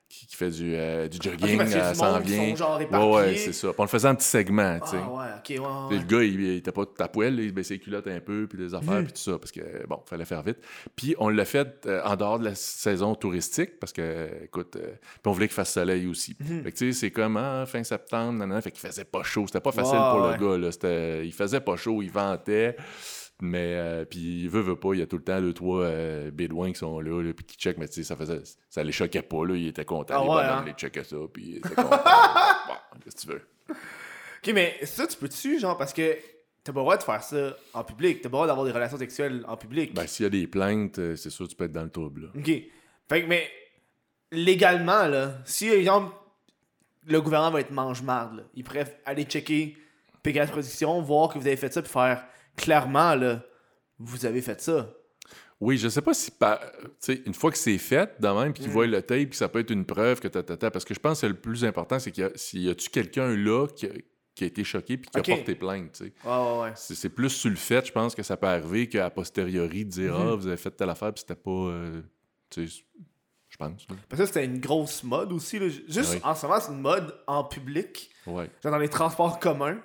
euh, qui, qui fait du, euh, du Ok, jogging, parce qu'il y a elle du s'en vient. genre Ouais, ouais, c'est ça. Puis on le faisait en petits segments, tu sais. Ah ouais. Le gars, il, il était pas tout à poil, il baissait les culottes un peu, puis les affaires, Mhm. puis tout ça, parce que, bon, fallait faire vite. Puis on l'a fait euh, en dehors de la saison touristique, parce que, euh, écoute, euh, puis on voulait qu'il fasse soleil aussi. Mhm. Fait que, tu sais, c'est comme, ah, fin septembre, nanana, fait qu'il faisait pas chaud. C'était pas facile pour le gars, là. Il faisait pas chaud, il ventait. Mais, euh, puis il veut, veut pas, il y a tout le temps deux, trois euh, bédouins qui sont là, là puis qui checkent, mais tu sais, ça faisait, ça les choquait pas, là, il était content, Ah les ouais, bonhommes, hein? les checkaient ça, puis il était content. bon, qu'est-ce que tu veux? Ok, mais ça, tu peux-tu, genre, parce que t'as pas le droit de faire ça en public. T'as pas le droit d'avoir des relations sexuelles en public. Ben, s'il y a des plaintes, euh, c'est sûr que tu peux être dans le trouble, là. Ok. Fait que, mais, légalement, là, si, exemple, le gouvernement va être mange-marde, là, ils pourraient aller checker Pegasus Production, voir que vous avez fait ça, puis faire clairement, là, vous avez fait ça. Oui, je sais pas si par- une fois que c'est fait, de même, puis qu'ils Mm. voient le tape, puis ça peut être une preuve que t'as, parce que je pense que le plus important, c'est qu'il y a, s'il y a-tu quelqu'un là qui a, qui a été choqué puis qui a porté plainte. Ouais. C'est, c'est plus sur le fait, je pense que ça peut arriver qu'à posteriori de dire Mhm. ah vous avez fait telle affaire puis c'était pas, euh, je pense. là. Parce que c'était une grosse mode aussi. Là. Juste Oui. en ce moment, c'est une mode en public. Ouais. Genre dans les transports communs.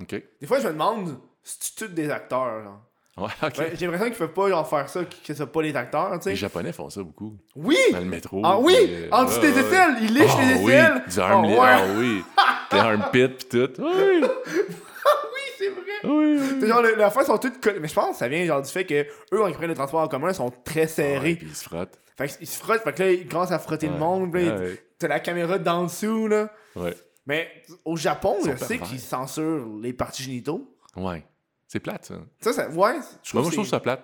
OK. Des fois, je me demande tu tous des acteurs. Genre. Ouais, OK. Ouais, J'ai l'impression qu'ils peuvent pas genre, faire ça, que ce pas les acteurs. tu sais. Les Japonais font ça beaucoup. Oui! Dans le métro. Ah oui! puis, euh, En dessous ouais, des aisselles! Ils lichent Ah les oui, aisselles! Du arm Ah ouais. Ah oui. Des armpits pis tout. Oui. Oui, c'est vrai! Oui. oui. C'est genre, le- la ils sont toutes. Mais je pense que ça vient genre du fait que eux, quand ils prennent le transport en commun, ils sont très serrés. puis ils se frottent. Fait qu'ils se frottent, fait que là, ils commencent à frotter le monde. là, ouais. T'as la caméra d'en dessous, là. Ouais. Mais au Japon, je sais qu'ils censurent les parties génitaux. Ouais. C'est plate, ça. Ça, ça, ouais. Je Moi, je que trouve ça plate.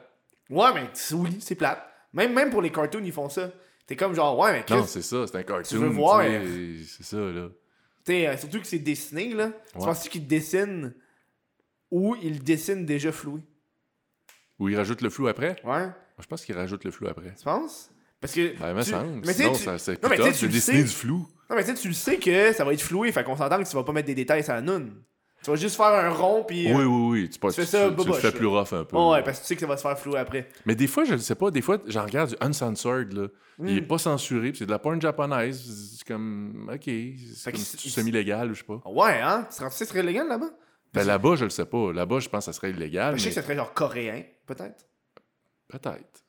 Ouais, mais oui, c'est plate. Même, même pour les cartoons, ils font ça. T'es comme genre, ouais, mais Non, c'est ça. C'est un cartoon. veux voir, tu hein. C'est ça, là. t'sais, euh, surtout que c'est dessiné, là. Tu Ouais. penses qu'ils dessinent ou ils dessinent déjà floués? Ou ils rajoutent le flou après? Ouais, je pense qu'ils rajoutent le flou après. tu penses? Parce que. Ben, tu-. Mais tu sais, Sinon, tu- ça, c'est Non, mais tu tu le dessiner sais. du flou. Non, mais tu sais, tu le sais que ça va être floué, fait qu'on s'entend que tu vas pas mettre des détails sur la noune. Tu vas juste faire un rond, puis. Oui, euh, oui, oui. Tu, pas- tu fais ça tu fais plus rough un peu. Oh, ouais, parce que tu sais que ça va se faire flouer après. Mais des fois, je ne sais pas, des fois, j'en regarde du uncensored, là. Il est Hmm. pas censuré, puis c'est de la porn japonaise. C'est comme, ok, c'est comme semi-légal, ou je sais pas. Ouais, hein? Tu serait légal là-bas? Ben là-bas, je le sais pas. Là-bas, je pense que ça serait illégal. Ben, je sais que ça serait genre coréen, peut-être. Peut-être.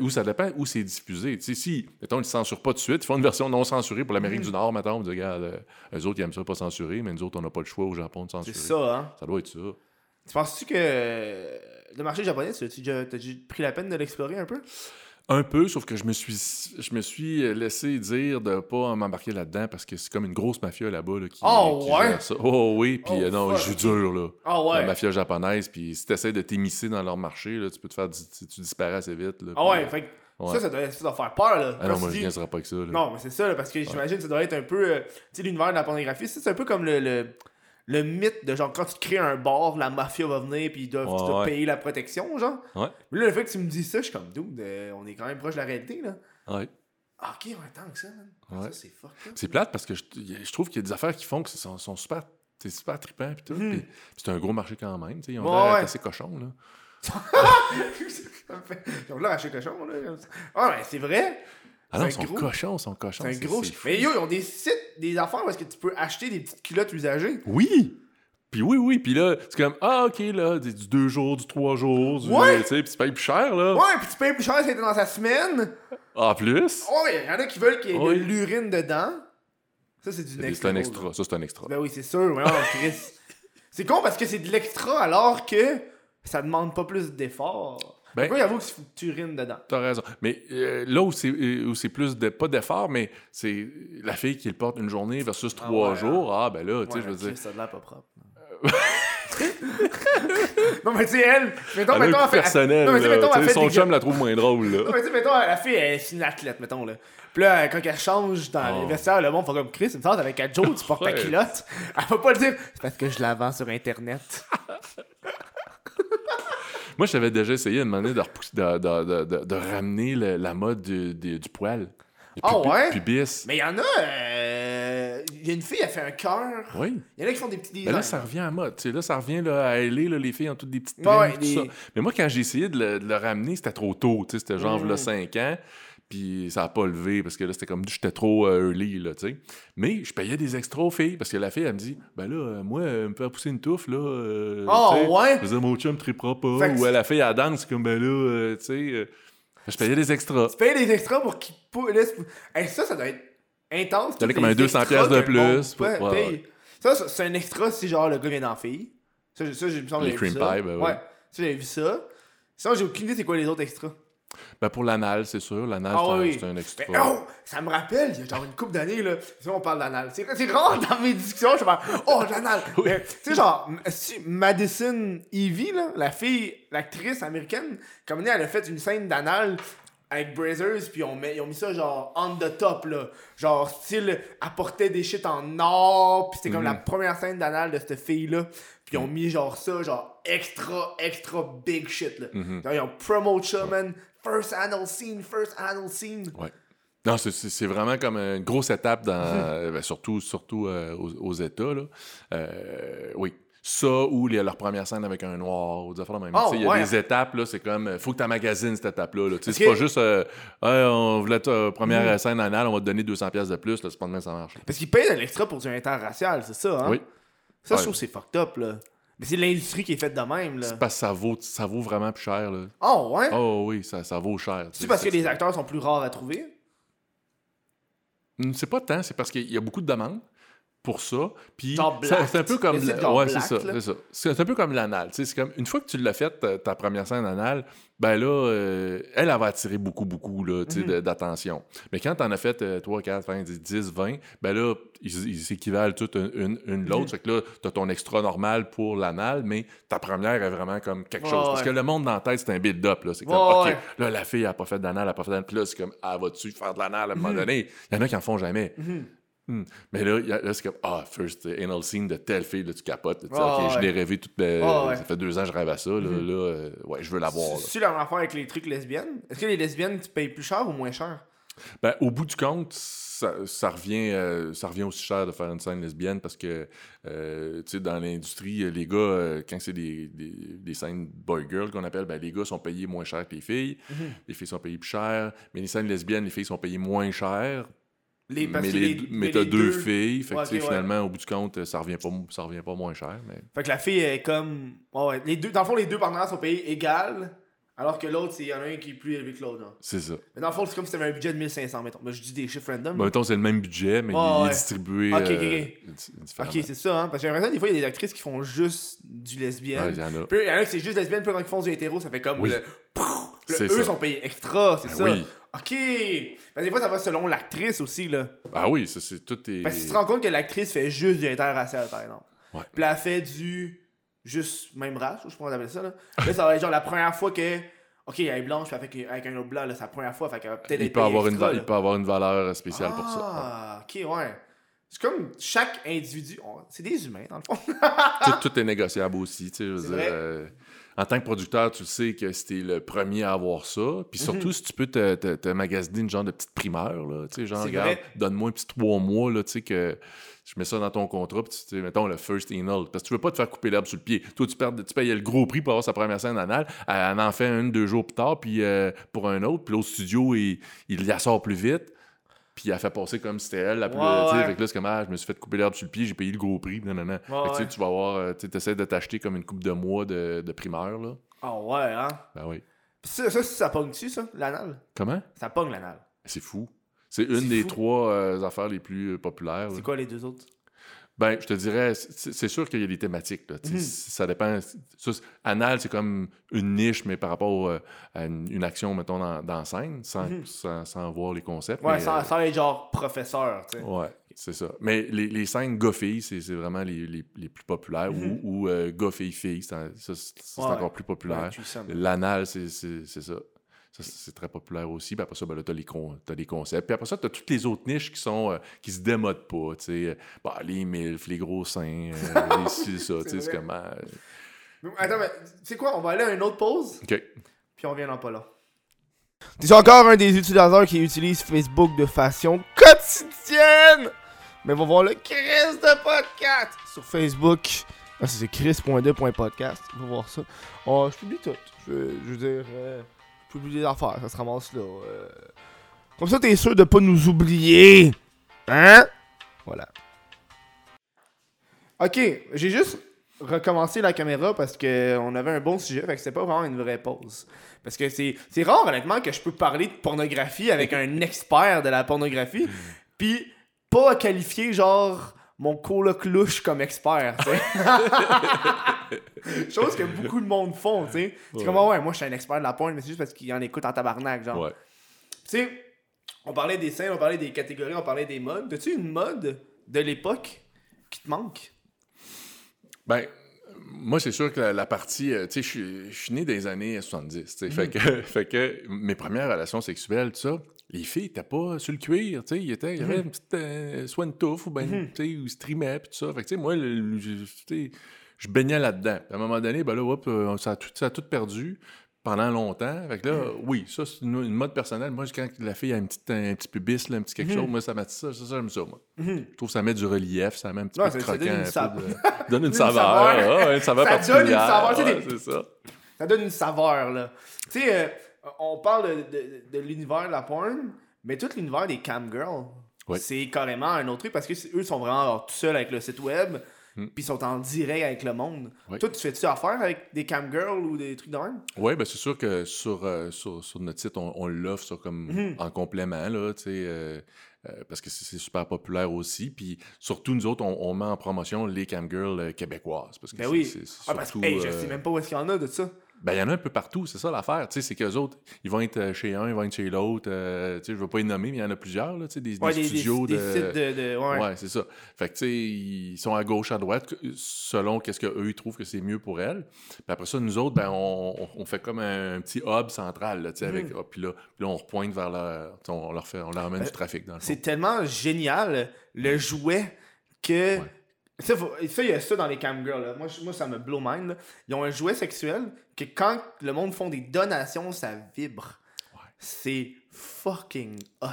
Ou ça dépend où c'est diffusé. Si, mettons, ils ne censurent pas tout de suite, ils font une version non censurée pour l'Amérique Mhm. du Nord, mettons, on dit, regarde, euh, eux autres, ils aiment ça pas censuré, mais nous autres, on n'a pas le choix au Japon de C'est censurer. ça, hein? Ça doit être ça. Tu penses-tu que euh, le marché japonais, tu as pris la peine de l'explorer un peu? Un peu, sauf que je me suis, je me suis laissé dire de pas m'embarquer là-dedans parce que c'est comme une grosse mafia là-bas là, qui, Oh, qui ouais? ça. Oh oui, puis Oh, euh, non, je joue ok. dur là. Ah La mafia japonaise, puis si t'essaies de t'émisser dans leur marché, là, tu peux te faire, tu, tu disparais assez vite. Là, Ah ouais, euh, fait que ouais. ça, ça doit, ça doit faire peur, là. Ah non, tu moi je niaiserais pas avec ça. Là. Non, mais c'est ça, là, parce que j'imagine que ça doit être un peu. euh, tu sais, l'univers de la pornographie, c'est c'est un peu comme le, le, le mythe de genre quand tu crées un bar, la mafia va venir puis ils doivent, Ouais, payer la protection, genre. Ouais. Mais là, le fait que tu me dis ça, je suis comme, dude, euh, on est quand même proche de la réalité, là. Ouais. Ah, ok, ouais, tant que ça, man. Ça, c'est fuck. C'est plate parce que je, je trouve qu'il y a des affaires qui font que sont, sont super. C'est super trippant pis tout. Puis c'est un gros marché quand même. tu sais, Ils ont l'air assez cochons. Là. Ils ont l'air chez cochon, là. Ah, mais c'est vrai. Ah non, sont gros. cochons, ils sont cochons. C'est un gros. Mais yo, ils ont des sites, des affaires où est-ce que tu peux acheter des petites culottes usagées. Oui! Puis oui, oui, puis là, c'est comme, ah, ok, là, du du deux jours, du trois jours, du, Ouais. tu sais, puis tu payes plus cher, là. Ouais, puis tu payes plus cher si t'es dans sa semaine. En plus, Ouais, il y en a qui veulent qu'il y ait Ouais. de l'urine dedans. Ça, c'est du c'est next c'est un extra, là. ça, c'est un extra. Ben oui, c'est sûr. Ouais, Chris. c'est con parce que c'est de l'extra alors que ça demande pas plus d'efforts. Ben- Pourquoi qu'il faut que tu urines dedans? T'as raison. Mais euh, là où c'est euh, où c'est plus de pas d'effort, mais c'est la fille qui le porte une journée versus Ah trois ouais, jours. Ah ben là, tu sais, je veux dire. ça a l'air pas propre. non, mais tu sais, elle, mettons, Elle mettons, elle fait. personnel, non, mais mettons, fait son chum la trouve moins drôle, là. Non, mais tu sais, mettons, la fille, elle est une athlète, mettons, là. Puis là, quand elle change dans Oh. les vestiaires, le monde fait comme Chris, une sorte avec Joe, tu portes ta culotte. Elle va pas le dire, c'est parce que je la vends sur Internet. Moi, j'avais déjà essayé à de, de, de, de, de- de ramener le- la mode du, du, du poil. Ah pubi- ouais? Pubis. Mais il y en a, euh, il y a une fille, elle fait un cœur. Oui. Il y en a qui font des petits Mais designs. là, ça revient à mode. Tu sais, là, ça revient là, à aller, là, les filles ont toutes des petites Ouais, tout ça. Mais moi, quand j'ai essayé de le, de le ramener, c'était trop tôt. tu sais, C'était genre Mm. là, 5 ans. Puis ça a pas levé parce que là, c'était comme j'étais trop euh, early, là, tu sais. Mais je payais des extras aux filles parce que la fille, elle me dit Ben là, euh, moi, euh, me faire pousser une touffe, là. euh, Oh, tu ouais? Je disais, mon chum tripera pas. Fait Ou euh, la fille, elle danse, comme Ben là, euh, tu sais. euh, je payais des extras. Tu payes des extras pour qu'ils pou- laissent. Hey, ça, ça doit être intense. Tous comme un les 200 extras piastres de plus, ouais, paye. Ça, c'est un extra si genre le gars vient d'en fille. Ça, j'ai- ça j'ai me semble Les cream pie, ben ouais. ouais. Ça, j'avais vu ça. Sinon, j'ai aucune idée c'est quoi les autres extras. Ben pour l'anal, c'est sûr. L'anal, Ah c'est un- oui. c'est un, extra. Mais oh, ça me rappelle, il y a genre une couple d'années, là. Sais, on parle d'anal. C'est c'est rare dans mes discussions, je fais oh, l'anal. Tu sais, genre, si Madison Evie, là, la fille, l'actrice américaine, comme elle a fait une scène d'anal avec Brazzers, puis on met, ils ont mis ça genre on the top, là. Genre, style, apportait des shit en or, puis c'était comme Mhm. la première scène d'anal de cette fille-là. Puis ils ont mis genre ça, genre extra, extra big shit, là. Mhm. Genre, ils ont promote ça, man. First anal scene, first anal scene. Ouais. Non, c'est- vraiment comme une grosse étape, dans, euh, ben, surtout, surtout euh, aux, aux États. Là. Euh, oui. Ça ou les- leur première scène avec un noir ou des affaires de même. Oh, Il y a ouais. des étapes, là, c'est comme, faut que tu magasines cette étape-là. là. C'est que- pas juste, euh, on voulait ta première euh, scène anale, on va te donner 200$ piastres de plus, là, c'est pas ça marche. Parce qu'ils payent de l'extra pour du interracial, c'est ça, hein? Oui. Ça, Ouais. je trouve c'est fucked up, là. Mais c'est l'industrie qui est faite de même, là. C'est parce que ça vaut, ça vaut vraiment plus cher. Là. Oh, ouais? Oh oui, ça, ça vaut cher. C'est parce que les acteurs sont plus rares à trouver? Hmm, C'est pas tant, c'est parce qu'il y a beaucoup de demandes pour ça. Puis c'est un peu comme la- ouais, c'est ça, c'est ça. C'est un peu comme l'anal, c'est comme une fois que tu l'as fait ta, ta première scène anale, ben là euh, elle, elle va attirer beaucoup beaucoup là, Mhm. d'attention. Mais quand t'en as fait euh, 3 4 5 10 20, ben là ils s'équivalent toutes une, une, une l'autre, Mhm. fait que là t'as ton extra normal pour l'anal, mais ta première est vraiment comme quelque chose parce ouais. que le monde dans la tête c'est un build-up là, c'est comme OK, ouais. là la fille elle a pas fait d'anal, elle a pas fait d'anal, puis là c'est comme ah vas-tu faire de l'anal à un moment Mhm. donné? Il y en a qui en font jamais. Hmm. Mais là, là c'est comme, ah, first uh, anal scene de telle fille, là, tu capotes. Tu dis, Ah, je l'ai rêvé toute le- Ah, ouais. Ça fait deux ans que je rêve à ça. Là, là euh, ouais, je veux l'avoir. là. C'est la même affaire avec les trucs lesbiennes? Est-ce que les lesbiennes, tu payes plus cher ou moins cher? Ben, au bout du compte, ça, ça revient, euh, ça revient aussi cher de faire une scène lesbienne parce que, euh, tu sais, dans l'industrie, les gars, euh, quand c'est des, des, des scènes boy-girl qu'on appelle, ben, les gars sont payés moins cher que les filles. Mhm. Les filles sont payées plus cher. Mais les scènes lesbiennes, les filles sont payées moins cher. Les, mais que les, les- mais les t'as deux, deux- filles. Fait que, Ouais, ouais. finalement, au bout du compte, ça revient pas, ça revient pas moins cher. Mais... Fait que la fille est comme. Ouais, ouais. Les deux, dans le fond, les deux partenaires sont payés égal, alors que l'autre, il y en a un qui est plus élevé que l'autre. hein. C'est ça. Mais dans le fond, c'est comme si t'avais un budget de 1500, mettons. Mais je dis des chiffres random. Ben, mettons, c'est le même budget, mais il est distribué Ok, ok, euh, ok. ok, c'est ça, hein. Parce que j'ai l'impression, des fois, il y a des actrices qui font juste du lesbienne. il y en a. Puis il y en a qui c'est juste lesbienne, puis quand ils font du hétéro, ça fait comme. Oui. Le, eux ça. sont payés extra, c'est Ben ça. oui. Ok. Mais des fois, ça va selon l'actrice aussi, là. Ah oui, ça, c'est tout est... Parce que tu te rends compte que l'actrice fait juste du interracial, par exemple. Ouais. Puis elle fait du. Juste même race, je sais pas comment on appelle ça, là. Là, ça va être genre la première fois que. Ok, elle est blanche, puis elle fait qu'avec un autre blanc, là, c'est la première fois, fait qu'elle va peut-être il, peut avoir une, extra, il peut avoir une valeur spéciale pour ça. Ah, ok, ouais. C'est comme chaque individu. on- C'est des humains, dans le fond. Tout, tout est négociable aussi. tu sais, je veux dire, euh, en tant que producteur, tu sais que si t'es le premier à avoir ça. Puis surtout, Mhm. si tu peux te, te, te magasiner une genre de petite primeur, là, tu sais, genre, regarde, donne-moi un petit trois mois, là, tu sais, que je mets ça dans ton contrat, puis tu sais, mettons le first anal. Parce que tu veux pas te faire couper l'herbe sur le pied. Toi, tu, perds, tu payais le gros prix pour avoir sa première scène anale. Elle en fait une, deux jours plus tard, puis euh, pour un autre. Puis l'autre studio, il, il la sort plus vite. Puis elle fait passer comme si c'était elle la plus. Ouais. Fait que là, c'est comme, ah, je me suis fait couper l'herbe sur le pied, j'ai payé le gros prix. Non, non, non. Ouais, Fait que, tu sais, ouais. tu vas avoir, euh, tu essaies de t'acheter comme une coupe de mois de, de primeur, là. Ah ouais, hein. Ben oui. Ça, ça, ça pogne-tu, ça, l'anal? Comment? Ça pogne l'anal. C'est fou. C'est une des fou. trois euh, affaires les plus euh, populaires. C'est quoi les deux autres? Ben, je te dirais, c'est sûr qu'il y a des thématiques. Là, Mhm. Ça dépend. Ça, anal, c'est comme une niche, mais par rapport euh, à une, une action, mettons, dans, scène, sans, Mhm. sans, sans voir les concepts. Ouais, mais, sans, euh, sans être genre professeur, tu sais. Ouais, c'est ça. Mais les, les scènes gars-filles, c'est vraiment les, les, les plus populaires. Mhm. Ou, ou euh, gars-filles-filles, c'est Ouais. encore plus populaire. Ouais. L'anal, c'est ça. Ça, c'est c'est très populaire aussi. Puis après ça, ben là, t'as les, con- les concepts. Puis après ça, t'as toutes les autres niches qui sont euh, qui se démodent pas. Tu sais, bah, les milfs, les gros seins, euh, les ci, ça. Tu sais, c'est comment. euh, Mais Attends, mais tu sais quoi On va aller à une autre pause, OK. puis on vient dans pas là. T'es encore un des utilisateurs qui utilise Facebook de façon quotidienne Mais va voir le Chris de podcast sur Facebook. Ah, c'est chris.2.podcast. Va voir ça. Oh, je publie tout. Je, je veux dire, euh, publie des affaires. Ça se ramasse là. euh. Comme ça, t'es sûr de pas nous oublier. Hein? Voilà. Ok, j'ai juste recommencé la caméra parce que on avait un bon sujet, fait que c'était pas vraiment une vraie pause. Parce que c'est c'est rare, honnêtement, que je peux parler de pornographie avec un expert de la pornographie, puis pas qualifier, genre, mon coloc louche comme expert, tu sais. Chose que beaucoup de monde font, tu sais. C'est Ouais. comme, ouais, moi, je suis un expert de la porn, mais c'est juste parce qu'il en écoute en tabarnak, genre. Ouais. Tu sais, on parlait des scènes, on parlait des catégories, on parlait des modes. As-tu une mode de l'époque qui te manque? Ben, moi, c'est sûr que la, la partie. euh, tu sais, je suis- né des années 70. tu sais, Mhm. fait, que, fait que mes premières relations sexuelles, tout ça, les filles étaient pas sur le cuir. Tu sais, il y avait Mhm. une petite. euh, soit une touffe ou ben, Mhm. tu sais, ou ils streamaient, puis tout ça. Fait que, tu sais, moi, je, baignais là-dedans. À un moment donné, ben là, hop, euh, ça, a tout, ça a tout perdu. Pendant longtemps. Fait que là, oui, ça, c'est une, une mode personnelle. Moi, quand la fille a un petit, un petit pubis, là, un petit quelque chose, moi, ça met ça, ça, ça, j'aime ça, moi. Je trouve que ça met du relief, ça met un petit Ouais, peu de ça- ça donne croquant. une un peu sav- de- donne une Une saveur. ah, une Ça donne une saveur, des- c'est ça. Ça donne une saveur, là. Tu sais, euh, on parle de, de- de l'univers de la porn, mais tout l'univers des camgirls, Ouais. c'est carrément un autre truc parce que eux sont vraiment alors, tout seuls avec le site web, Hmm. puis ils sont en direct avec le monde. Toi, tu fais-tu affaire avec des camgirls ou des trucs de même? Oui, ben c'est sûr que sur, euh, sur, sur notre site, on, on l'offre comme Mhm. en complément, là, tu sais, euh, euh, parce que c'est super populaire aussi. Puis surtout, nous autres, on, on met en promotion les camgirls québécoises. Parce que Ben oui. c'est c'est Ah, parce que, hey, je sais même pas où est-ce qu'il y en a de ça. Ben, il y en a un peu partout, c'est ça l'affaire. Tu sais, c'est qu'eux autres, ils vont être euh, chez un, ils vont être chez l'autre. euh, tu sais, je veux pas les nommer, mais il y en a plusieurs, là, tu sais, des, des Ouais, des, des- studios des de. sites de. de- ouais. Ouais, c'est ça. Fait que, tu sais, ils sont à gauche, à droite, selon qu'est-ce qu'eux, ils trouvent que c'est mieux pour elles. Puis après ça, nous autres, ben, on, on- on fait comme un, petit hub central, là, tu sais, avec... Mhm. ah, puis, là, puis là, on repointe vers sais, On leur, fait, on leur amène Euh, du trafic, dans le. C'est tellement génial, le jouet, que. Ouais. Ça, il y a ça dans les camgirls. là. Moi, moi, ça me blow mind. là. Ils ont un jouet sexuel que quand le monde font des donations, ça vibre. Ouais. C'est fucking hot.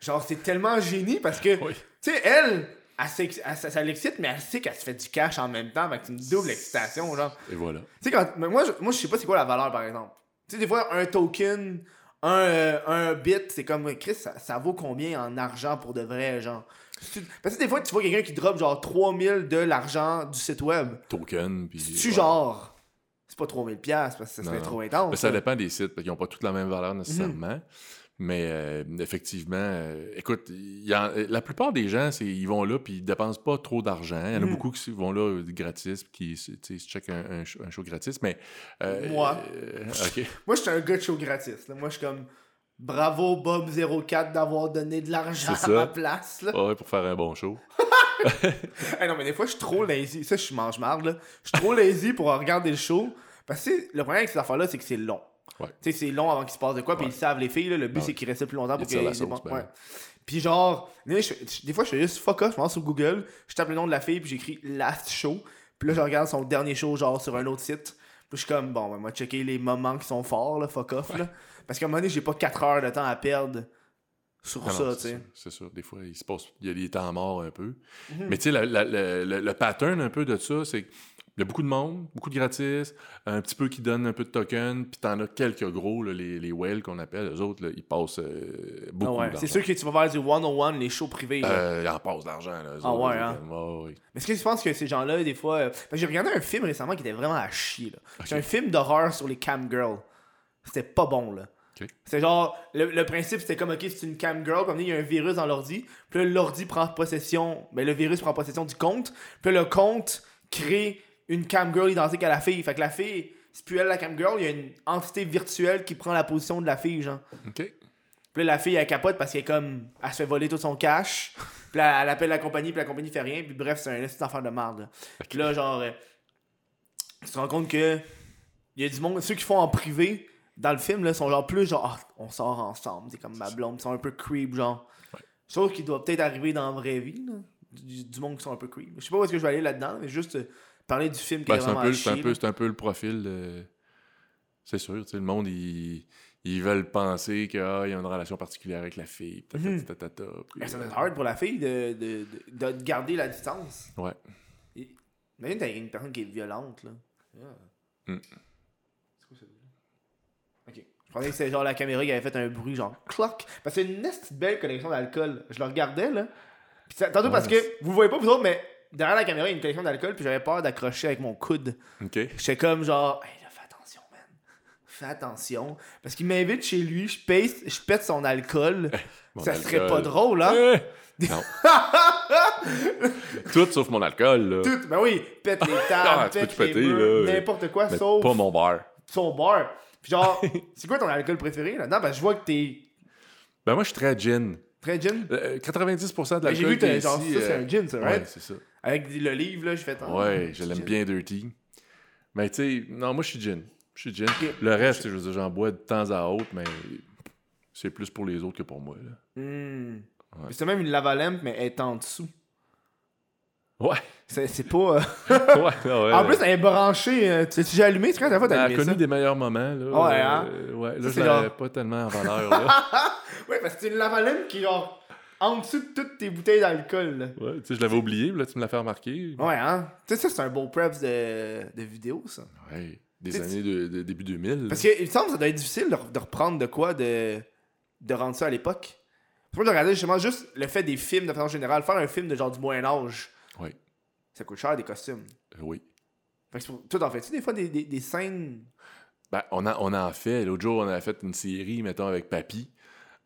Genre, c'est tellement génie parce que, Oui. tu sais, elle, elle s'ex- elle- ça, ça l'excite, mais elle sait qu'elle se fait du cash en même temps. Fait c'est une double excitation, genre. Et voilà. Tu sais, quand. mais moi, je, moi, je sais pas c'est quoi la valeur, par exemple. Tu sais, des fois, un token, un, euh, un bit, c'est comme. Chris, ça, ça vaut combien en argent pour de vrai, genre? Parce que des fois, tu vois quelqu'un qui drop genre 3000 de l'argent du site web. Token, puis... Tu ouais. genre. C'est pas 3000 piastres parce que ça serait non. trop intense. Ben, ça dépend des sites, parce qu'ils n'ont pas toutes la même valeur Mhm. nécessairement. Mais euh, effectivement, euh, écoute, y en- la plupart des gens, c'est, ils vont là puis ils dépensent pas trop d'argent. Il y en a Mhm. beaucoup qui vont là euh, gratis qui se checkent un, un show, un show gratis. Mais euh, Moi. euh, ok. Moi, je suis un gars de show gratis. là. Moi, je suis comme. Bravo Bob04 d'avoir donné de l'argent à ma place. Là. Ouais, pour faire un bon show. Hey, non, mais des fois, je suis trop lazy. Ça, je mange marde, là. Je suis trop lazy pour regarder le show. Parce que le problème avec ces affaires-là, c'est que c'est long. Ouais. Tu sais, c'est long avant qu'il se passe de quoi, puis ils savent, les filles, là, le but, Ah c'est qu'ils restent plus longtemps pour la qu'ils sauce, ben ouais. Puis genre, des fois, je fais juste fuck off, je m'en sur Google, je tape le nom de la fille, puis j'écris last show. Puis là, je regarde son dernier show, genre, sur un autre site. Puis je suis comme, bon, ben, moi, checker les moments qui sont forts, là, fuck off, là. Parce qu'à un moment donné, j'ai pas 4 heures de temps à perdre sur Ah non, ça, c'est tu sais. C'est sûr. Des fois, il se passe, il y a des temps morts un peu. Mhm. Mais tu sais, le, le pattern un peu de ça, c'est qu'il y a beaucoup de monde, beaucoup de gratis, un petit peu qui donne un peu de token, puis t'en as quelques gros, là, les, les whales qu'on appelle, eux autres, là, ils passent euh, Ah beaucoup ouais. d'argent. C'est sûr que tu vas faire du one-on-one, les shows privés. là. Euh, ils en passent d'argent, là. Ah autres, ouais, les hein? ouais, ouais. Mais est-ce que tu penses que ces gens-là, des fois. euh, j'ai regardé un film récemment qui était vraiment à chier. là. C'est un film d'horreur sur les camgirls. C'était pas bon, là. C'est genre, le, le principe c'était comme, ok, c'est une camgirl, comme il y a un virus dans l'ordi, puis l'ordi prend possession, ben le virus prend possession du compte, puis le compte crée une camgirl identique à la fille. Fait que la fille, c'est plus elle la camgirl, il y a une entité virtuelle qui prend la position de la fille, genre. OK. Puis là, la fille, elle capote parce qu'elle comme. Elle se fait voler tout son cash. Puis là, elle appelle la compagnie, puis la compagnie fait rien. Puis bref, c'est un petit affaire de merde. là. Puis là, genre. euh, tu te rends compte que. Il y a du monde. Ceux qui font en privé, dans le film, là, sont genre plus genre. Ah, on sort ensemble. C'est comme ma blonde. Ils sont un peu creep, genre. Ouais. Chose qui doit peut-être arriver dans la vraie vie, là. Du, du monde qui sont un peu creep. Je sais pas où est-ce que je vais aller là-dedans, mais juste euh, parler du film qui Ben, est c'est un, vraiment peu, à c'est un, chier, peu, là. c'est un peu le profil de... C'est sûr, tu sais, le monde, ils, ils veulent penser qu'il y a une relation particulière avec la fille, puis, Ben, ça doit euh, être hard pour la fille de, de, de, de garder la distance. Ouais. Et- Imagine t'as une personne qui est violente, là. Yeah. Mm. C'est quoi ça? Ok. Je pensais que c'était genre la caméra qui avait fait un bruit, genre cloc. Parce que c'est une petite belle collection d'alcool. Je le regardais, là. Puis tantôt Ouais, parce que vous voyez pas, vous autres, mais derrière la caméra, il y a une collection d'alcool. Puis j'avais peur d'accrocher avec mon coude. OK. J'étais comme genre, hey là, fais attention, man. Fais attention. Parce qu'il m'invite chez lui, je, paye, je pète son alcool. Mon ça serait pas drôle, hein? Eh! Non. Tout sauf mon alcool, là. Tout, ben oui, pète les Ah, tables, peux pète te les péter, murs, là. n'importe quoi, Mais sauf pas mon bar. son bar. Puis genre, c'est quoi ton alcool préféré là-dedans? Ben je vois que t'es Ben moi, je suis très gin. très gin? Euh, 90% de Ben, J'ai l'alcool vu que genre ça, c'est euh, un gin, ça, Ouais, right? c'est ça. Avec le livre, là, je fais tant. Ouais, je l'aime bien dirty. Mais tu sais, non, moi, je suis gin. Je suis gin. Le reste, je veux dire, j'en bois de temps à autre, mais c'est plus pour les autres que pour moi, là. Hmm. Ouais. C'est même une lavalampe, mais elle est en dessous. Ouais. C'est c'est pas. euh, ouais, ouais. en plus, elle est branchée. euh, Tu l'as allumé? C'est quand la fois elle t'as a allumé connu ça? des meilleurs moments, là. Ouais, hein? Euh, ouais, là, Ça, je c'est l'avais genre- pas tellement en valeur, là. Ouais, parce que c'est une lavaline qui genre en dessous de toutes tes bouteilles d'alcool. là. Ouais, tu sais, je l'avais oublié, là, tu me l'as fait remarquer. Ouais, hein? Tu sais, ça, c'est un beau preps de, de vidéo, ça. Ouais, des années de, de début 2000. Parce qu'il me semble que ça doit être difficile de, de reprendre de quoi, de, de rendre ça à l'époque. Moi, je regardais justement juste le fait des films de façon générale. Faire un film de genre du Moyen-Âge, Ouais, ça coûte cher des costumes. euh, oui. Fait que c'est pour- Toi, t'en fais-tu des fois des, des, des scènes? Ben, on, a, on en fait. L'autre jour, on a fait une série, mettons, avec Papy.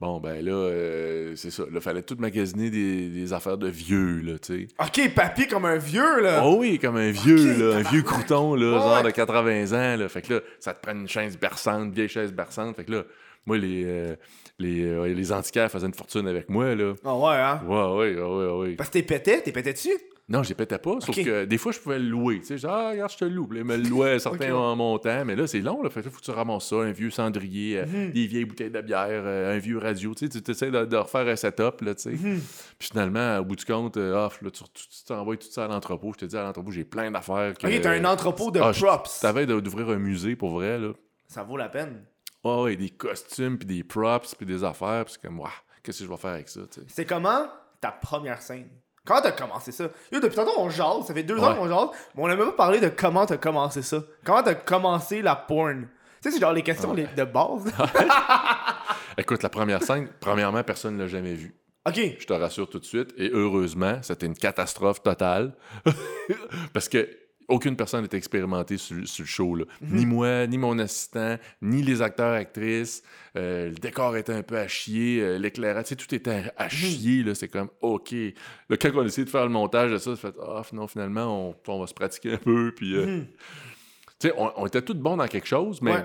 Bon, ben là, euh, c'est ça. Là, fallait tout magasiner des, des affaires de vieux, là, tu sais. Ok, papy comme un vieux, là. Oh oui, comme un vieux, là, un vieux crouton, là, Ouais, genre de 80 ans, là. Fait que là, ça te prend une chaise berçante, une vieille chaise berçante. Fait que là, moi, les, euh, les, euh, les antiquaires faisaient une fortune avec moi, là. Ah ouais, hein? Ouais, ouais, ouais, ouais, ouais. Parce que t'es pété, t'es pété dessus. Non, j'ai pétais pas, sauf que des fois, je pouvais le louer. Tu sais, genre, ah, regarde, je te loue. Puis là, il me le louait à certains Ok. montants, mais là, c'est long, là. Fait que faut que tu ramasses ça, un vieux cendrier, euh, Mhm. des vieilles bouteilles de bière, euh, un vieux radio. Tu sais, tu essaies de, de refaire un setup, là, tu sais. Mhm. Puis finalement, au bout du compte, euh, ah, là, tu t'envoies tout ça à l'entrepôt. Je te dis, à l'entrepôt, j'ai plein d'affaires. que- Ok, t'as un entrepôt de Ah, je- props. T'avais d'ouvrir un musée pour vrai, là. Ça vaut la peine. Ah ouais, des costumes, puis des props, puis des affaires. Puis c'est comme, waouh, qu'est-ce que je vais faire avec ça, tu sais? C'est comment ta première scène? Comment t'as commencé ça? Yo, depuis tantôt, on jase, ça fait deux Ouais. ans qu'on jase, mais on a même pas parlé de comment t'as commencé ça. Comment t'as commencé la porn? Tu sais, c'est genre les questions les- de base. Écoute, la première scène, premièrement, personne ne l'a jamais vue. ok. Je te rassure tout de suite. Et heureusement, c'était une catastrophe totale. Parce que aucune personne n'était expérimentée sur, sur le show. là. Ni moi, ni mon assistant, ni les acteurs, actrices. Euh, le décor était un peu à chier. euh, L'éclairage, tout était à chier. là. C'est comme, OK. Là, quand on a essayé de faire le montage de ça, ça fait, ah, non, finalement, on, on va se pratiquer un peu. Puis, euh, Mhm. on, on était tous bons dans quelque chose, mais. Ouais.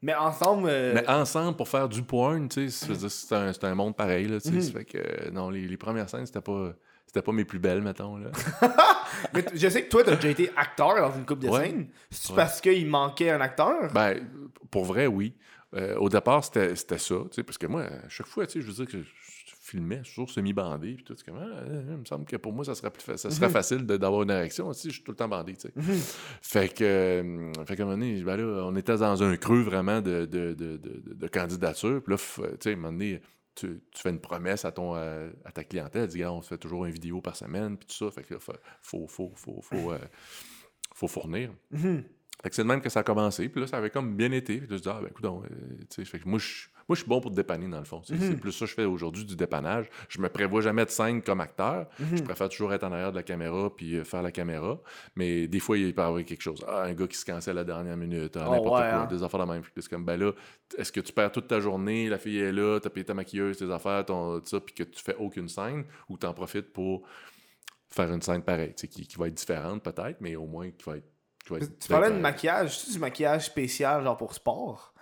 Mais ensemble. euh, Mais ensemble, pour faire du porn, tu sais, c'est- un, monde pareil, là, tu sais. Mhm. ça fait que, euh, non, les, les premières scènes, c'était pas, c'était pas mes plus belles, mettons, là. mais t- je sais que toi, t'as déjà été acteur dans une coupe de Ouais. scène. C'est Ouais. parce qu'il manquait un acteur? ben, pour vrai, oui. Euh, au départ, c'était c'était ça, tu sais, parce que moi, à chaque fois, tu sais, je veux dire que je, je filmais, je suis toujours semi-bandé, puis tout, c'est comme, ah, euh, il me semble que pour moi, ça serait, plus fa- ça serait Mhm. facile de- d'avoir une érection, si je suis tout le temps bandé, tu sais. Fait que, euh, fait qu'à un moment donné, ben là, on était dans un creux vraiment de, de, de, de, de candidature. Puis là, f- tu sais, à un moment donné, tu, tu fais une promesse à, ton, euh, à ta clientèle. Dis, on se fait toujours une vidéo par semaine, puis tout ça. Fait que là, faut, faut, faut, faut, faut, euh, faut fournir. Mhm. Fait que c'est de même que ça a commencé. Puis là, ça avait comme bien été. Puis là, je dis, ah, ben, écoute, tu sais, moi, je. Moi, je suis bon pour te dépanner, dans le fond. C'est Mhm. c'est plus ça que je fais aujourd'hui, du dépannage. Je me prévois jamais de scène comme acteur. Mhm. Je préfère toujours être en arrière de la caméra puis euh, faire la caméra. Mais des fois, il peut y avoir quelque chose. Ah, un gars qui se cancelle à la dernière minute, ah, Oh, n'importe ouais, quoi, hein. des affaires de même. C'est comme, ben là, est-ce que tu perds toute ta journée, la fille est là, t'as payé ta maquilleuse, tes affaires, ton, tout ça, puis que tu fais aucune scène, ou t'en profites pour faire une scène pareille, tu qui, qui va être différente peut-être, mais au moins qui va être. Tu parlais de maquillage, c'est du maquillage spécial, genre pour sport?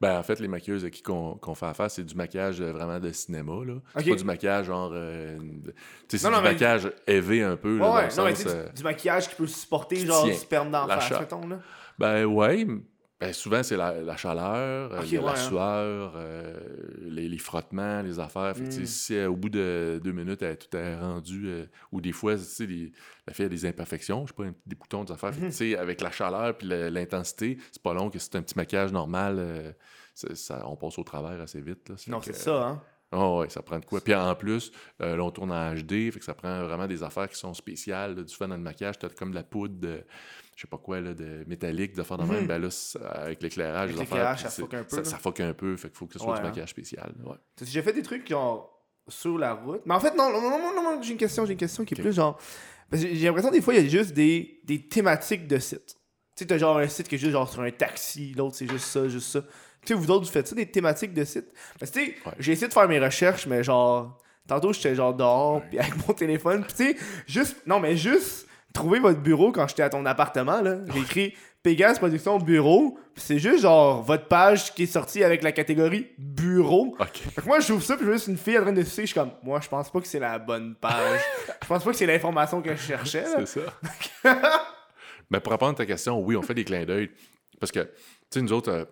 Ben, en fait, les maquilleuses à qui qu'on qu'on fait affaire, c'est du maquillage euh, vraiment de cinéma. là. C'est pas du maquillage genre. euh, de- tu sais, c'est du mais- maquillage élevé un peu. là, Ouais, dans ouais, le non, mais euh, du, du maquillage qui peut supporter, genre, du sperme d'en La face, cha- mettons, là. Ben ouais. Ben, souvent, c'est la, la chaleur, euh, ouais, la hein. sueur, euh, les, les frottements, les affaires. Fait que, tu sais, Mm. si euh, au bout de deux minutes, elle, tout est rendu, ou des fois, les- la fille a des imperfections, je sais pas, des boutons, des affaires. Fait que, avec la chaleur puis l'intensité, c'est pas long que c'est un petit maquillage normal. ça, on passe au travers assez vite. Là. Non, c'est ça, hein. Ah ouais, ça prend de quoi. Puis en plus, euh, là, on tourne en HD, fait que ça prend vraiment des affaires qui sont spéciales. là. Du fait dans le maquillage, t'as comme de la poudre de, je sais pas quoi, là, de métallique, de faire de même. Mhm. Ben là, avec l'éclairage, les affaires, ça fuck un peu, Ça, un peu, fait qu'il faut que ce soit Ouais, du maquillage spécial. Ouais. Déjà fait des trucs genre sur la route? Mais en fait, non, non, non, non, non, non, j'ai une question, j'ai une question qui est plus genre. J'ai l'impression des fois, il y a juste des, des thématiques de sites. Tu sais, t'as genre un site qui est juste genre sur un taxi, l'autre c'est juste ça, juste ça. Tu sais, vous autres, vous faites ça, des thématiques de sites? Parce que tu sais, Ouais. j'ai essayé de faire mes recherches, mais genre. Tantôt, j'étais genre dehors, puis avec mon téléphone. Puis tu sais, juste. Non, mais juste trouver votre bureau quand j'étais à ton appartement, là. J'ai écrit Pégase Production Bureau. Puis c'est juste genre votre page qui est sortie avec la catégorie Bureau. OK. Fait que moi, je j'ouvre ça, puis je vois juste une fille en train de sucer, je suis comme, moi, je pense pas que c'est la bonne page. je pense pas que c'est l'information que je cherchais. C'est ça. Mais pour répondre à ta question, oui, on fait des clins d'œil. Parce que, tu sais, nous autres, euh,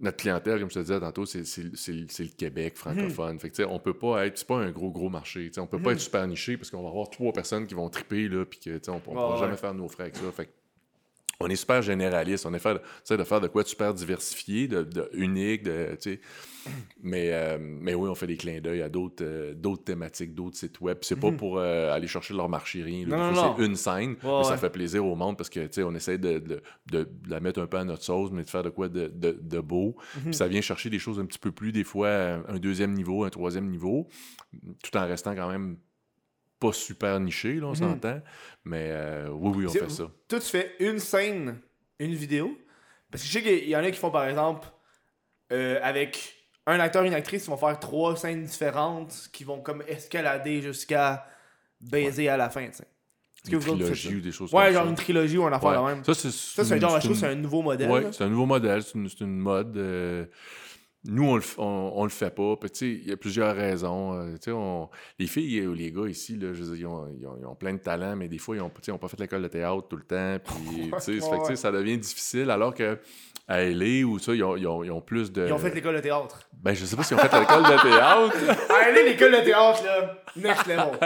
notre clientèle, comme je te disais tantôt, c'est le Québec francophone. Fait que, tu sais, on peut pas être. C'est pas un gros, gros marché. on peut pas être super niché parce qu'on va avoir trois personnes qui vont triper, là, puis sais, on, on pourra Ouais, jamais faire nos frais avec ça. Fait que on est super généraliste. On essaie de, faire de quoi de super diversifié, de, de unique, de, tu sais. Mais, euh, mais oui, on fait des clins d'œil à d'autres euh, d'autres thématiques, d'autres sites web. C'est pas pour euh, aller chercher leur marché, rien. Mhm. C'est une scène, mais ça fait plaisir au monde parce que, tu sais, on essaie de, de, de- la mettre un peu à notre sauce, mais de faire de quoi de, beau. Mhm. Puis ça vient chercher des choses un petit peu plus, des fois, un deuxième niveau, un troisième niveau, tout en restant quand même pas super niché, là, on s'entend. Mais euh, oui, oui, on fait ça. Toi, tu fais une scène, une vidéo? Parce que je sais qu'il y en a qui font, par exemple, euh, avec un acteur et une actrice, ils vont faire trois scènes différentes qui vont comme escalader jusqu'à baiser à la fin, tu sais. Est-ce que Une vous trilogie ou des choses ça? Ouais, comme genre ça. une trilogie ou un affaire Ouais. de même. Ça, c'est un genre, je trouve, une- c'est un nouveau modèle. Ouais, c'est un nouveau modèle, c'est une, une mode. euh, nous, on le, f- on, on le fait pas. Il y a plusieurs raisons. euh, on- les filles ou les gars ici, là, je veux dire, ils, ont, ils ont- ils ont plein de talent, mais des fois, ils n'ont ont pas fait l'école de théâtre tout le temps. Puis, ça fait que, ça devient difficile. Alors que à LA ou ça, ils ont, ils ont- ils ont plus de. Ils ont fait l'école de théâtre. Ben, je sais pas s'ils ont fait l'école de théâtre. Allez, l'école de théâtre, là, next level.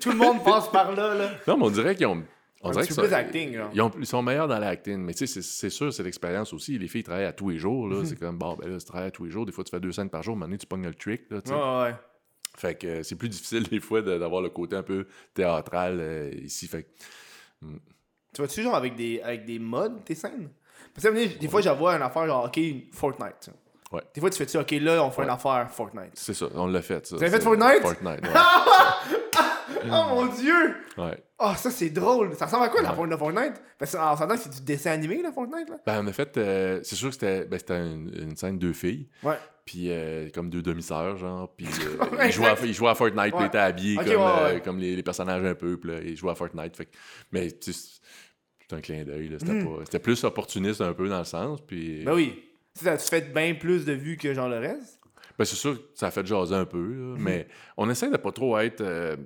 Tout le monde passe par là, là. non, mais on dirait qu'ils ont. On Un dirait petit que peu ça- plus acting, genre. Ils, ont- ils sont meilleurs dans l'acting, mais tu sais, c'est- sûr, c'est l'expérience aussi. Les filles travaillent à tous les jours, Mhm. là. C'est comme, bon, ben là, tu travailles à tous les jours. Des fois, tu fais deux scènes par jour, donné, tu pognes le trick, là, tu sais. Ouais, ouais. Fait que euh, c'est plus difficile, des fois, d'avoir le côté un peu théâtral euh, ici. Fait que, Tu vas-tu genre avec des, avec des modes tes scènes? Parce que des fois, j'avoue une affaire genre, ok, Fortnite. tu. Ouais. Des fois, tu fais-tu, ok, là, on fait une Ouais. affaire Fortnite. c'est ça, on l'a fait, ça. Vous avez fait Fortnite? Fortnite, Oh mon dieu! ouais. ouais. Oh, ça, c'est drôle. Ça ressemble à quoi, la Ouais. Fortnite? Parce qu'on s'entend que c'est du dessin animé, la Fortnite, là? Ben, on a fait, euh, c'est sûr que c'était ben, c'était une, une scène de deux filles, Ouais. puis euh, comme deux demi-sœurs, genre, puis euh, Ouais, ils, jouaient à, ils jouaient à Fortnite, puis ils étaient habillés comme, euh, comme les, les personnages un peu, puis là, ils jouaient à Fortnite. Fait mais tu c'est un clin d'œil, là. C'était pas- c'était plus opportuniste un peu dans le sens, puis... Hmm. Ben oui. Tu sais, tu fais bien plus de vues que genre le reste? Ben, c'est sûr que ça a fait jaser un peu, là, mais on essaie de pas trop être euh,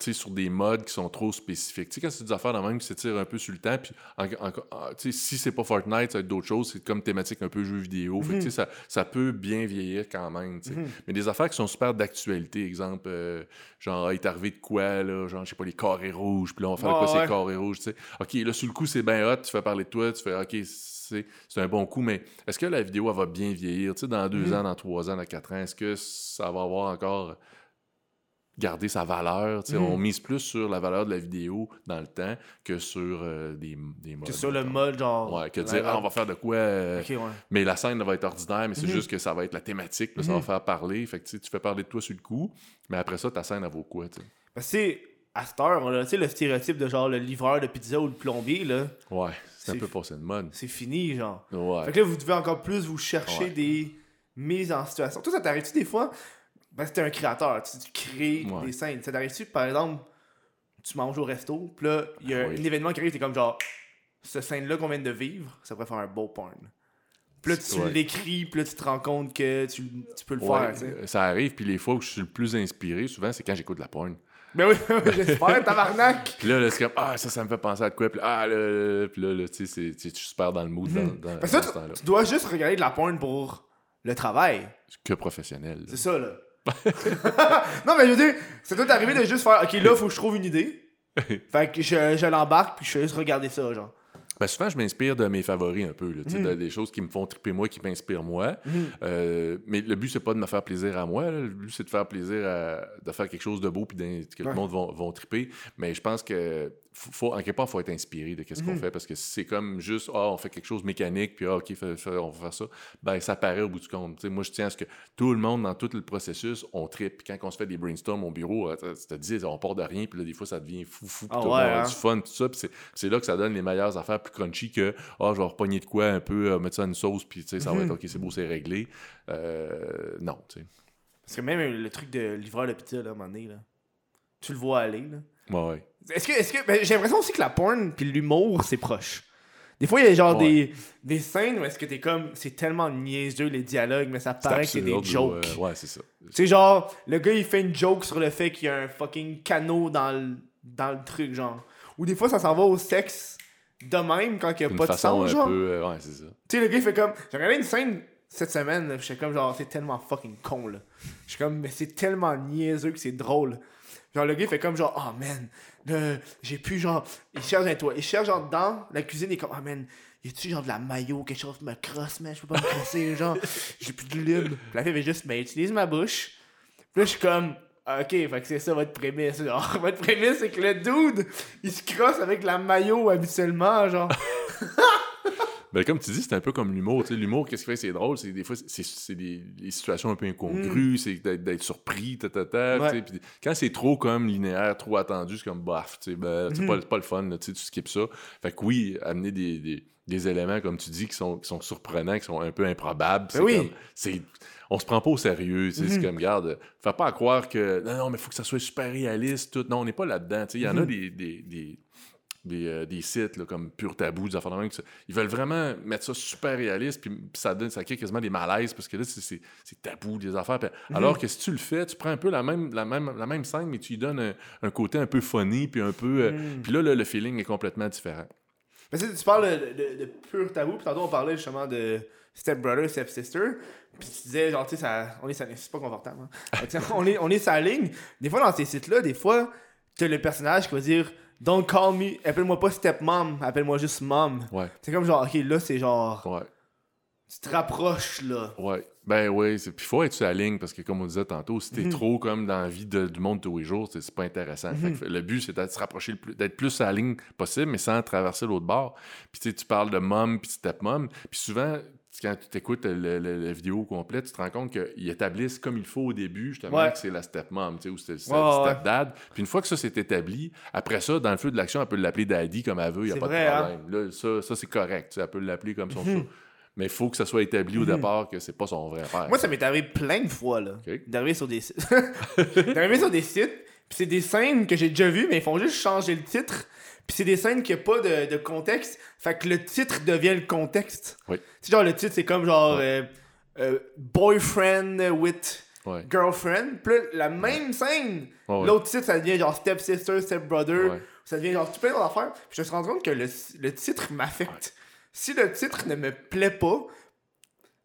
sur des modes qui sont trop spécifiques. Tu sais, quand c'est des affaires dans même qui s'étirent un peu sur le temps, puis sais, si c'est pas Fortnite, ça va être d'autres choses, c'est comme thématique un peu jeu vidéo. Fait que, Mhm. ça, ça peut bien vieillir quand même. sais. Mais des affaires qui sont super d'actualité, exemple, euh, genre, ah, il est arrivé de quoi, là, genre, je sais pas, les carrés rouges, puis là, on va faire de quoi Ouais, ces carrés rouges, tu sais. OK, là, sur le coup, c'est bien hot, tu fais parler de toi, tu fais, OK, c'est c'est un bon coup, mais est-ce que la vidéo, elle va bien vieillir, tu sais, dans deux Mhm. ans, dans trois ans, dans quatre ans, est-ce que ça va avoir encore gardé sa valeur, tu sais, on mise plus sur la valeur de la vidéo dans le temps que sur euh, des, des modes. Que sur le mode, genre. Ouais, que dire, ah, on va faire de quoi... euh, Ok, ouais. mais la scène elle va être ordinaire, mais c'est Mhm. juste que ça va être la thématique, là, ça va Mhm. faire parler. Fait que tu sais, tu fais parler de toi sur le coup, mais après ça, ta scène, elle vaut quoi, tu sais? Parce que, tu sais, à cette heure, on a, tu sais, le stéréotype de genre le livreur de pizza ou le plombier, là, Ouais, c'est un peu passé de mode. c'est fini, genre. Ouais. Fait que là, vous devez encore plus vous chercher Ouais. des mises en situation. Toi, ça t'arrive-tu des fois? Ben, t'es un créateur, tu, tu crées Ouais. des scènes. Ça t'arrive-tu, par exemple, tu manges au resto, puis là, il y a Ah oui. un événement qui arrive, t'es comme genre, cette scène-là qu'on vient de vivre, ça pourrait faire un beau porn. Puis là, tu Ouais. l'écris, puis là, tu te rends compte que tu, tu peux le Ouais, faire, ça arrive, puis les fois où je suis le plus inspiré, souvent, c'est quand j'écoute de la porn. Ben oui, j'espère, tabarnak! Puis là, là, c'est comme, ah, ça, ça me fait penser à quoi. Puis là, ah, là, là, là, puis là, là, tu sais, tu suis super dans le mood dans, dans, Parce que dans toi, ce temps-là. tu, dois juste regarder de la porn pour le travail. Que professionnel. C'est ça, là. non, mais je veux dire, c'est tout arrivé de juste faire, ok, là, faut que je trouve une idée. Fait que je, je l'embarque, puis je fais juste regarder ça, genre. Ben, souvent, je m'inspire de mes favoris un peu, là, tu sais, de- des choses qui me font triper moi, qui m'inspirent moi. Mhm. Euh, mais le but, c'est pas de me faire plaisir à moi. là. Le but, c'est de faire plaisir à de faire quelque chose de beau puis que Ouais. le monde va, vont triper. Mais je pense que faut, en quelque part, il faut être inspiré de ce qu'on Mhm. fait parce que si c'est comme juste ah, on fait quelque chose de mécanique puis ah, ok, fait- fait- on va faire ça, ben ça paraît au bout du compte. Moi, je tiens à ce que tout le monde, dans tout le processus, on tripe. Puis quand on se fait des brainstorms au bureau, euh, tu te dis, on part de rien, puis là, des fois, ça devient fou, fou, puis Ah ouais, hein? du fun, tout ça. Puis c'est- là que ça donne les meilleures affaires plus crunchy que ah, je vais repogner de quoi un peu, euh, mettre ça dans une sauce, puis ça va Mhm. être ok, c'est beau, c'est réglé. Euh, non, tu sais. Parce que même le truc de livreur pizza, là, à un moment donné, là, tu le vois aller, là. Ouais, ouais. Est-ce que, est-ce que, ben, j'ai l'impression aussi que la porn puis l'humour, c'est proche. Des fois, il y a genre Ouais. des, des scènes où est-ce que t'es comme, c'est tellement niaiseux les dialogues, mais ça paraît que c'est des absurde, jokes. ou, ouais, c'est ça. Tu sais, genre, le gars, il fait une joke sur le fait qu'il y a un fucking canot dans le, dans le truc, genre. Ou des fois, ça s'en va au sexe de même quand il n'y a pas de façon sang, un genre. peu. euh, ouais, c'est ça. Tu sais, le gars, il fait comme. J'ai regardé une scène cette semaine, là, j'étais comme genre, c'est tellement fucking con, là. Je suis comme, mais c'est tellement niaiseux que c'est drôle. Genre, le gars, fait comme genre, oh man, j'ai plus genre. Il cherche un toit. Il cherche genre dans la cuisine, il est comme, oh man, y a-tu genre de la maillot, quelque chose qui me crosse, man, je peux pas me crosser, genre, j'ai plus de. Puis la fille fait juste, mais utilise ma bouche. Puis là, je suis comme, ah, ok, fait que c'est ça votre prémisse. Genre, votre prémisse, c'est que le dude, il se crosse avec la maillot habituellement, genre. Ben, comme tu dis, c'est un peu comme l'humour. L'humour, qu'est-ce qui fait, c'est drôle, c'est des fois, c'est- c'est des, des situations un peu incongrues, c'est d'être surpris, ta, ta, ta, Ouais. quand c'est trop comme linéaire, trop attendu, c'est comme sais, ben, c'est pas, c'est pas le fun, là, tu skips ça. Fait que oui, amener des, des, des éléments, comme tu dis, qui sont, qui sont surprenants, qui sont un peu improbables, c'est Ben oui. comme- c'est- on se prend pas au sérieux, tu sais, c'est comme, regarde, fais pas à croire que, non, non, mais faut que ça soit super réaliste, tout. Non, on n'est pas là-dedans, il y en a des- des- des des, euh, des sites là, comme Pure Tabou, des affaires de même, ils veulent vraiment mettre ça super réaliste, puis ça donne, ça crée quasiment des malaises, parce que là, c'est- tabou, des affaires. Puis Alors que si tu le fais, tu prends un peu la même, la même, la même scène, mais tu lui donnes un, un côté un peu funny, puis un peu... euh, Puis là, le, le feeling est complètement différent. Mais tu sais, tu parles de, de, de pur tabou, puis tantôt on parlait justement de Step Brother, Step Sister, puis tu disais, genre, tu sais, on est, c'est pas confortable, hein. On est, on est sa ligne. Des fois, dans ces sites-là, des fois, t'as le personnage qui va dire, Don't call me, appelle-moi pas stepmom, appelle-moi juste mom. Ouais, C'est comme genre, ok, là, c'est genre, ouais. tu te rapproches, là. Ouais, ben oui, puis il faut être sur la ligne parce que comme on disait tantôt, si t'es trop comme dans la vie de- du monde tous les jours, c'est pas intéressant. Fait que le but c'est d'être se rapprocher d'être plus sur la ligne possible, mais sans traverser l'autre bord. Puis tu parles de mom puis stepmom, puis souvent quand tu le- le- la vidéo complète, tu te rends compte qu'ils établissent comme il faut au début, justement, Ouais. que c'est la stepmom, tu sais, ou c'est le Ouais, ouais, stepdad. Puis une fois que ça s'est établi, après ça, dans le feu de l'action, elle peut l'appeler daddy comme elle veut, il n'y a pas vrai, de hein? problème. Là, ça, ça c'est correct, tu sais, elle peut l'appeler comme son ça. Mais il faut que ça soit établi au départ que c'est pas son vrai père. Moi, ça m'est arrivé plein de fois, là. D'arriver sur des sites. D'arriver sur des sites, puis c'est des scènes que j'ai déjà vues, mais ils font juste changer le titre. Puis c'est des scènes qui n'ont pas de, de contexte. Fait que le titre devient le contexte. Oui. Tu sais, genre, le titre, c'est comme genre euh, euh, Boyfriend with Ouais. Girlfriend. Puis la même scène, l'autre titre, ça devient genre Step Sister, Step Brother. Ça devient genre tout plein d'autres affaires. Puis je me suis rendu compte que le, le titre m'affecte. Si le titre ne me plaît pas,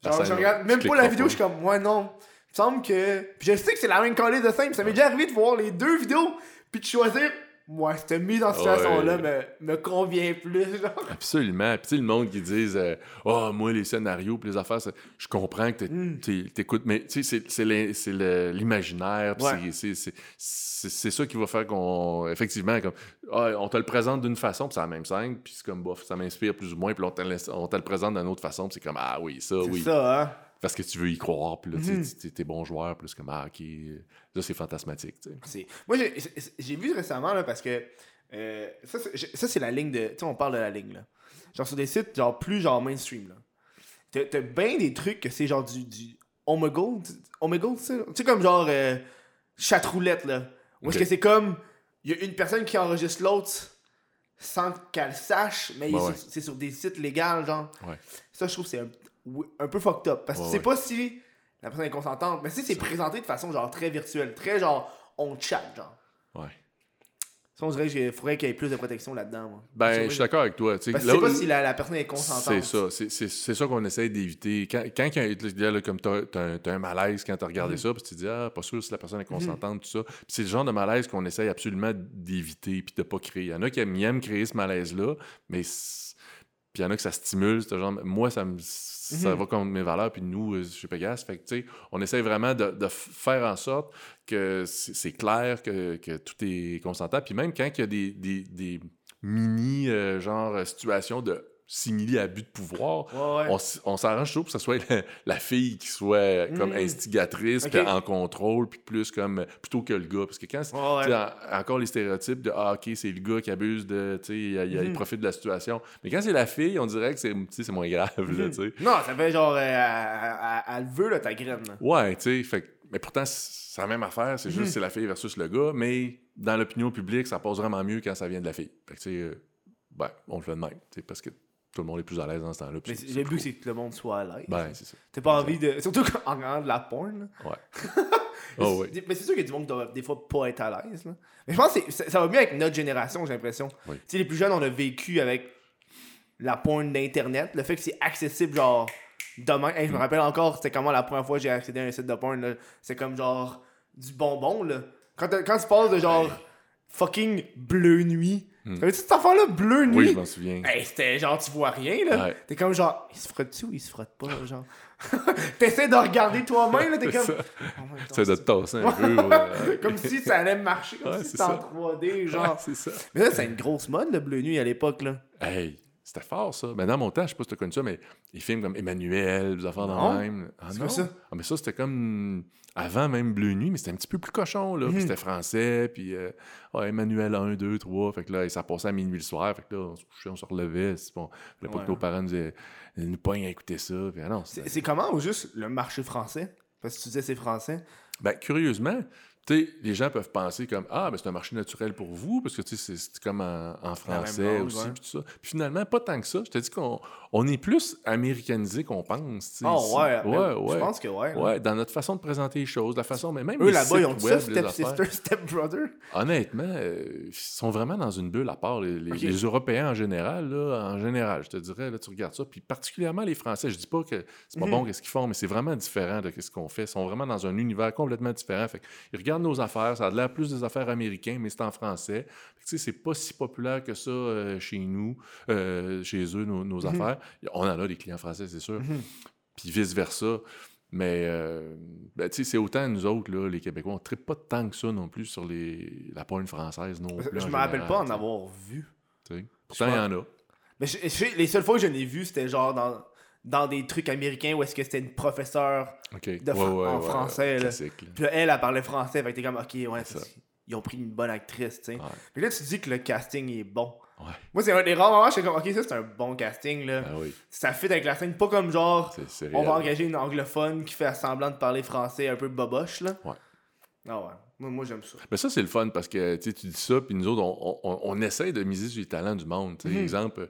genre, je regarde même pas la vidéo, je suis comme, ouais, non. Il me semble que. Puis je sais que c'est la même calice de scène. Ça m'est déjà arrivé de voir les deux vidéos, puis de choisir. Ouais, cette mise en situation-là me, me convient plus. Genre. Absolument. Puis tu sais, le monde qui disent euh, Oh, moi, les scénarios puis les affaires, ça- je comprends que Mm. t'es- t'écoutes, mais tu sais, c'est- c'est c'est l'imaginaire. Ouais. c'est- c'est- c'est- C'est c'est ça qui va faire qu'on. Effectivement, comme ah, on te le présente d'une façon, puis c'est la même scène, puis c'est comme bof, ça m'inspire plus ou moins, puis on te, le- on te le présente d'une autre façon, puis c'est comme Ah oui, ça, C'est oui. ça, hein. Parce que tu veux y croire, puis là, tu sais, Mhm. t'es- bon joueur, c'est comme Ah, ok. Là, c'est fantasmatique, Moi, j'ai- vu récemment, là, parce que. euh, ça, c'est- ça, la ligne de. Tu sais, on parle de la ligne, là. Genre, sur des sites, genre, plus genre mainstream, là. T'as- bien des trucs que c'est genre du. du Omegle. tu- Omegle, tu sais. Tu sais, comme genre. Euh, chatroulette, là. Où est-ce que c'est comme. Il y a une personne qui enregistre l'autre sans qu'elle sache, mais Ouais, sur- c'est sur des sites légaux, genre. Ouais. Ça, je trouve que c'est un, un peu fucked up. Parce que Ouais, ouais. pas si la personne est consentante, mais si c'est présenté de façon genre très virtuelle, très genre on chat, genre. Ouais. Ça, on dirait qu'il faudrait qu'il y ait plus de protection là-dedans, moi. Ben, je suis d'accord avec toi. Parce Là où- pas si la, la personne est consentante. C'est ça. C'est- C'est c'est ça qu'on essaie d'éviter. Quand, quand il y a- là, là, comme t'as as, un- t'as un malaise quand t'as regardé Mhm. ça, puis tu te dis, ah, pas sûr si la personne est consentante, tout ça. Puis c'est le genre de malaise qu'on essaye absolument d'éviter puis de pas créer. Il y en a qui aiment, créer ce malaise-là, mais puis il y en a que ça stimule, ce genre. Moi, ça me ça Mhm. va contre mes valeurs, puis nous, euh, chez Pegas, fait que, tu sais, on essaie vraiment de, de faire en sorte que c'est clair que, que tout est consentant. Puis même quand il y a des, des, des mini, euh, genre, euh, situations de simili-abus de pouvoir, Ouais, ouais. on, s'arrange toujours pour que ce soit la, la fille qui soit comme Mm. instigatrice, puis en contrôle, puis plus comme plutôt que le gars. Parce que quand c'est- Ouais, en- encore les stéréotypes de ah ok c'est le gars qui abuse de tu sais il, Mhm. profite de la situation. Mais quand c'est la fille, on dirait que c'est moins grave là, sais. Non, ça fait genre. euh, elle, veut, là, ta graine. là. Ouais, tu sais, mais pourtant c'est la même affaire, c'est juste c'est la fille versus le gars, mais dans l'opinion publique, ça passe vraiment mieux quand ça vient de la fille. Fait que tu sais euh, ben, on le fait de même, parce que tout le monde est plus à l'aise dans ce temps-là. Mais le but, c'est que le monde soit à l'aise. Ben, c'est ça. T'as pas envie de. Surtout en regardant de la porn, là. Ouais. oh, oui. Mais c'est sûr qu'il y a du monde qui doit des fois pas être à l'aise. là. Mais je pense que ça, ça va mieux avec notre génération, j'ai l'impression. Oui. Tu sais, les plus jeunes, on a vécu avec la porn d'Internet, le fait que c'est accessible, genre, Demain, hey, je me rappelle encore, c'était comment la première fois que j'ai accédé à un site de porn, là. C'est comme genre du bonbon, là. Quand, quand tu parles de genre fucking bleu nuit. Hmm. T'avais-tu cette affaire-là, bleu nuit? Oui, je m'en souviens. Hey, c'était genre, tu vois rien, là. Ouais. T'es comme genre, il se frotte-tu ou il se frotte pas, genre? T'essaies de regarder toi-même, là, t'es comme. ça. Oh de te tasser un peu. ouais. comme si ça allait marcher, comme Ouais, si c'était en ça. 3D, genre. C'est ça. Mais là, c'est une grosse mode, le bleu nuit, à l'époque, là. Hey, c'était fort, ça. Mais dans mon temps, je sais pas si tu as connu ça, mais les films comme Emmanuel, des affaires dans même. Ah, C'est non? ça? Ah, mais ça, c'était comme avant même Bleu Nuit, mais c'était un petit peu plus cochon, là. Mhm. c'était français, puis euh, Emmanuel 1, 2, 3. Fait que là, ça passait à minuit le soir. Fait que là, on se couchait, on se relevait. C'est bon. Fallait pas Ouais. que nos parents nous, nous pognent à écouter ça. Ah c'est comment, ou juste le marché français? Parce que tu disais c'est français. Ben, curieusement, les gens peuvent penser comme Ah, ben c'est un marché naturel pour vous, parce que c'est- comme en, en français aussi, puis tout ça. Puis finalement, pas tant que ça. Je te dis qu'on on est plus américanisé qu'on pense. Oh ici. ouais, ouais, ben, ouais. Je pense que ouais. là. Ouais, dans notre façon de présenter les choses, la façon, mais même Eux là-bas, ils ont ça, Step. Sister, Step Brother. Honnêtement, euh, ils sont vraiment dans une bulle à part. Les, les- Ok. les Européens en général, là, en général, je te dirais, là, tu regardes ça, puis particulièrement les Français. Je dis pas que c'est pas Mhm. bon qu'est-ce qu'ils font, mais c'est vraiment différent de ce qu'on fait. Ils sont vraiment dans un univers complètement différent. Fait ils regardent nos affaires, ça a l'air plus des affaires américaines, mais c'est en français. Tu sais, c'est pas si populaire que ça euh, chez nous, euh, chez eux, nos, nos Mhm. affaires. On en a des clients français, c'est sûr. Mhm. Puis vice-versa. Mais euh, ben, tu sais, c'est autant nous autres, là, les Québécois, on ne pas tant que ça non plus sur les, la porn française non plus. Je me rappelle pas en avoir vu. Pourtant, il y en a. Mais je- je- les seules fois que je l'ai vu, c'était genre dans, dans des trucs américains où est-ce que c'était une professeure. De fr- en français, là. Puis là, elle, elle parlait français. Fait que t'es comme, ok, ouais, ça. ils ont pris une bonne actrice, tu sais. Puis là, tu dis que le casting est bon. Moi, c'est un des rares moments, j'étais comme, ok, ça c'est un bon casting, là. Ah oui, Ça fit avec la scène, pas comme genre, on va engager une anglophone qui fait semblant de parler français un peu boboche, là. Ouais. Ah ouais. Moi, moi j'aime ça. Mais ça, c'est le fun parce que tu dis ça, puis nous autres, on, on, on essaie de miser sur les talents du monde. Mhm. Exemple,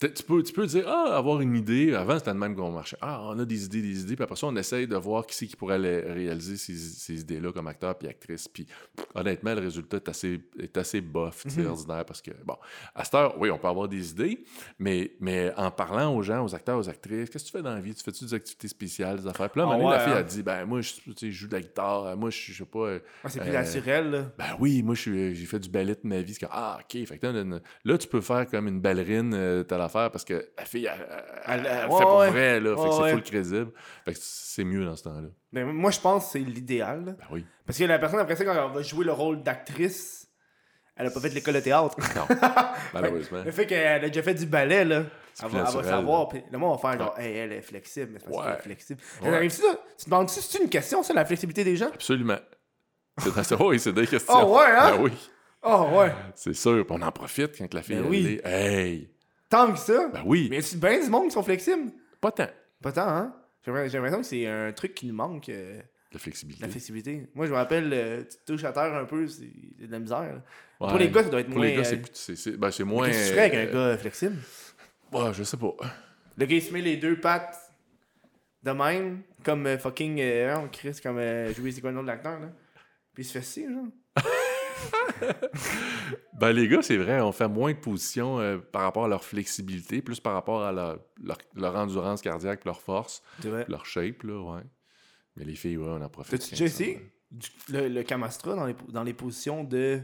tu peux, tu peux dire, ah, avoir une idée. Avant, c'était le même qu'on marchait. Ah, on a des idées, des idées. Puis après ça, on essaye de voir qui c'est qui pourrait les- réaliser ces, ces idées-là comme acteur puis actrice. Puis honnêtement, le résultat est assez, est assez bof, sais, Mhm. ordinaire. Parce que, bon, à cette heure, oui, on peut avoir des idées, mais, mais en parlant aux gens, aux acteurs, aux actrices, qu'est-ce que tu fais dans la vie? Tu fais-tu des activités spéciales, des affaires? Puis là, à un Ah moment donné, ouais, la fille hein? a dit, ben, moi, je, tu sais, je joue de la guitare. Moi, je, je sais pas. euh, Ah, c'est plus Euh, naturel, là. ben oui, moi, j'ai fait du ballet de ma vie. Comme, ah, OK. Fait que là, là, là, tu peux faire comme une ballerine, euh, parce que la fille, elle, elle- Elle- elle ouais, fait pour ouais. vrai, là. Fait que c'est full crédible. Fait que c'est mieux dans ce temps-là. Mais moi, je pense que c'est l'idéal. Ben oui. Parce que la personne, après ça, quand elle va jouer le rôle d'actrice, elle a pas fait de l'école de théâtre. Non, malheureusement. Le fait qu'elle a déjà fait du ballet, là, elle va, elle va naturel, savoir. Puis le monde va faire genre, hey, elle est flexible. Mais c'est parce qu'elle est flexible. Arrive ça? Tu te demandes si c'est une question, ça, la flexibilité des gens? Absolument. C'est. Oui, c'est des questions. Oh, ouais, hein? Ben oui, Oh, ouais. c'est sûr. On en profite quand la fille, Ben elle oui. est. Hey! Tant que ça. Ben oui, Mais c'est bien du monde qui sont flexibles. pas tant. Pas tant, hein? J'ai l'impression que c'est un truc qui nous manque, euh, La flexibilité. la flexibilité. Moi, je me rappelle, euh, tu te touches à terre un peu, c'est de la misère. Pour les gars, ça doit être Pour moins. les gars, euh, c'est c'est- ben, c'est moins. Qu'est-ce que tu ferais avec un euh, gars flexible? ouais, je sais pas. Le gars, il se met les deux pattes de même, comme euh, fucking. Euh, non, Chris, comme euh, jouer, c'est quoi le nom de l'acteur, là? Puis il se fait ci, genre. Ben, les gars, c'est vrai, on fait moins de positions euh, par rapport à leur flexibilité, plus par rapport à leur, leur, leur endurance cardiaque, leur force, leur shape, là, ouais. Mais les filles, ouais, on en profite. T'as-tu bien déjà essayé le, le Kamastra dans les, dans les positions de,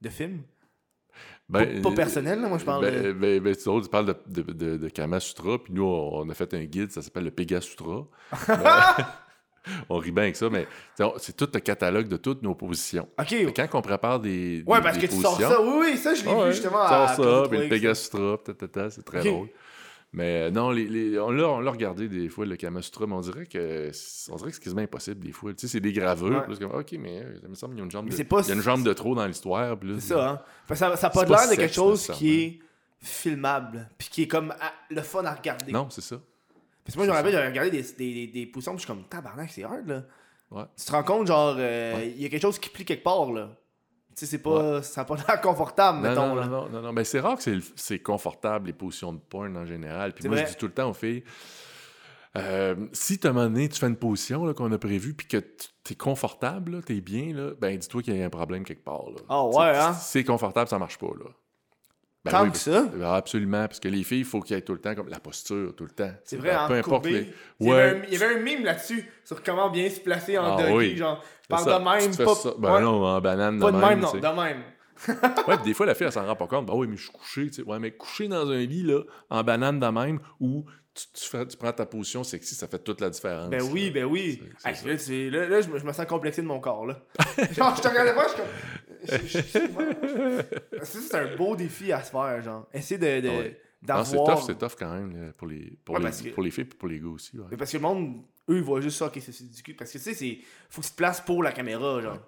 de film? Ben, pas, pas euh, personnel, là, moi je parle Ben, de. ben, ben, tu autres, tu parles de, de, de, de Kama Sutra, puis nous, on, on a fait un guide, ça s'appelle le Pega Sutra. Ben, on rit bien avec ça, mais c'est tout le catalogue de toutes nos positions. Quand on prépare des, Ouais, des- parce des que tu sors positions, ça. Oui, oui, ça, je l'ai ouais, vu justement tu à. sors ça, puis le c'est très drôle. Mais euh, non, les, les- on l'a regardé des fois, le Kama Sutra, mais on dirait que c'est- on dirait que c'est quasiment impossible des fois. Tu sais, c'est des gravures, Ouais. comme, OK, mais euh, ça me semble qu'il y a une jambe, de, pas il y a une jambe de trop dans l'histoire. C'est ça, hein. Ça ça a pas l'air de quelque chose qui est filmable. Puis qui est comme ah, le fun à regarder. Non, c'est ça. Parce que moi, je me rappelle, j'avais regardé des, des, des, des positions, puis je suis comme, tabarnak, c'est hard, là. Ouais. Tu te rends compte, genre, euh, il Ouais. y a quelque chose qui plie quelque part, là. Tu sais, c'est pas. Ça n'a pas l'air confortable, Non, mettons, non, là. non, non, non. Mais c'est rare que c'est le- c'est confortable, les positions de porn en général. Puis moi, vrai. je dis tout le temps aux filles, euh, si à un moment donné, tu fais une position là, qu'on a prévue, puis que tu es confortable, tu es bien, là, ben dis-toi qu'il y a un problème quelque part. Là. Ah sais, ouais, hein? Si c'est confortable, ça marche pas. Là. Ben Tant oui, que ça. ben absolument, parce que les filles, il faut qu'il y ait tout le temps comme la posture, tout le temps. C'est vrai, Ben, en Peu importe courbé. les. Il y avait Ouais. un- il y avait un mime là-dessus sur comment bien se placer en Ah doggy, oui. genre. Je C'est parle ça, de même, tu pas. Ben ouais, non, en banane pas de même, non, de même. Ouais, puis des fois, la fille, elle s'en rend pas compte. Ben oui, mais je suis couché, tu sais. Ouais, mais couché dans un lit, là, en banane de même, où tu, tu fais- tu prends ta position sexy, ça fait toute la différence. Ben oui, ben oui. Hey, là, c'est- là, là, je, me, je me sens complexé de mon corps, là. genre, je te regardais pas, je suis comme... c'est un beau défi à se faire, genre. Essayer de, de- ouais. C'est tough, c'est tough quand même, pour les, pour, Ouais, les, que- pour les filles et pour les gars aussi. ouais. Mais parce que le monde, eux, ils voient juste ça, ok, c'est du cul. Parce que, tu sais. Faut que tu te places pour la caméra, genre.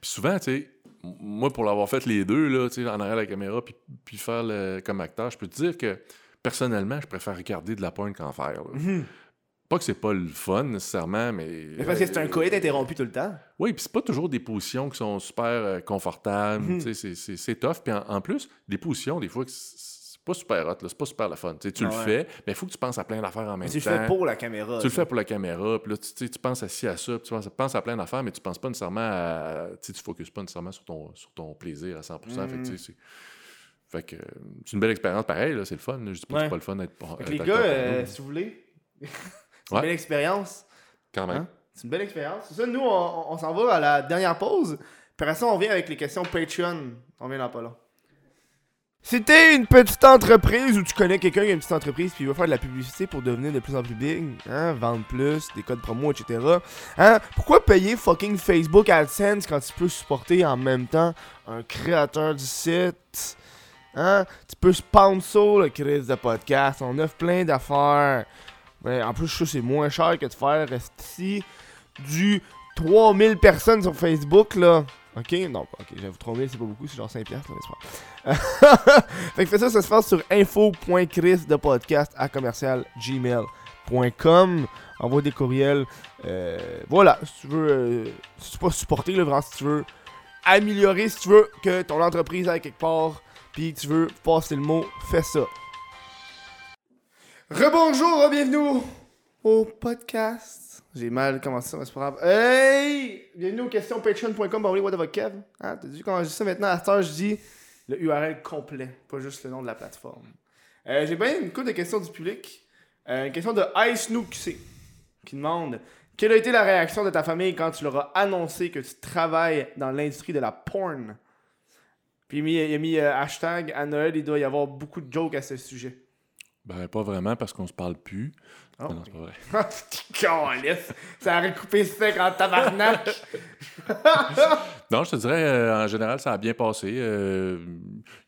Puis souvent, tu sais, moi, pour l'avoir fait les deux, là, tu sais, en arrière de la caméra, puis, puis faire le, comme acteur, je peux te dire que personnellement, je préfère regarder de la pointe qu'en faire. là. Pas que c'est pas le fun nécessairement, mais. Mhm. Mais parce que c'est un coït interrompu tout le temps. Oui, puis c'est pas toujours des positions qui sont super euh, confortables. Mhm. tu sais, c'est- tough. Puis en, en plus, des positions, des fois, c'est pas super hot, là, c'est pas super le fun. Tu Ah le fais, mais il faut que tu penses à plein d'affaires en même Mais tu le temps. fais pour la caméra. Tu le fais pour la caméra, puis là, tu, tu penses assis à ça, puis tu penses, penses à plein d'affaires, mais tu penses pas nécessairement à. Tu tu focuses pas nécessairement sur ton, sur ton plaisir à 100%. Fait que, Mm. c'est. Fait que euh, c'est une belle expérience pareil, c'est le fun. là. Je dis pas que c'est pas le fun d'être les gars, euh, si vous voulez, c'est Ouais. une belle expérience. quand même. Hein? C'est une belle expérience. C'est ça, nous, on, s'en va à la dernière pause. Puis après ça, on vient avec les questions Patreon. On vient là pas là. Si t'es une petite entreprise ou tu connais quelqu'un qui a une petite entreprise puis il veut faire de la publicité pour devenir de plus en plus big, hein, vendre plus, des codes promo, etc. Hein, pourquoi payer fucking Facebook AdSense quand tu peux supporter en même temps un créateur du site? Hein? Tu peux sponsor le Chris de podcast. On offre plein d'affaires. En plus, je c'est moins cher que de faire ici du 3000 personnes sur Facebook, là. Ok? Non, ok, j'avoue, 3000, c'est pas beaucoup, c'est genre 5 piastres, mais c'est pas? fait que fais ça, ça se passe sur info.chris de podcast à commercial gmail.com. Envoie des courriels. Euh, voilà, si tu veux, euh, si tu pas supporter, là, vraiment, si tu veux améliorer, si tu veux que ton entreprise aille quelque part, puis tu veux passer le mot, fais ça. Rebonjour, bienvenue au podcast. J'ai mal commencé mais c'est pas grave. Hey! Bienvenue aux questions patreon.com, bah oui, what the Kev? Hein, t'as vu quand je dis ça maintenant, à cette heure, je dis le URL complet, pas juste le nom de la plateforme. Euh, J'ai bien une couple de questions du public. Euh, une question de Ice Nook C qui demande Quelle a été la réaction de ta famille quand tu leur as annoncé que tu travailles dans l'industrie de la porn? Puis il a mis, il euh, hashtag à Noël, il doit y avoir beaucoup de jokes à ce sujet. Ben, pas vraiment parce qu'on se parle plus. Oh, Non, c'est pas vrai. Ah, petit câlisse. Ça aurait coupé sec en tabarnak. Non, je te dirais, euh, en général, ça a bien passé. Euh,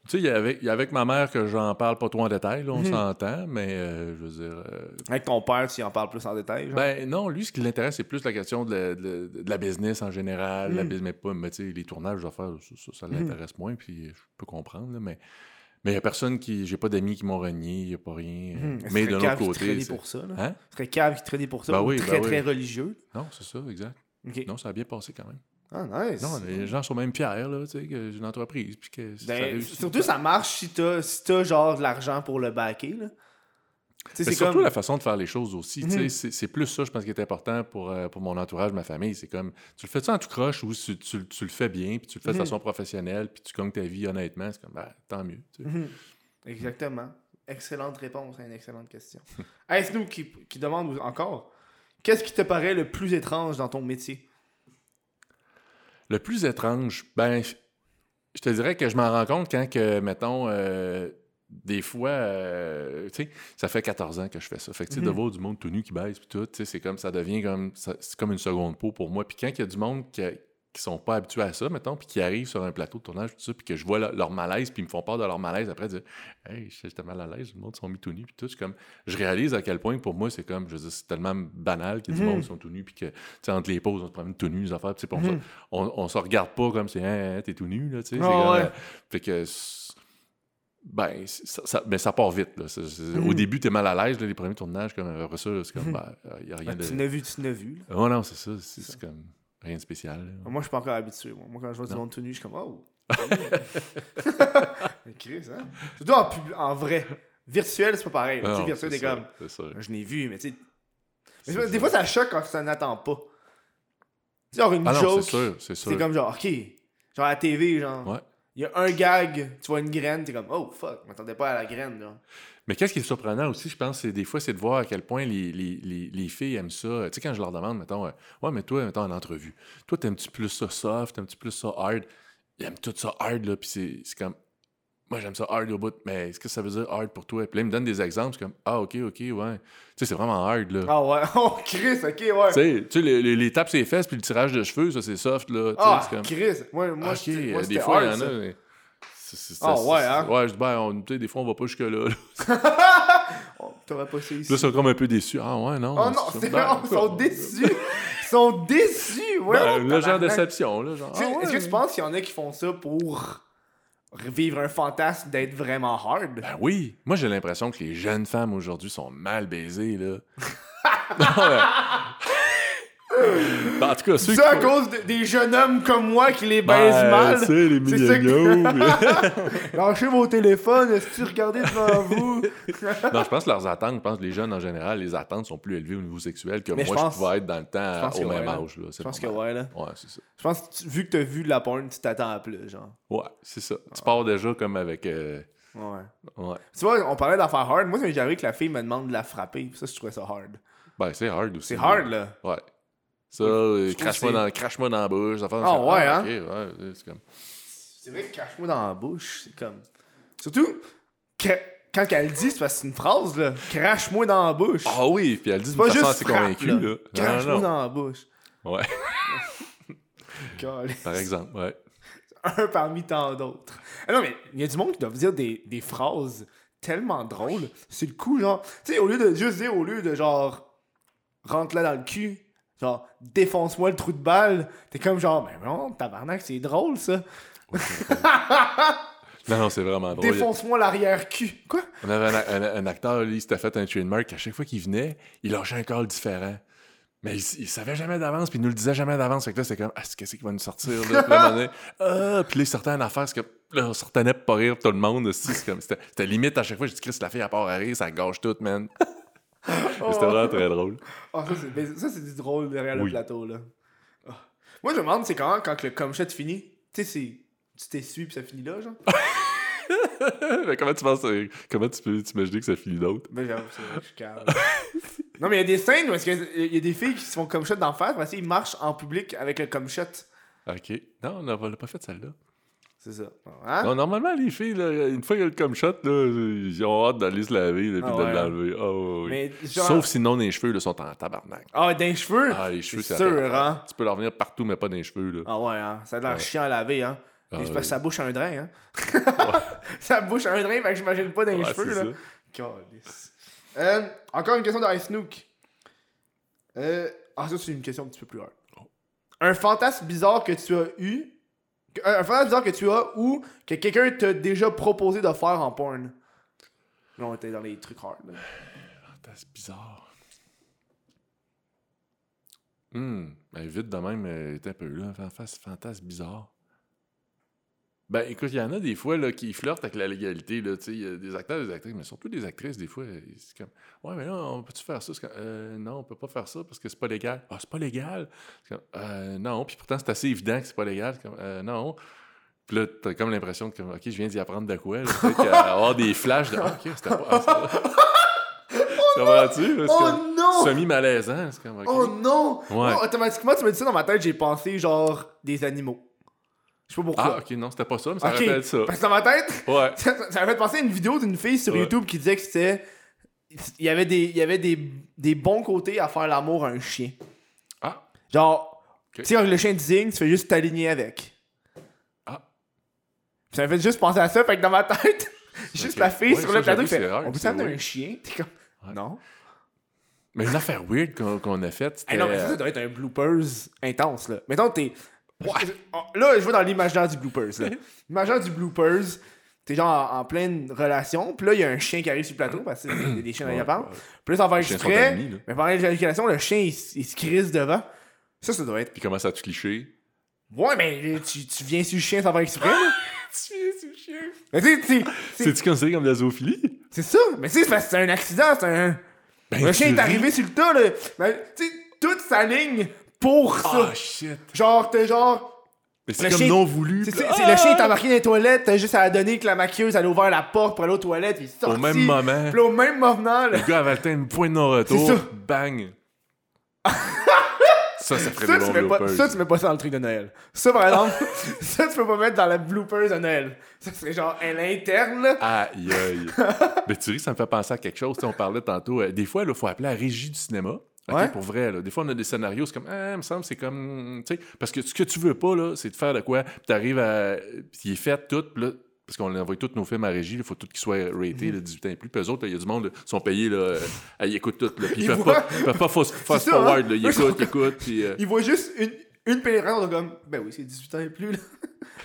tu sais, il y avait- avec ma mère que j'en parle pas trop en détail, là, on Mhm. s'entend, mais euh, je veux dire. euh, Avec ton père, tu en parles plus en détail. genre? ben non, lui, ce qui l'intéresse, c'est plus la question de la, de- de la business en général, la Mhm. business, mais pas, mais tu sais, les tournages d'affaires, ça, ça, ça Mhm. l'intéresse moins, puis je peux comprendre, là, mais. Mais il n'y a personne qui. J'ai pas d'amis qui m'ont renié, il n'y a pas rien. euh, Mhm. Mais de l'autre côté. pour ça. Là. Hein? Ce serait cave qui traînait pour ça. Ben oui, très, ben très oui. religieux. Non, c'est ça, exact. Non, ça a bien passé quand même. Ah, nice. Non, les gens sont même fiers, là, tu sais, que j'ai une entreprise, puis que Ben, surtout, ça marche si t'as si t'as, genre de l'argent pour le backer. Là. C'est surtout comme. la façon de faire les choses aussi. Mhm. C'est plus ça, je pense, qui est important pour, euh, pour mon entourage, ma famille. C'est comme, tu le fais ça en tout croche ou tu, tu- tu le fais bien, puis tu le fais de Mhm. façon professionnelle, puis tu gagnes ta vie honnêtement. C'est comme, ben, tant mieux. Mhm. Exactement. Excellente réponse à une excellente question. hey, Snoop qui, qui demande encore Qu'est-ce qui te paraît le plus étrange dans ton métier? Le plus étrange, ben, je je te dirais que je m'en rends compte quand que, mettons, euh, des fois, euh, tu sais, ça fait 14 ans que je fais ça. Fait que, tu sais, de Mhm. voir du monde tout nu qui baisse, puis tout, tu sais, c'est comme, ça devient comme, c'est comme une seconde peau pour moi. Puis quand il y a du monde qui, qui sont pas habitués à ça, mettons, puis qui arrivent sur un plateau de tournage, tout ça, puis que je vois leur, leur malaise, puis ils me font part de leur malaise, après, dire, hey, j'étais mal à l'aise, le monde sont mis tout nus, puis tout, c'est comme, je réalise à quel point, pour moi, c'est comme, je veux dire, c'est tellement banal qu'il y a du Mhm. monde qui sont tout nus, puis que, tu sais, entre les pauses, on se promène tout nus, les affaires, puis tu sais, puis on, Mhm. se- on, on se regarde pas comme c'est, hein, hein, t'es tout nu, là, tu sais. comme, ouais. euh, fait que, ben, ça, ça- ben, ça part vite, là. Au début, t'es mal à l'aise, les premiers tournages, comme, après ça, c'est comme, Mhm. ben, il y a rien Ben, de. Tu l'as vu, tu l'as vu. là. Oh non, c'est ça, c'est comme rien de spécial. là. Moi, je suis pas encore habitué. Moi, Moi, quand je vois du monde tout nu, je suis comme Oh Mais Chris, hein Surtout en, pub- en vrai. Virtuel, c'est pas pareil. Tu sais, virtuel, c'est t'es comme. Je l'ai vu, mais tu sais. mais Des ça. fois, ça choque quand ça n'attend pas. Tu sais, genre une Ah joke. C'est comme genre, ok. Genre à la TV, genre. Ouais. Il y a un gag, tu vois une graine, t'es comme, oh fuck, je m'attendais pas à la graine, là. Mais qu'est-ce qui est surprenant aussi, je pense, c'est des fois, c'est de voir à quel point les, les, les, les filles aiment ça. Tu sais, quand je leur demande, mettons, euh, ouais, mais toi, mettons, en entrevue, toi, t'aimes-tu plus ça soft, t'aimes-tu plus ça hard? Ils aiment tout ça hard, là, puis c'est comme, moi, j'aime ça hard au bout, mais est-ce que ça veut dire hard pour toi? Puis là, ils me donnent des exemples, c'est comme, ah, ok, ok, ouais. Tu sais, c'est vraiment hard, là. Ah ouais, oh Chris, ok, ouais. Tu sais, tu sais, les, les, les tapes sur les fesses puis le tirage de cheveux, ça, c'est soft, là. Ah, c'est comme, Chris, moi, moi, ok, c'était- moi, euh, des fois, il y en a. Ah, ouais, hein? Ouais, je dis, ben, on- tu sais, des fois, on va pas jusque-là. Là, Oh, T'aurais pas ici. Là, ils sont comme un peu déçus. Ah, ouais, non. Oh non, c'est vraiment, ils sont déçus. Ils sont déçus, ouais. Ben, le genre déception, là. Genre, ah, ouais. Est-ce que tu penses qu'il y en a qui font ça pour vivre un fantasme d'être vraiment hard? Ben oui. Moi, j'ai l'impression que les jeunes femmes aujourd'hui sont mal baisées, là. non. Ben, en tout cas, ceux C'est à qui... cause de- des jeunes hommes comme moi qui les Ben, baisent mal. tu sais, les C'est que- milléniaux. mais- Lâchez vos téléphones, est-ce que regardez devant vous? non, je pense que leurs attentes, je pense que les jeunes en général, les attentes sont plus élevées au niveau sexuel que Mais moi, je je, pense- pouvais être dans le temps au que même ouais, âge. Là. Je pense que ouais, là. Ouais, c'est ça. Je pense que tu- vu que t'as vu de la porn, tu t'attends à plus, genre. Ouais, c'est ça. Tu pars déjà comme avec. euh, Ouais. Ouais. Tu vois, on parlait d'affaires hard. Moi, ça m'est arrivé que la fille me demande de la frapper. Ça, je trouvais ça hard. Ben, c'est hard aussi. C'est hard, là. Ouais. Ça, euh, crache-moi dans, crache-moi dans la bouche. Ah, ouais, hein? Ok, ouais, c'est comme. C'est vrai que cache-moi dans la bouche, c'est comme. Surtout, que- quand elle dit, c'est parce que c'est une phrase, là. Crache-moi dans la bouche. Ah oui, puis elle dit c'est d'une pas façon juste assez convaincue, Crache-moi dans la bouche. Ouais, par exemple, ouais. Un parmi tant d'autres. Ah non, mais il y a du monde qui doit dire des, des phrases tellement drôles. C'est le coup, genre. Tu sais, au lieu de juste dire, au lieu de genre. Rentre là dans le cul. Genre, défonce-moi le trou de balle. T'es comme genre, mais non, tabarnak, c'est drôle ça. Non, non, c'est vraiment drôle. Défonce-moi l'arrière-cul. Quoi? On avait un, un- un acteur, lui, il s'était fait un trademark. À chaque fois qu'il venait, il lâchait un call différent. Mais il, il savait jamais d'avance, puis il nous le disait jamais d'avance. Fait que là, c'est comme, ah, c'est qu'est-ce qui va nous sortir, là? Puis là, donné, ah, puis là, il sortait une affaire, c'est que, là, on pas rire tout le monde. aussi. C'est comme, c'était, limite à chaque fois, j'ai dit, Chris, la fille, à part à rire, ça gâche tout, man. C'était vraiment très drôle. Ah, ça, c'est, du drôle derrière le plateau, là. Ah. Moi, je me demande, c'est quand, quand le comme shot finit? Tu sais. Tu t'essuies puis ça finit là, genre? Mais comment tu penses, euh, comment tu peux t'imaginer que ça finit d'autre? Ben, j'avoue, je suis calme. non, mais il y a des scènes où il y a des filles qui se font comme shot d'en face, parce qu'ils marchent en public avec le comme shot. Ok. Non, on n'a pas fait celle-là. C'est ça. Hein? Non, normalement, les filles, là, une fois qu'il y a le comme shot, là, ils ont hâte d'aller se laver et Ah de l'enlever. Ah, ouais. Mais, genre... Sauf sinon, les cheveux là, sont en tabarnak. Ah, dans les cheveux? Ah, les cheveux, c'est sûr, hein? Tu peux leur venir partout, mais pas dans les cheveux. Là. Ah ouais, hein? Ça a l'air Ouais. chiant à laver, hein? Ah, parce que ça bouche un drain, hein? ça bouche un drain, fait que j'imagine pas dans les cheveux, là. Euh, encore une question d'Ice Snook. Euh, ah, ça, c'est une question un petit peu plus hard. Oh. Un fantasme bizarre que tu as eu. Que- Un fantasme bizarre que tu as ou que quelqu'un t'a déjà proposé de faire en porn. Là, on était dans les trucs hard. Là. C'est bizarre. Hum, ben, vite de même, euh, t'es un peu là. Fantasme, fantasme bizarre. Ben, écoute, il y en a des fois là, qui flirtent avec la légalité. Là, tu sais, il y a des acteurs, des actrices, mais surtout des actrices, des fois. C'est comme, ouais, mais là, on peut-tu faire ça? Comme, Euh, non, on peut pas faire ça parce que c'est pas légal. Ah, c'est pas légal? Comme, Euh, non, puis pourtant, c'est assez évident que c'est pas légal. C'est comme, Euh, non. Puis là, t'as comme l'impression que, OK, je viens d'y apprendre de quoi. là. Peut-être y avoir des flashs de, Ah, OK, c'était pas. ah, Comprends-tu? Oh comme non! Semi-malaisant. C'est comme, OK. Oh non! Ouais. Oh, automatiquement, tu m'as dit ça dans ma tête, j'ai pensé genre des animaux. Je sais pas pourquoi. Ah, ok, non, c'était pas ça, mais ça être ça. Parce que dans ma tête, Ouais. ça, ça m'a fait penser à une vidéo d'une fille sur Ouais. YouTube qui disait que c'était. Il y avait, des, il y avait des, des bons côtés à faire l'amour à un chien. Ah, Genre, Ok. tu sais, quand le chien désigne, tu fais juste t'aligner avec. ah. Puis Ça m'a fait juste penser à ça, fait que dans ma tête, juste la fille Ouais, sur le plateau qui fait c'est rare, On peut c'est s'amener un chien? T'es comme. Non. Mais une affaire weird qu'on a faite. Hey, non, mais ça, ça doit être un bloopers intense, là. Mettons, t'es. Oh, Là, je vais dans l'imaginaire du bloopers. L'imaginaire du bloopers, t'es genre en, en pleine relation, puis là, il y a un chien qui arrive sur le plateau, parce y a des chiens dans Ouais, ouais. Puis là, ça va exprès, mais pendant l'éjaculation, le chien, il, il se crisse devant. Ça, ça doit être. Puis commence à te clicher. Ouais, mais tu, tu viens sur le chien sans faire exprès, là. Tu viens sur le chien. Mais tu sais, tu sais, c'est- C'est-tu considéré comme de la zoophilie? c'est ça. Mais tu sais, c'est parce que c'est un accident, c'est un. Ben, le chien tu est arrivé sur le tas, là. Mais tu sais, toute sa ligne pour ça. Ah, shit. Genre, t'es genre. Mais c'est Le comme chien- non voulu. C'est le chien est ah! embarqué dans les toilettes, t'as juste à la donner que la maquilleuse elle a ouvert la porte pour aller aux toilettes, puis sorti. Au même moment, Puis au même moment, là, le gars avait atteint une pointe de non-retour. C'est ça. Bang! ça, ça ferait ça, des tu mets pas, ça, tu mets pas ça dans le truc de Noël. Ça, par exemple, ça, tu peux pas mettre dans la bloopers de Noël. Ça serait genre à l'interne, là. Aïe, aïe. Mais tu ris, ça me fait penser à quelque chose. Tu sais, on parlait tantôt. euh, des fois, il faut appeler la régie du cinéma. OK, Ouais. Pour vrai, là. Des fois, on a des scénarios, c'est comme, ah, il me semble, c'est comme. Tu sais, parce que ce que tu veux pas, là, c'est de faire de quoi. Puis t'arrives à. Puis il est fait tout, puis là. Parce qu'on envoie tous nos films à régie, il faut tout qu'ils soient ratés, là, 18 ans et plus. Puis eux autres, il y a du monde, ils sont payés, là, euh, ils écoutent tout, là. Puis ils peuvent pas, ils peuvent pas fast, fast ça, hein. forward, là. Ils sont écoutent, ils écoutent, puis. euh, Ils voient juste une, pénétrante, donc comme, ben oui, c'est 18 ans et plus, là.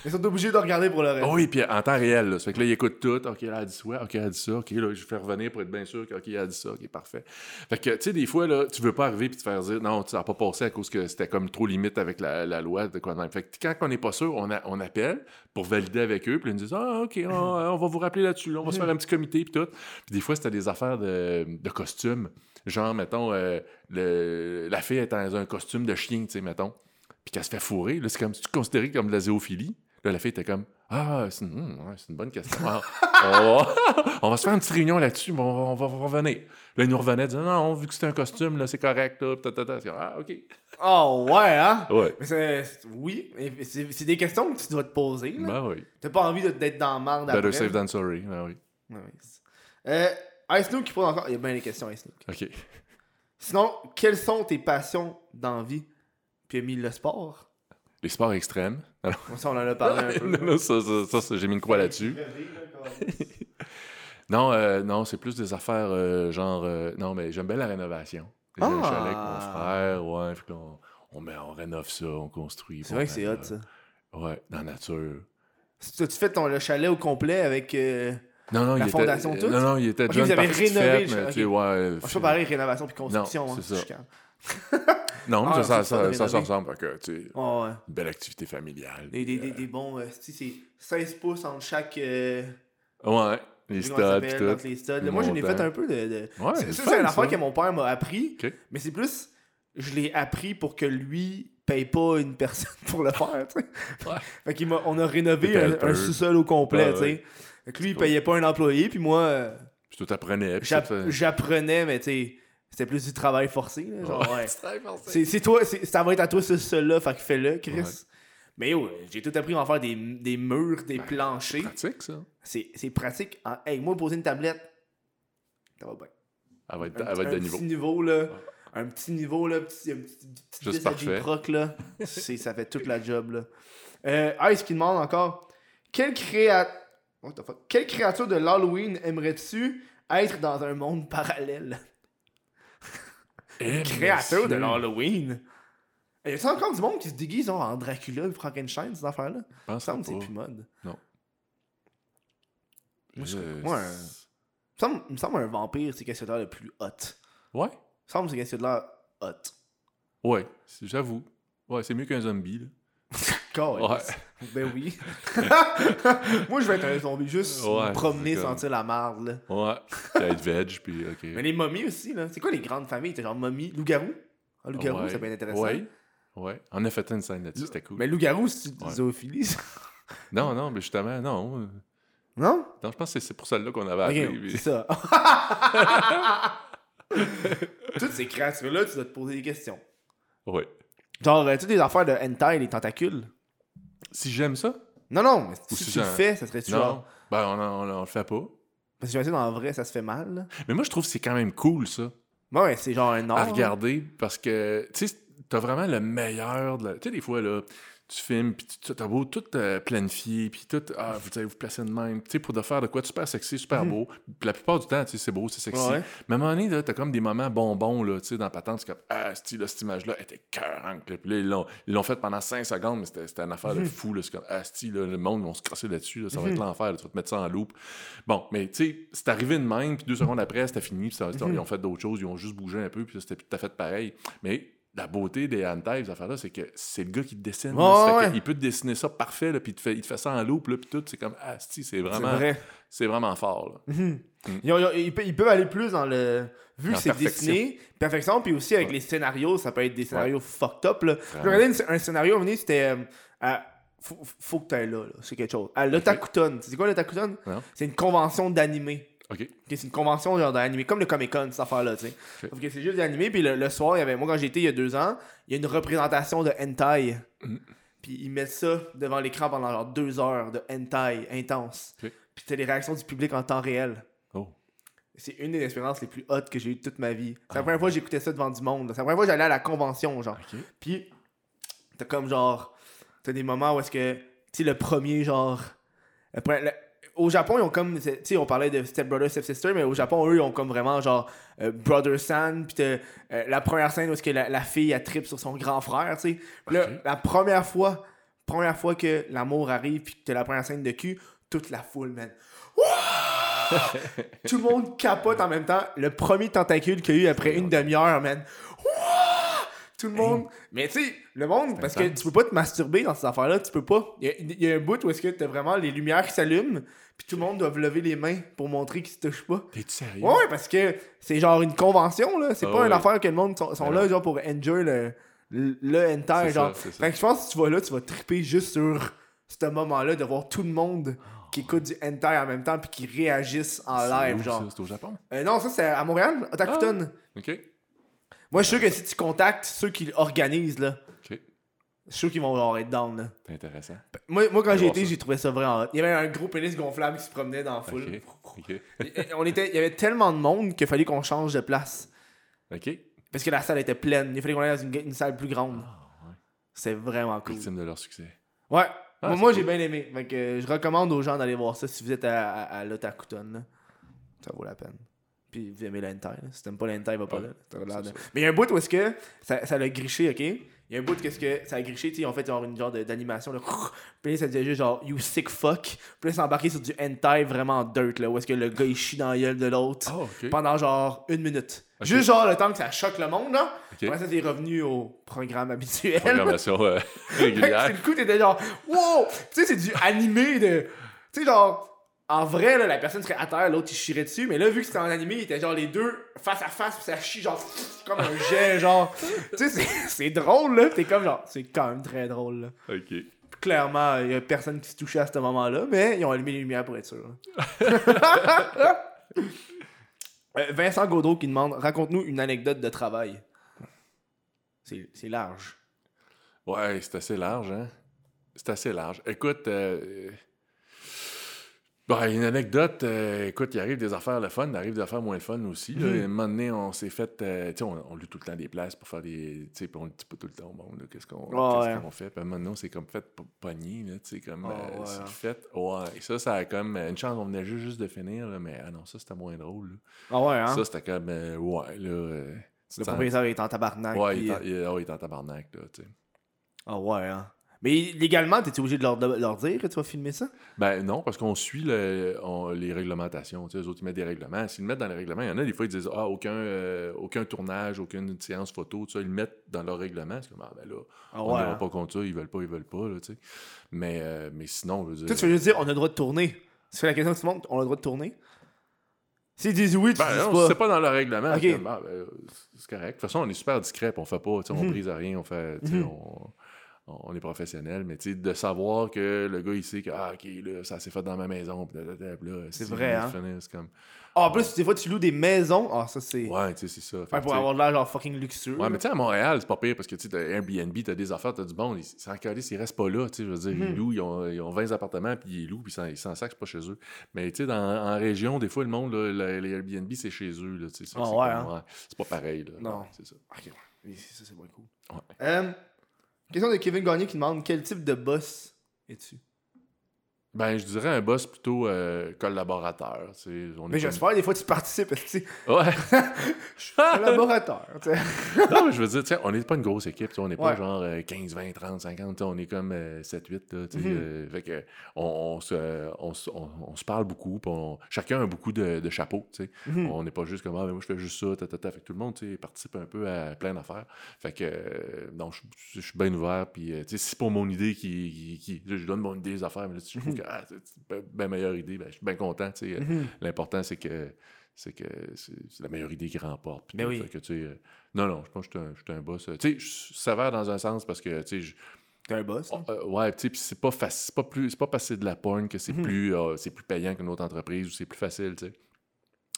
Ils sont obligés de regarder pour le reste. Oui, puis en temps réel. Là. Ça fait que là, il écoute tout. OK, là, elle a dit ça. OK, elle a dit ça. OK, là, je fais revenir pour être bien sûr que, OK, elle a dit ça. OK, parfait. Fait que, tu sais, des fois, là, tu veux pas arriver puis te faire dire non, ça n'a pas passé à cause que c'était comme trop limite avec la, la loi de quoi même. Fait que quand on n'est pas sûr, on, a- on appelle pour valider avec eux. Puis ils nous disent Ah, OK, on, on va vous rappeler là-dessus. On va se faire un petit comité. Puis tout. Puis des fois, c'était des affaires de, de costumes. Genre, mettons, euh, le, la fille est dans un costume de chien, tu sais, mettons. Puis qu'elle se fait fourrer. Là, c'est comme, c'est considéré comme de la zoophilie? Là, la fille était comme Ah, c'est une, hum, ouais, c'est une bonne question. Ah, on, va, on va se faire une petite réunion là-dessus, mais on, va- on va revenir. Là, ils nous revenaient, disant Non, vu que c'est un costume, là, c'est correct. Là, ta, ta, ta. Ah, OK. Oh, ouais, hein? Ouais. Mais c'est. c'est- Oui, mais c'est c'est des questions que tu dois te poser, là. Ben oui. T'as pas envie de- d'être dans la marde après. Better safe than sorry. Ben oui. Ouais, ouais. Euh, Ice Snook qui pose encore. Il y a bien des questions, Ice Snook. OK. Sinon, quelles sont tes passions dans la vie? Puis il a mis le sport. Les sports extrêmes. Alors, Ça, on en a parlé un peu. non, non, ça, ça, ça, ça, j'ai mis une croix là-dessus. Non, euh, non, c'est plus des affaires euh, genre. euh, non, mais j'aime bien la rénovation. J'ai un Ah! chalet avec mon frère, ouais. Puis on, on, met, on rénove ça, on construit. C'est vrai que c'est hot, ça. Ouais, dans la nature. Tu tu fais ton, le chalet au complet avec. Euh... Non, non, La il fondation était, toute? Non, non, il était Ok, déjà vous une avez partie rénové faite, le mais tu sais, ouais. Je sais pas pareil, rénovation puis construction. Non, hein, ça. Non, Ah, mais ça, ça, ça, ça, ressemble. Que, tu sais, Oh, ouais. une belle activité familiale. Des, des, des, des bons. euh, tu sais, c'est 16 pouces entre chaque. Euh... Ouais, les studs, tout. les studs. Moi, j'en ai fait un peu de. de- Ouais, C'est- ça, c'est une affaire que mon père m'a appris. Mais c'est plus. Je l'ai appris pour que lui paye pas une personne pour le faire. Ouais. Fait m'a, on a rénové un, sous-sol au complet, sais. ouais. Fait que lui, il payait pas un employé, puis moi, euh, Puis tout ça, j'apprenais, mais tu sais, c'était plus du travail forcé, là, genre, ouais. c'est. C'est, c'est toi, c'est- ça va être à toi ce sol-là, fait que fais-le, Chris. Ouais. Mais yo, j'ai tout appris à en faire des, des murs, des planchers. pratique, ça. C'est, c'est pratique. En- Hey, moi, poser une tablette, ça va bien. Elle va être, Un, elle va être un de petit niveau, là. Un petit niveau, là. Petit, un petit, petit Juste parfait. Là. C'est, ça fait toute la job, là. Euh, Ice qui demande encore Quelle, créa... What the fuck? Quelle créature de l'Halloween aimerais-tu être dans un monde parallèle? Eh, Créature de l'Halloween Y a encore du monde qui se déguise genre, en Dracula ou Frankenstein, ces affaires-là? Je Il me pense semble que c'est plus mode. Non. Moi, je- Je- moi, un- Il me semble, il me semble un vampire, c'est qu'est-ce l'air le plus hot. Il Ouais. me semble que c'est qu'est-ce l'air hot. Ouais, j'avoue. Ouais, c'est mieux qu'un zombie, là. Calisse. Ben oui. Moi, je vais être un zombie, juste Ouais, me promener, comme- sentir la marde, là. Ouais. Être veg, puis OK. Mais les momies aussi, là. C'est quoi les grandes familles? T'as genre momie, loup-garou? Ah, loup-garou, Ouais. ça peut être intéressant. Ouais. Ouais. On a fait une scène là-dessus, c'était cool. Mais loup-garou, c'est une Ouais. zoophilie, ça. Non, non, mais justement, non. Non? Non, je pense que c'est pour celle-là qu'on avait appelé. Puis- c'est ça. Toutes ces créatures-là, tu dois te poser des questions. Ouais. Genre, euh, toutes les affaires de hentai, les tentacules. Si j'aime ça? Non, non, mais Ou si si tu le fais, ça serait-tu Non. genre... Ben, on, en- on, on le fait pas. Parce que j'imagine, en vrai, ça se fait mal, là. Mais moi, je trouve que c'est quand même cool, ça. Ouais, c'est genre un art. à regarder parce que tu sais t'as vraiment le meilleur de la... tu sais des fois là tu filmes puis tu as beau tout euh, planifier puis tout ah vous allez vous placer de même. Tu sais pour de faire de quoi super sexy super beau puis la plupart du temps tu sais c'est beau c'est sexy. Ouais. mais à un moment donné là t'as comme des moments bonbons là tu sais dans patente c'est comme ah c'ti, là, cette image là était cœurante puis là ils l'ont ils l'ont fait pendant 5 secondes mais c'était c'était une affaire de fou là. C'est comme ah c'ti, là, le monde ils vont se crasser là-dessus là, ça va être l'enfer là, tu vas te mettre ça en loupe. Bon mais tu sais c'est arrivé de même puis deux secondes après c'était fini puis ça- ils ont fait d'autres choses ils ont juste bougé un peu puis c'était tout à fait pareil. Mais la beauté des hentai, ces affaires-là, c'est que c'est le gars qui te dessine. Ouais, Il peut te dessiner ça parfait, là, puis il te, fait, il te fait ça en loupe, puis tout. C'est comme, ah, si, c'est vraiment, vrai. c'est vraiment fort. Là. Mhm. Ils, ont- ils ont- ils peuvent, ils peuvent aller plus dans le. Vu que c'est dessiné, perfection, puis aussi avec Ouais. les scénarios, ça peut être des scénarios fucked up. Là. Je regardais un scénario, un moment donné, c'était. euh, à- faut, faut que tu ailles là, là. c'est quelque chose. À l'Otakuton, c'est quoi l'Otakuton? C'est une convention d'animé. OK. Ok, c'est une convention genre d'animé, comme le Comic Con, cette affaire-là, tu sais. Ok. Sauf que c'est juste d'animé, puis le, le soir, il y avait, moi quand j'étais il y a deux ans, il y a une représentation de hentai. Mm. Puis ils mettent ça devant l'écran pendant genre deux heures de hentai intense. Puis t'as les réactions du public en temps réel. Oh. C'est une des expériences les plus hautes que j'ai eues de toute ma vie. C'est la Ah. première fois que j'écoutais ça devant du monde. C'est la première fois que j'allais à la convention, genre. Puis, t'as comme genre. T'as des moments où est-ce que. Tu sais, le premier, genre. le- au Japon, ils ont comme. Tu sais, on parlait de Step Brother, Step Sister, mais au Japon, eux, ils ont comme vraiment, genre. euh, Brother San. Puis, t'as euh, la première scène où est-ce que la, la fille, elle tripe sur son grand frère, tu sais. Là, la première fois. Première fois que l'amour arrive, puis que t'as la première scène de cul, toute la foule, man. Tout le monde capote en même temps. Le premier tentacule qu'il y a eu après une demi-heure, man. Tout le monde. Mais tu sais, le monde, parce que tu peux pas te masturber dans ces affaires-là, tu peux pas. Il y a, il y a un bout où est-ce que t'as vraiment les lumières qui s'allument, puis tout le monde doit lever les mains pour montrer qu'ils se touchent pas. T'es-tu sérieux? Ouais, parce que c'est genre une convention, là. C'est Ah pas une affaire que le monde sont, sont Mais là, genre, pour enjoy le, le, genre. ça. Fait que je pense que si tu vas là, tu vas triper juste sur ce moment-là de voir tout le monde qui écoute du hentai en même temps puis qui réagissent en live, genre. C'est au Japon? Euh, non, ça c'est à Montréal, Otakuton. OK. Moi, je suis sûr que si tu contactes ceux qui organisent, là, je suis sûr qu'ils vont genre être down, là. C'est intéressant. Moi, moi quand j'ai été, ça. j'ai trouvé ça vraiment hot. Il y avait un gros pénis gonflable qui se promenait dans la foule. On était, il y avait tellement de monde qu'il fallait qu'on change de place. OK. Parce que la salle était pleine. Il fallait qu'on aille dans une, une salle plus grande. Ah, ouais. C'est vraiment cool. Victime de leur succès. Ouais. Ah, moi, c'est moi, cool. j'ai bien aimé. Euh, je recommande aux gens d'aller voir ça si vous êtes à, à, à l'Otakuton. Ça vaut la peine. Puis vous aimez l'hentai. là. Si t'aimes pas l'hentai, va pas là. C'est. Mais il y a un bout où est-ce que ça, ça l'a griché, ok? Il y a un bout où est-ce que ça a griché, tu sais, ont fait genre une genre d'animation, là. Puis ça disait juste genre, you sick fuck. Puis là, c'est embarqué sur du hentai vraiment dirt, là, où est-ce que le gars il chie dans la gueule de l'autre Ah, pendant genre une minute. Juste genre le temps que ça choque le monde, là. OK. Après ça, c'est revenu au programme habituel. Programmation euh, régulière. sur le coup, t'étais genre, wow! Tu sais, c'est du animé de. Tu sais, genre, en vrai, là, la personne serait à terre, l'autre il chierait dessus, mais là, vu que c'était en animé, il était genre les deux face à face, puis ça chie genre comme un jet, genre. tu sais, c'est- drôle, là. T'es comme genre, c'est quand même très drôle, là. OK. Clairement, il y a personne qui se touchait à ce moment-là, mais ils ont allumé les lumières pour être sûr. Euh, Vincent Gaudreau qui demande Raconte-nous une anecdote de travail. C'est c'est large. Ouais, c'est assez large, hein? C'est assez large. Écoute, euh, ben, une anecdote, euh, écoute, il arrive des affaires le fun, il arrive des affaires moins le fun aussi. Là. Mhm. Un moment donné, on s'est fait, euh, tu sais, on, on loue tout le temps des places pour faire des, tu sais, puis on le dit pas tout le temps au monde, là, qu'est-ce qu'on Ah ouais. qu'on fait? Puis à un moment donné, on s'est comme fait pogner, là, tu sais, comme, Ah euh, ouais, c'est fait, ouais. Et ça, ça a comme, une chance, on venait juste, juste de finir, là, mais ah non, ça, c'était moins drôle. Ah ouais, hein? Ça, c'était comme, ouais, là... Le propriétaire est en tabarnak. Ouais, puis- il est en- il il est en tabarnak, là, tu sais. Ah ouais, hein? Mais légalement, t'es obligé de leur, de leur dire que tu vas filmer ça? Ben non, parce qu'on suit le- on- les réglementations. Les autres, ils mettent des règlements. S'ils le mettent dans les règlements, il y en a des fois, ils disent Ah, aucun, euh, aucun tournage, aucune séance photo, tout ça, ils le mettent dans leur règlement. C'est comme, ah, ben là, Ah on ouais. ne hein? pas contre ça, ils veulent pas, ils veulent pas, là. Mais, euh, mais sinon, je veux dire. Toi, tu veux juste dire, on a le droit de tourner. C'est la question que tu montres, on a le droit de tourner? S'ils disent oui, tu Ben dis non, pas. c'est pas dans leur règlement. Ah, ben, c'est correct. De toute façon, on est super discret, on fait pas, on Mhm. brise à rien, on fait, Mhm. on, on est professionnel, mais tu sais, de savoir que le gars, il sait que, ah, ok, là, ça s'est fait dans ma maison, C'est vrai, hein? comme, Ah, en plus, des fois, tu loues des maisons. Ah, ça, c'est. ouais, tu sais, c'est ça. Fait que, pour avoir de l'air genre fucking luxueux. Ouais, mais tu sais, à Montréal, c'est pas pire parce que tu sais, t'as Airbnb, t'as des affaires, t'as du bon. Ils- encore ils restent pas là. Tu sais, je veux dire, ils louent, ils ont, ils ont 20 appartements, puis ils louent, puis ils s'en- s'en sacent pas chez eux. Mais tu sais, en région, des fois, le monde, là, le- les Airbnb, c'est chez eux. Là, tu sais, c'est Ah ouais, hein? ouais, c'est pas pareil. Là. Non. Ouais, c'est ça. Ok, ouais. Ça, c'est moins cool. Ouais. Euh, question de Kevin Gagné qui demande quel type de boss es-tu? Ben, je dirais un boss plutôt euh, collaborateur. tu on Mais comme- j'espère, des fois, tu participes. parce que, tu sais, Ouais. collaborateur. tu sais. non, mais je veux dire, tu on n'est pas une grosse équipe. tu On n'est pas Ouais. genre euh, 15, 20, 30, 50. tu sais, On est comme 7-8. là, tu sais, Mhm. euh, fait que on, on se, on, se- on- on se parle beaucoup. chacun a beaucoup de, de chapeaux. tu. Mhm. On n'est pas juste comme, ah, mais moi, je fais juste ça. ta, ta, ta. Fait que tout le monde tu participe un peu à plein d'affaires. Fait que, euh, non, je, je suis bien ouvert. Puis, euh, tu sais, si c'est pour mon idée qui. qui, qui- je donne mon idée des affaires, mais là, si ah, c'est bien meilleure idée, ben, je suis bien content. sais. Mhm. L'important, c'est que c'est que c'est la meilleure idée qui remporte. puis Mais tout. oui. Fait que, euh, non, non, je pense que je suis un, boss. euh, Tu sais, je sévère dans un sens parce que, tu sais, je- T'es un boss. hein? Euh, ouais, tu sais, puis c'est pas facile, c'est pas plus, c'est pas passer de la porn que c'est Mhm. plus, euh, c'est plus payant qu'une autre entreprise ou c'est plus facile, tu sais.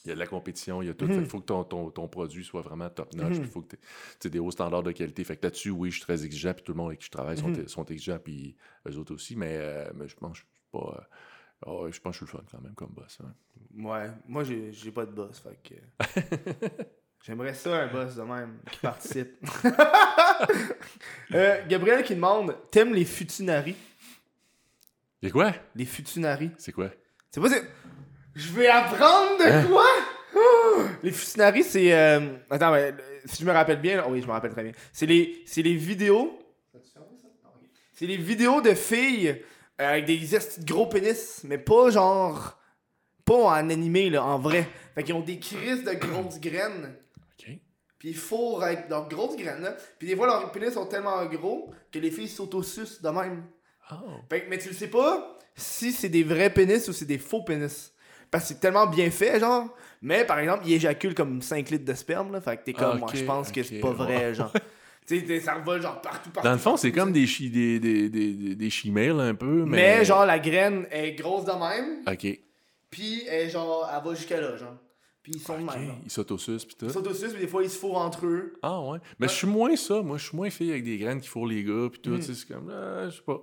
Il y a de la compétition, il y a tout. Mhm. Il faut que ton, ton, ton produit soit vraiment top notch, il faut que tu aies des hauts standards de qualité. Fait que là-dessus, oui, je suis très exigeant, puis tout le monde avec qui je travaille sont, Mhm. sont exigeants, puis eux autres aussi, mais, euh, mais je pense que pas. euh, ah je pense que je suis le fun quand même comme boss. hein. Ouais, moi j'ai j'ai pas de boss, fait que. J'aimerais ça un boss de même qui participe. Euh, Gabriel qui demande T'aimes les futunaries Et quoi? Les futunaries. C'est quoi? C'est pas c'est. Je vais apprendre de Hein? quoi? Oh! Les futunaries, c'est. euh, Attends, ouais, si je me rappelle bien. oh oui, je me rappelle très bien. C'est les, c'est les vidéos. C'est les vidéos de filles euh, avec des gros pénis, mais pas genre. Pas en animé, là, en vrai. Fait qu'ils ont des crises de grosses graines. OK. Puis ils fourrent avec leurs grosses graines, là. Puis des fois, leurs pénis sont tellement gros que les filles s'autosucent de même. Oh. Fait que- mais tu le sais pas si c'est des vrais pénis ou c'est des faux pénis. Parce que c'est tellement bien fait, genre. Mais par exemple, il éjacule comme 5 litres de sperme, là. Fait que t'es comme, moi, je pense que c'est pas vrai, ouais. genre. tu sais, ça revole genre partout, partout. Dans le fond, c'est comme des, chi- des, des, des, des, chimères, un peu, mais... Mais genre, la graine est grosse de même. OK. Puis elle, genre, elle va jusqu'à là, genre. Puis ils sont de OK. même. Ils s'autosucent, pis tout. Ils aussi, mais des fois, ils se fourrent entre eux. Ah ouais. Mais je suis moins ça. Moi, je suis moins fille avec des graines qui fourrent les gars puis tout. Mm. tu sais, C'est comme, ah, je sais pas.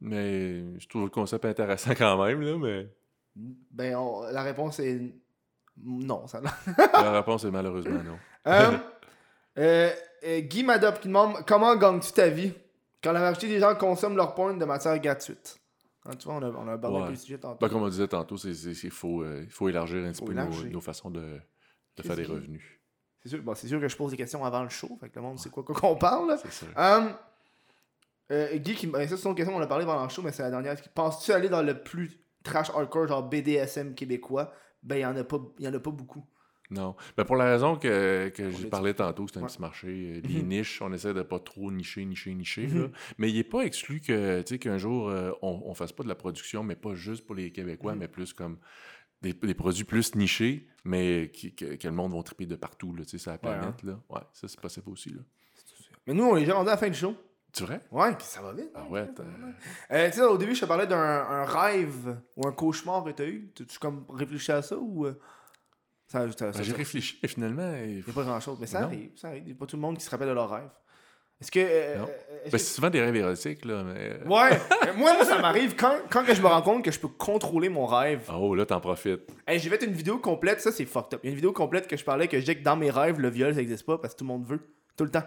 Mais je trouve le concept intéressant quand même, là, mais Ben, on- la réponse est non, ça la réponse est malheureusement non. Euh, euh, euh, Guy Madop qui demande comment gagnes-tu ta vie? Quand la majorité des gens consomment leur porn de matière gratuite Hein, Tu vois, on a, on a abordé Ouais. le sujet tantôt. Ben, comme on disait tantôt, c'est faut, euh, il faut élargir un petit peu nos, façons de, faire des revenus. C'est sûr, bon, sûr que je pose des questions avant le show, fait que le monde sait quoi qu'on parle. C'est euh, Guy, qui, ben, ça c'est une question, on a parlé pendant le show, mais c'est la dernière. Penses-tu aller dans le plus trash hardcore, genre BDSM québécois? Ben, il y en a pas, il y en a pas beaucoup. Non. Ben, pour la raison que, que j'ai parlé tantôt, c'est un Ouais. petit marché. euh, Les Mhm. niches, on essaie de pas trop nicher, nicher, nicher. Mhm. là. Mais il n'est pas exclu que, tu qu'un jour, euh, on, on fasse pas de la production, mais pas juste pour les Québécois, Mhm. mais plus comme des, des produits plus nichés, mais qui, que, que le monde va triper de partout, là, tu sur la Ouais, hein. planète. là. Ouais, ça, c'est possible aussi. Là. Mais nous, on est déjà rendu à la fin du show. Tu vrai? Ouais, ça va vite. Ah hein, ouais, ça t'as- va vite. Euh, tu sais, au début, je te parlais d'un un rêve ou un cauchemar que t'as eu. Tu tu comme réfléchi à ça ou. euh, Ça, ça, ça- Ben, j'ai réfléchi et finalement. il n'y a pas grand chose, mais ça Non. arrive. Ça arrive. Il n'y a pas tout le monde qui se rappelle de leur rêve. Est-ce que. euh, Non. euh, est-ce Ben, que- c'est souvent des rêves érotiques, là. Mais... Ouais, Euh, moi, moi, ça m'arrive quand, quand que je me rends compte que je peux contrôler mon rêve. Oh, là, t'en profites. Hey, j'ai fait une vidéo complète, ça c'est fucked up. Il y a une vidéo complète que je parlais que je dis que dans mes rêves, le viol ça existe pas parce que tout le monde veut. Tout le temps.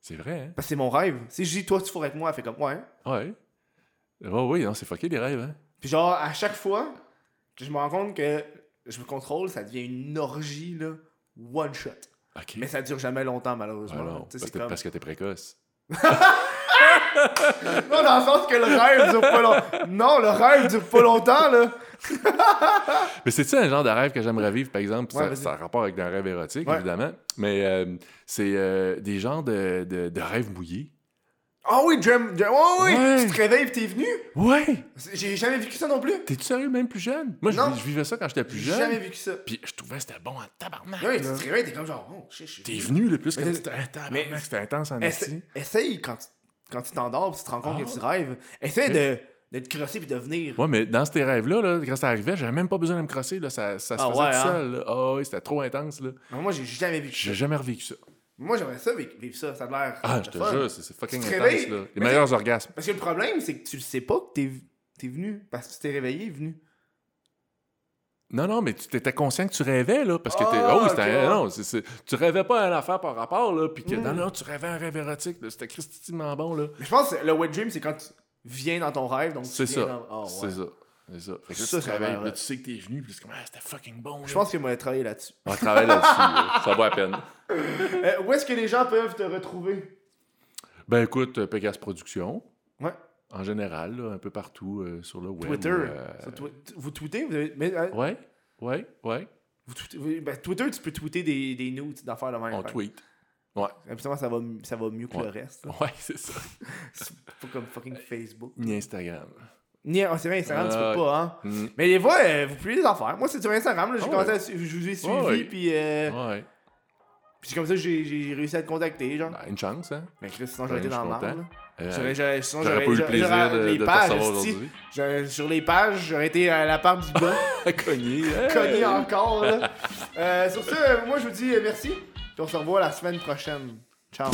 C'est vrai, hein? Parce que c'est mon rêve. Si je dis toi tu fourres avec moi, elle fait comme ouais. Ouais. Oh, oui, non, c'est fucké les rêves, hein? Puis genre, à chaque fois, je me rends compte que je me contrôle, ça devient une orgie, là, one shot. Mais ça dure jamais longtemps, malheureusement. non, sais, parce, c'est comme- parce que t'es précoce. Non, dans le sens que le rêve dure pas longtemps. Non, le rêve dure pas longtemps, là. Mais c'est-tu un genre de rêve que j'aimerais vivre, par exemple? Ouais, ça, ça a rapport avec un rêve érotique, Ouais. évidemment. Mais euh, c'est euh, des genres de, de, de rêves mouillés. Ah oui, Dream. Dream- oh, oui, Ouais. tu te réveilles pis t'es venu. Ouais! J'ai jamais vécu ça non plus. T'es-tu sérieux, même plus jeune? Moi, je, Non. je vivais ça quand j'étais plus J'ai jeune. jamais vécu ça. Puis je trouvais que c'était bon en tabarnak. Oui, tu là. te réveilles, t'es comme genre, oh shit, T'es venu. le plus Mais c'est- c'était tabarnak, mais- c'était intense en Essa- esti. Essaye quand tu quand tu t'endors pis tu te rends compte Ah. que tu rêves. Essaye de, de te crosser pis de venir. Ouais, mais dans ces rêves-là, là, quand ça arrivait, j'avais même pas besoin de me crosser. Là, ça, ça se Ah faisait ouais, tout hein? seul. là. Ah oui, c'était trop intense. Là. Moi, j'ai jamais vécu J'ai ça. jamais revécu ça. Moi, j'aimerais ça vivre, ça. Ça a l'air. Ah, je te fun. jure, c'est fucking intense. Là. Les mais meilleurs orgasmes. Parce que le problème, c'est que tu le sais pas que t'es t'es venu. Parce que tu t'es réveillé venu. Non, non, mais tu étais conscient que tu rêvais, là, parce que t'es... Ah, Oh, oui, c'était... ok. Non, c'est- c'est- tu rêvais pas à une affaire par rapport, là, puis que... Mm. Non, non, tu rêvais un rêve érotique, c'était christinement bon, là. Mais je pense que le wet dream, c'est quand tu viens dans ton rêve. donc tu C'est ça. dans- Ah, ouais. C'est ça. C'est ça. Fait que là, Ça, tu ça là, tu sais que t'es venu, puis c'est comme, ah, c'était fucking bon, Je pense que moi, travailler là-dessus. On travaille là-dessus, là. ça vaut à peine. Euh, où est-ce que les gens peuvent te retrouver? Ben écoute, euh, Pegasus Productions, Ouais. en général, là, un peu partout euh, sur le web. Twitter. euh, vous tweetez vous avez... mais, Ouais, ouais, ouais. vous tweetez- vous- ben, Twitter, tu peux tweeter des, des nudes d'affaires de même. On tweet. Ouais, Habituellement, ça va, ça va mieux que Ouais. le reste. là. ouais, c'est ça. C'est pas comme fucking Facebook. Ni Instagram. Ni oh, c'est vrai, Instagram, tu Ah, peux pas, hein. Mm. Mais des fois, euh, vous publiez des affaires. Moi, c'est sur Instagram, là, j'ai Ah commencé ouais. à su- je vous ai suivi, Ah ouais. puis euh, Ouais. Puis c'est comme ça que j'ai j'ai réussi à te contacter, genre. Ben, une chance, hein? Mais Chris, sinon j'aurais Ouais, été dans merde. là. Euh, J'aurais- j'aurais- sinon, J'aurais j'aurais- pas eu le j'aurais- plaisir j'aurais- de, les de pages, aujourd'hui. j'aurais- Sur les pages, j'aurais été à la part du bas. Cogné. Cogné encore, là. Euh, sur ce, moi, je vous dis euh, merci. Puis on se revoit la semaine prochaine. Ciao.